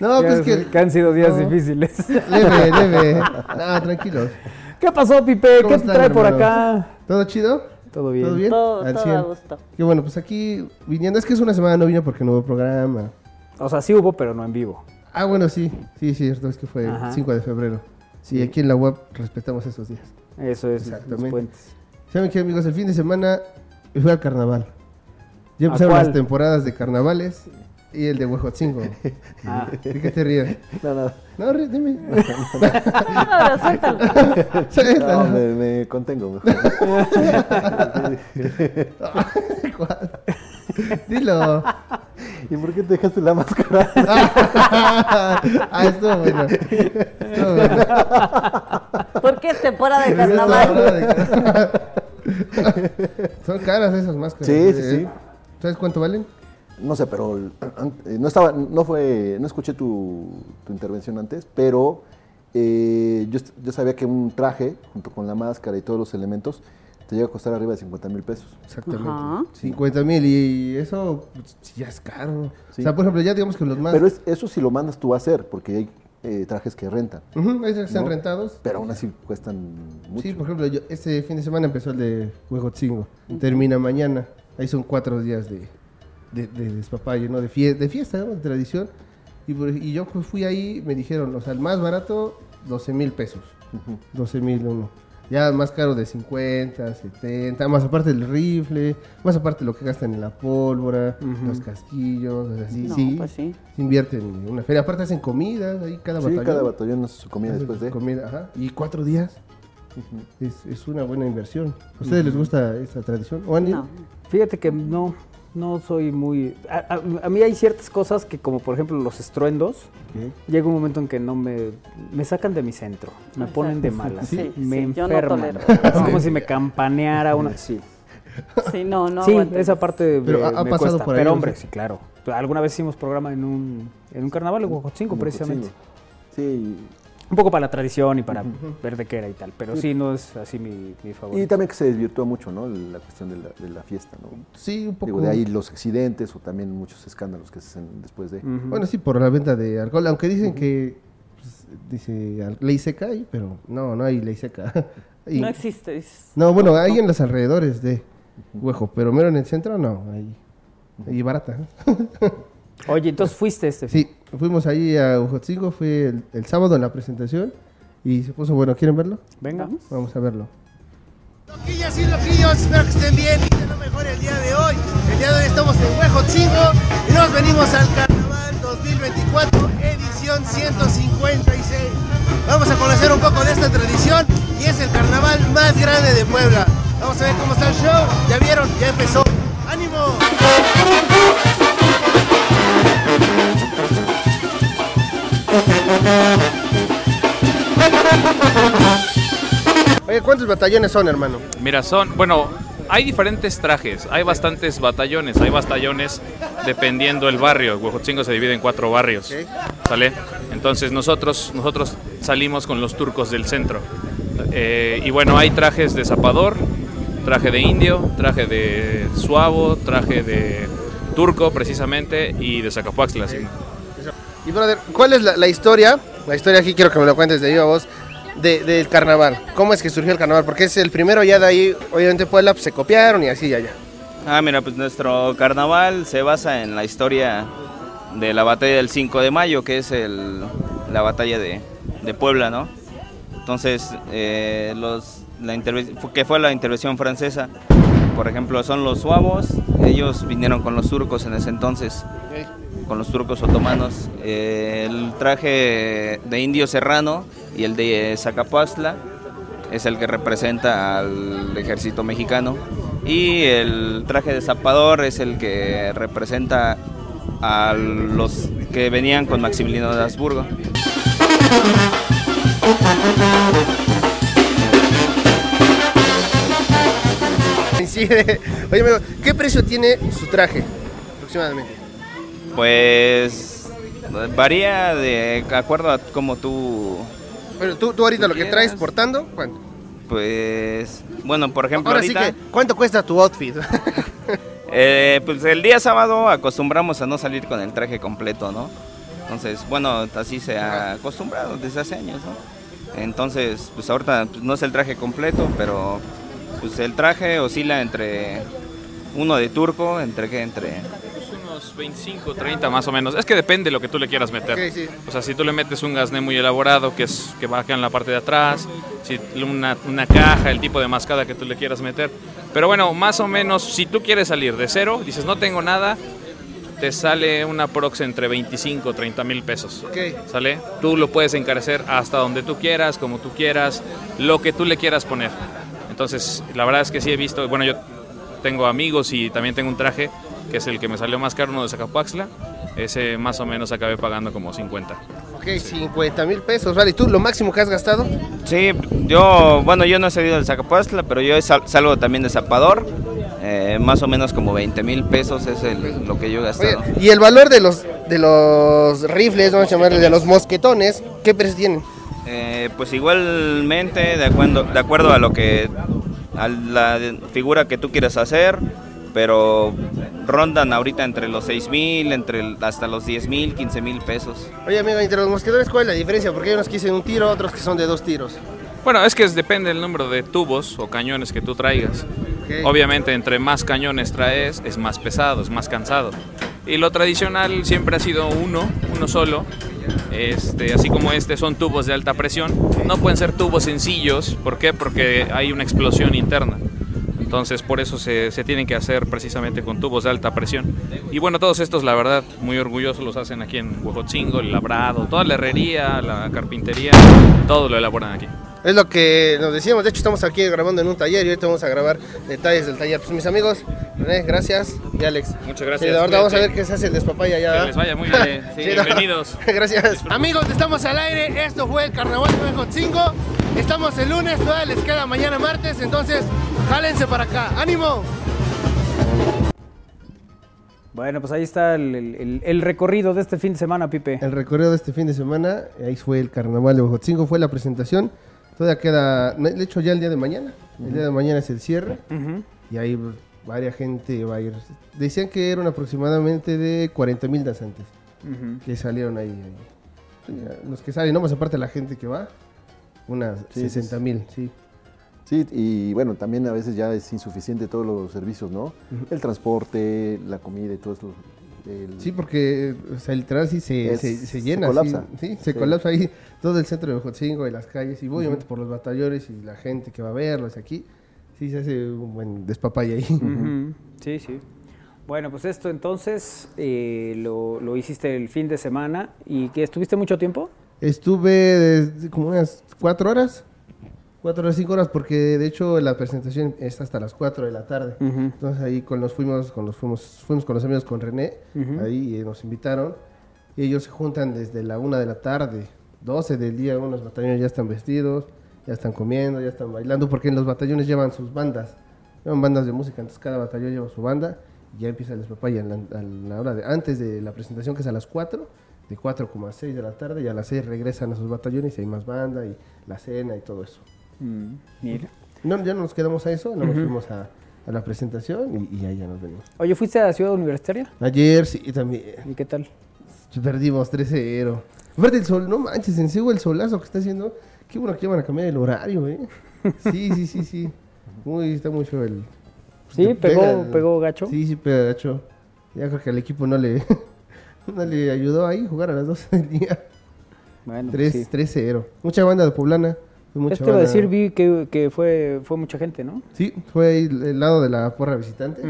no, pues que... que... han sido días difíciles. Leve, leve. No, tranquilos. ¿Qué pasó, Pipe? ¿Qué te trae por acá? ¿Todo chido? ¿Todo bien? ¿Todo bien? Todo, todo a gusto. Qué bueno, pues aquí viniendo, es que es una semana no vino porque no hubo programa. O sea, sí hubo, pero no en vivo. Ah, bueno, sí, sí, cierto, es que fue el 5 de febrero. Sí, aquí en la web respetamos esos días. Eso es, Exactamente. los puentes. ¿Saben qué, amigos? El fin de semana fui al carnaval. Ya empezaron las temporadas de carnavales y el de Huejotzingo. Ah. ¿De qué te ríes? No, nada. No, dime. No, suéltalo. No, me, me contengo mejor. Dilo. ¿Y por qué te dejaste la máscara? ah, estuvo bueno. Estuvo bueno. ¿Por qué es temporada de carnaval? Son caras esas máscaras. Sí, sí, sí. ¿Sabes cuánto valen? No sé, pero eh, no estaba, no fue, no escuché tu, intervención antes, pero eh, yo, sabía que un traje, junto con la máscara y todos los elementos, te llega a costar arriba de 50 mil pesos. Exactamente. 50 mil y eso pues, ya es caro. O sea, por ejemplo, ya digamos que los más... Pero eso si lo mandas tú a hacer, porque hay eh, trajes que rentan. Uh están rentados. Pero aún así cuestan mucho. Sí, por ejemplo, yo, este fin de semana empezó el de Huejotzingo. Termina mañana. Ahí son cuatro días de, de, de despapalle, ¿no? De, de fiesta, De tradición. Y, y, yo fui ahí, me dijeron, o sea, el más barato, 12 mil pesos. 12 mil uno. Ya más caro de 50, 70, más aparte del rifle, más aparte lo que gastan en la pólvora, los casquillos, o sea, sí, sí, pues sí. invierten en una feria. Aparte hacen comidas, ahí cada sí, batallón. cada batallón hace su comida después de. Comida, ajá. Y cuatro días. es, es, una buena inversión. ¿A ustedes les gusta esta tradición? ¿O no. Fíjate que no, no soy muy... A, mí hay ciertas cosas que, como por ejemplo los estruendos, llega un momento en que no me... Me sacan de mi centro, me ponen de malas, ¿Sí? me enferman. es como si me campaneara una... Sí. Sí, no, no. Sí, esa parte Pero ha, pasado por ahí. Pero hombre, sí, claro. Alguna vez hicimos programa en un, en un carnaval en Huajotzinco, precisamente. Sí, un poco para la tradición y para ver de qué era y tal, pero sí, no es así mi, mi, favorito. Y también que se desvirtuó mucho, ¿no? La cuestión de la, fiesta, ¿no? Sí, un poco. de ahí los accidentes o también muchos escándalos que se hacen después de. Bueno, sí, por la venta de alcohol, aunque dicen que pues, dice ley seca ahí, pero no, no hay ley seca. no existe. No, bueno, hay en los alrededores de Huejo, pero mero en el centro no, ahí, ahí barata. Oye, entonces fuiste este. Sí, fuimos ahí a Ujotzingo, fue el, sábado en la presentación y se puso bueno. ¿Quieren verlo? Venga. Vamos a verlo. Loquillas y loquillos, espero que estén bien y que lo mejor el día de hoy. El día de hoy estamos en Huejotzingo y nos venimos al Carnaval 2024, edición 156. Vamos a conocer un poco de esta tradición y es el carnaval más grande de Puebla. Vamos a ver cómo está el show. Ya vieron, ya empezó. ¡Ánimo! Oye, ¿cuántos batallones son, hermano? Mira, son, bueno, hay diferentes trajes, hay bastantes batallones, hay batallones dependiendo el barrio. Huejotzingo se divide en cuatro barrios, ¿sale? Entonces nosotros, nosotros salimos con los turcos del centro. Eh, y bueno, hay trajes de zapador, traje de indio, traje de suavo, traje de turco precisamente y de Zacapuaxtla. Y brother, ¿cuál es la, historia? La historia aquí quiero que me lo cuentes de viva voz. del carnaval. ¿Cómo es que surgió el carnaval? Porque es el primero ya de ahí, obviamente Puebla pues, se copiaron y así ya ya. Ah, mira, pues nuestro carnaval se basa en la historia de la batalla del 5 de mayo, que es el, la batalla de, de Puebla, ¿no? Entonces, eh, los, la que fue la intervención francesa, por ejemplo, son los suavos, ellos vinieron con los turcos en ese entonces con los turcos otomanos. el traje de indio serrano y el de Zacapuastla es el que representa al ejército mexicano y el traje de zapador es el que representa a los que venían con Maximiliano de Habsburgo. Oye, ¿qué precio tiene su traje aproximadamente? Pues varía de acuerdo a cómo tú... Pero tú, tú ahorita lo que traes portando, ¿cuánto? Pues, bueno, por ejemplo Ahora sí que, ¿cuánto cuesta tu outfit? eh, pues el día sábado acostumbramos a no salir con el traje completo, ¿no? Entonces, bueno, así se ha acostumbrado desde hace años, ¿no? Entonces, pues ahorita pues, no es el traje completo, pero pues el traje oscila entre uno de turco, entre que entre 25, 30 más o menos. Es que depende de lo que tú le quieras meter. O sea, si tú le metes un gasné muy elaborado, que es que va en la parte de atrás, si una, una, caja, el tipo de mascada que tú le quieras meter. Pero bueno, más o menos, si tú quieres salir de cero, dices no tengo nada, te sale una prox entre 25 o 30 mil pesos. ¿Sale? Tú lo puedes encarecer hasta donde tú quieras, como tú quieras, lo que tú le quieras poner. Entonces, la verdad es que sí he visto, bueno, yo tengo amigos y también tengo un traje que es el que me salió más caro, uno de Zacapuaxla. Ese más o menos acabé pagando como 50. Ok, 50 mil pesos, vale. ¿Y tú lo máximo que has gastado? Sí, yo, bueno, yo no he salido de Zacapuaxla, pero yo salgo también de Zapador. Eh, más o menos como 20 mil pesos es lo que yo he gastado. ¿Y el valor de los, de los rifles, vamos a llamarle, de los mosquetones, qué precio tienen? Eh, pues igualmente, de acuerdo, de acuerdo a lo que, a la figura que tú quieras hacer, pero rondan ahorita entre los 6 mil, entre hasta los 10 mil, 15 mil pesos. Oye, amigo, entre los mosquetones, ¿cuál es la diferencia? Porque hay unos que dicen un tiro, otros que son de dos tiros. Bueno, es que depende del número de tubos o cañones que tú traigas. Obviamente, entre más cañones traes, es más pesado, es más cansado. Y lo tradicional siempre ha sido uno, uno solo. Este, así como este son tubos de alta presión. No pueden ser tubos sencillos. ¿Por qué? Porque hay una explosión interna. Entonces por eso se, tienen que hacer precisamente con tubos de alta presión. Y bueno, todos estos la verdad muy orgullosos los hacen aquí en Huejotzingo, el labrado, toda la herrería, la carpintería, todo lo elaboran aquí. Es lo que nos decíamos. De hecho, estamos aquí grabando en un taller y ahorita vamos a grabar detalles del taller. Pues mis amigos, René, gracias. Y Alex. Muchas gracias. ahora vamos a ver qué se hace el despapaya allá. Que les vaya muy bien. bienvenidos. gracias. Amigos, estamos al aire. Esto fue el Carnaval de 5. Estamos el lunes, todavía les queda mañana martes. Entonces, jálense para acá. ¡Ánimo! Bueno, pues ahí está el, recorrido de este fin de semana, Pipe. El recorrido de este fin de semana, ahí fue el carnaval de Bojotzingo, fue la presentación. Todavía queda, de hecho ya el día de mañana, el día de mañana es el cierre y ahí varias gente va a ir. Decían que eran aproximadamente de 40 mil danzantes que salieron ahí, Los que salen, no más aparte la gente que va, unas 60 mil, sí. Sí, y bueno, también a veces ya es insuficiente todos los servicios, ¿no? El transporte, la comida y todo eso. Sí, porque o sea, literal sí se, se, llena. Se colapsa. Sí, se colapsa ahí todo el centro de Jotzingo y las calles, y obviamente por los batallones y la gente que va a verlos aquí, sí se hace un buen despapay ahí. Sí, sí. Bueno, pues esto entonces eh, lo, lo, hiciste el fin de semana y que estuviste mucho tiempo. Estuve como unas cuatro horas. Cuatro horas, cinco horas, porque de hecho la presentación es hasta las cuatro de la tarde. Entonces ahí con los fuimos, con los fuimos, fuimos con los amigos con René, ahí eh, nos invitaron. Y ellos se juntan desde la una de la tarde, 12 del día, unos batallones ya están vestidos, ya están comiendo, ya están bailando, porque en los batallones llevan sus bandas, llevan bandas de música, entonces cada batallón lleva su banda. Y ya empieza el despapaya a la, hora de, antes de la presentación que es a las 4, de 4,6 de la tarde y a las 6 regresan a sus batallones y hay más banda y la cena y todo eso. Mm, mira. No, ya no nos quedamos a eso, nos fuimos a, la presentación y, ahí ya nos venimos. Oye, ¿fuiste a la ciudad universitaria? Ayer sí, también. ¿Y qué tal? Perdimos 13-0. Aparte el sol, no manches, en serio el solazo que está haciendo. Qué bueno que van a cambiar el horario, ¿eh? Sí, sí, sí, sí. Muy, está muy feo el... Sí, pegó, pegó gacho. Sí, sí, pegó gacho. Ya creo que al equipo no le, no le ayudó ahí jugar a las 12 del día. Bueno, 3-0. Pues Mucha banda de poblana. Esto iba a decir, vi que, que, fue, fue mucha gente, ¿no? Sí, fue ahí el lado de la porra visitante,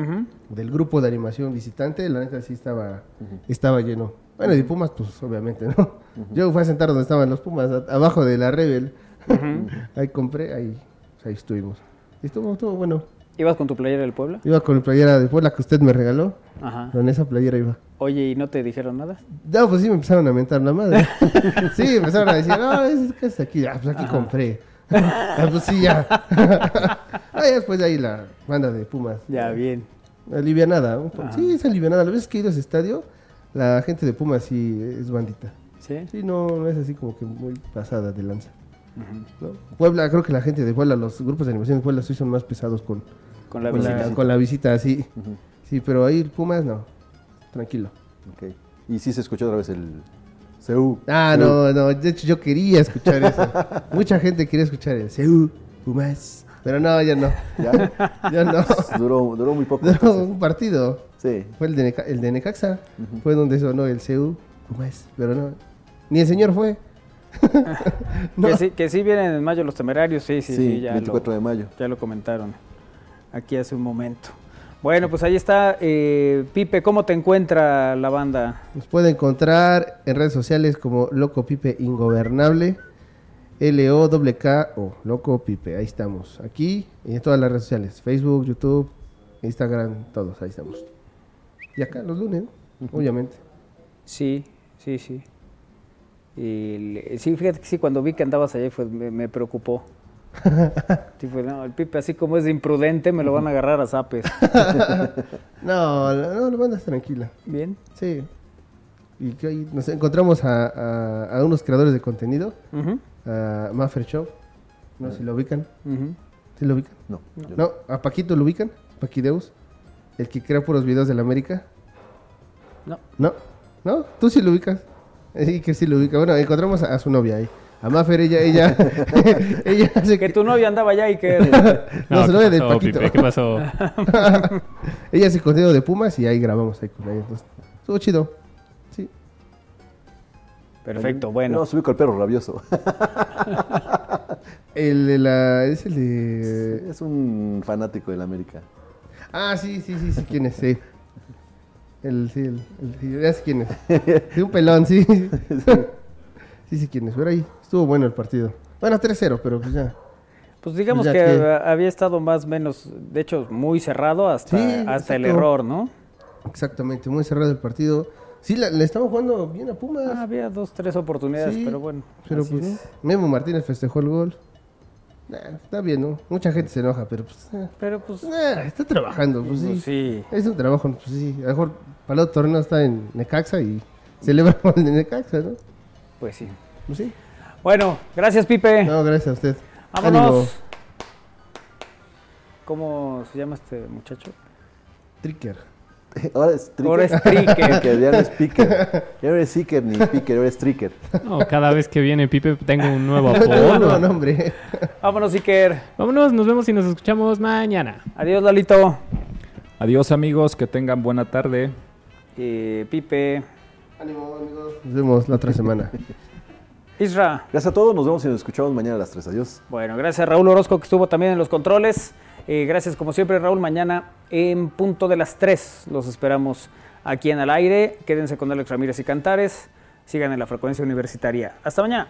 del grupo de animación visitante, la neta sí estaba, estaba lleno. Bueno, y Pumas, pues obviamente, ¿no? Yo fui a sentar donde estaban los Pumas, abajo de la Rebel. ahí compré, ahí, ahí estuvimos. Y estuvo, estuvo bueno. ¿Ibas con tu playera del Puebla? Iba con mi playera del Puebla que usted me regaló. Ajá. Con esa playera iba. Oye, ¿y no te dijeron nada? No, pues sí me empezaron a mentar la madre. sí, empezaron a decir, no, es que es aquí, ah, pues aquí compré. ah, pues sí, ya. ah, después de ahí la banda de Pumas. Ya, bien. Alivianada. Sí, es alivianada. Las veces que he ido a ese estadio, la gente de Pumas sí es bandita. ¿Sí? Sí, no, no es así como que muy pasada de lanza. Puebla, creo que la gente de Puebla, los grupos de animación de Puebla sí son más pesados con, con la visita. con la visita, sí. Sí, pero ahí Pumas no. Tranquilo. Okay. Y sí se escuchó otra vez el CEU. Ah, no, no. De hecho, yo quería escuchar eso. Mucha gente quería escuchar el CEU, Pumas. Pero no, ya no. Ya, ya no. Duró, duró muy poco. Duró un partido. Sí. Fue el de, el de Necaxa. Fue donde sonó el CEU, Pumas. Pero no. Ni el señor fue. que, sí, que sí vienen en mayo los temerarios, sí, sí, sí, ya 24 de mayo. Ya lo comentaron aquí hace un momento. Bueno, pues ahí está. Eh, Pipe, ¿cómo te encuentra la banda? Nos puede encontrar en redes sociales como Loco Pipe Ingobernable, L-O-K o Loco Pipe. Ahí estamos. Aquí y en todas las redes sociales: Facebook, YouTube, Instagram, todos. Ahí estamos. Y acá los lunes, obviamente. Sí, sí, sí. Y, sí, fíjate que sí, cuando vi que andabas allá me, preocupó. no, el Pipe así como es imprudente, me lo van a agarrar a zapes. no, no, no, mandas tranquila. Bien. Sí. Y que ahí nos encontramos a, a, unos creadores de contenido, a Maffer Show, no sé si lo ubican. ¿Sí lo ubican? No. No, a Paquito lo ubican, Paquideus, el que crea puros videos de la América. No. ¿No? ¿No? ¿Tú sí lo ubicas? Sí, que sí lo ubica. Bueno, encontramos a, su novia ahí. A Maffer, ella, ella, ella hace que... tu novia andaba allá y que... no, su novia del Paquito. ¿Qué pasó? ella hace contenido de Pumas y ahí grabamos ahí con ella. Entonces, estuvo chido. Sí. Perfecto, bueno. No, subí con el perro rabioso. el de la... Es el de... es un fanático del América. Ah, sí, sí, sí, sí, ¿quién es? Sí. El, sí, el, el, ya sé quién es. un pelón, sí. sí, sí, quién es. Pero ahí estuvo bueno el partido. Bueno, 3-0, pero pues ya. Pues digamos que, había estado más o menos, de hecho, muy cerrado hasta, hasta el error, ¿no? Exactamente, muy cerrado el partido. Sí, le estamos jugando bien a Pumas. Ah, había dos, tres oportunidades, pero bueno. Pero pues, Memo Martínez festejó el gol. está bien, ¿no? Mucha gente se enoja, pero pues. Eh. pero pues. está trabajando, pues, pues sí. Es un trabajo, pues sí. A lo mejor para el otro torneo está en Necaxa y celebra el de Necaxa, ¿no? Pues sí. Pues sí. Bueno, gracias, Pipe. No, gracias a usted. Vámonos. ¿Cómo se llama este muchacho? Tricker. Ahora es Tricker. Ahora es Tricker. ya no es Picker. Ya no es Zicker ni Picker, ahora es Tricker. No, cada vez que viene Pipe tengo un nuevo apodo. no, no, hombre. Vámonos, Zicker. Vámonos, nos vemos y nos escuchamos mañana. Adiós, Lalito. Adiós, amigos. Que tengan buena tarde. Eh, Pipe. Ánimo, amigos. Nos vemos la otra semana. Isra. Gracias a todos, nos vemos y nos escuchamos mañana a las 3. Adiós. Bueno, gracias a Raúl Orozco que estuvo también en los controles. Eh, gracias como siempre Raúl, mañana en punto de las 3 los esperamos aquí en el aire. Quédense con Alex Ramírez y Cantares. Sigan en la frecuencia universitaria. Hasta mañana.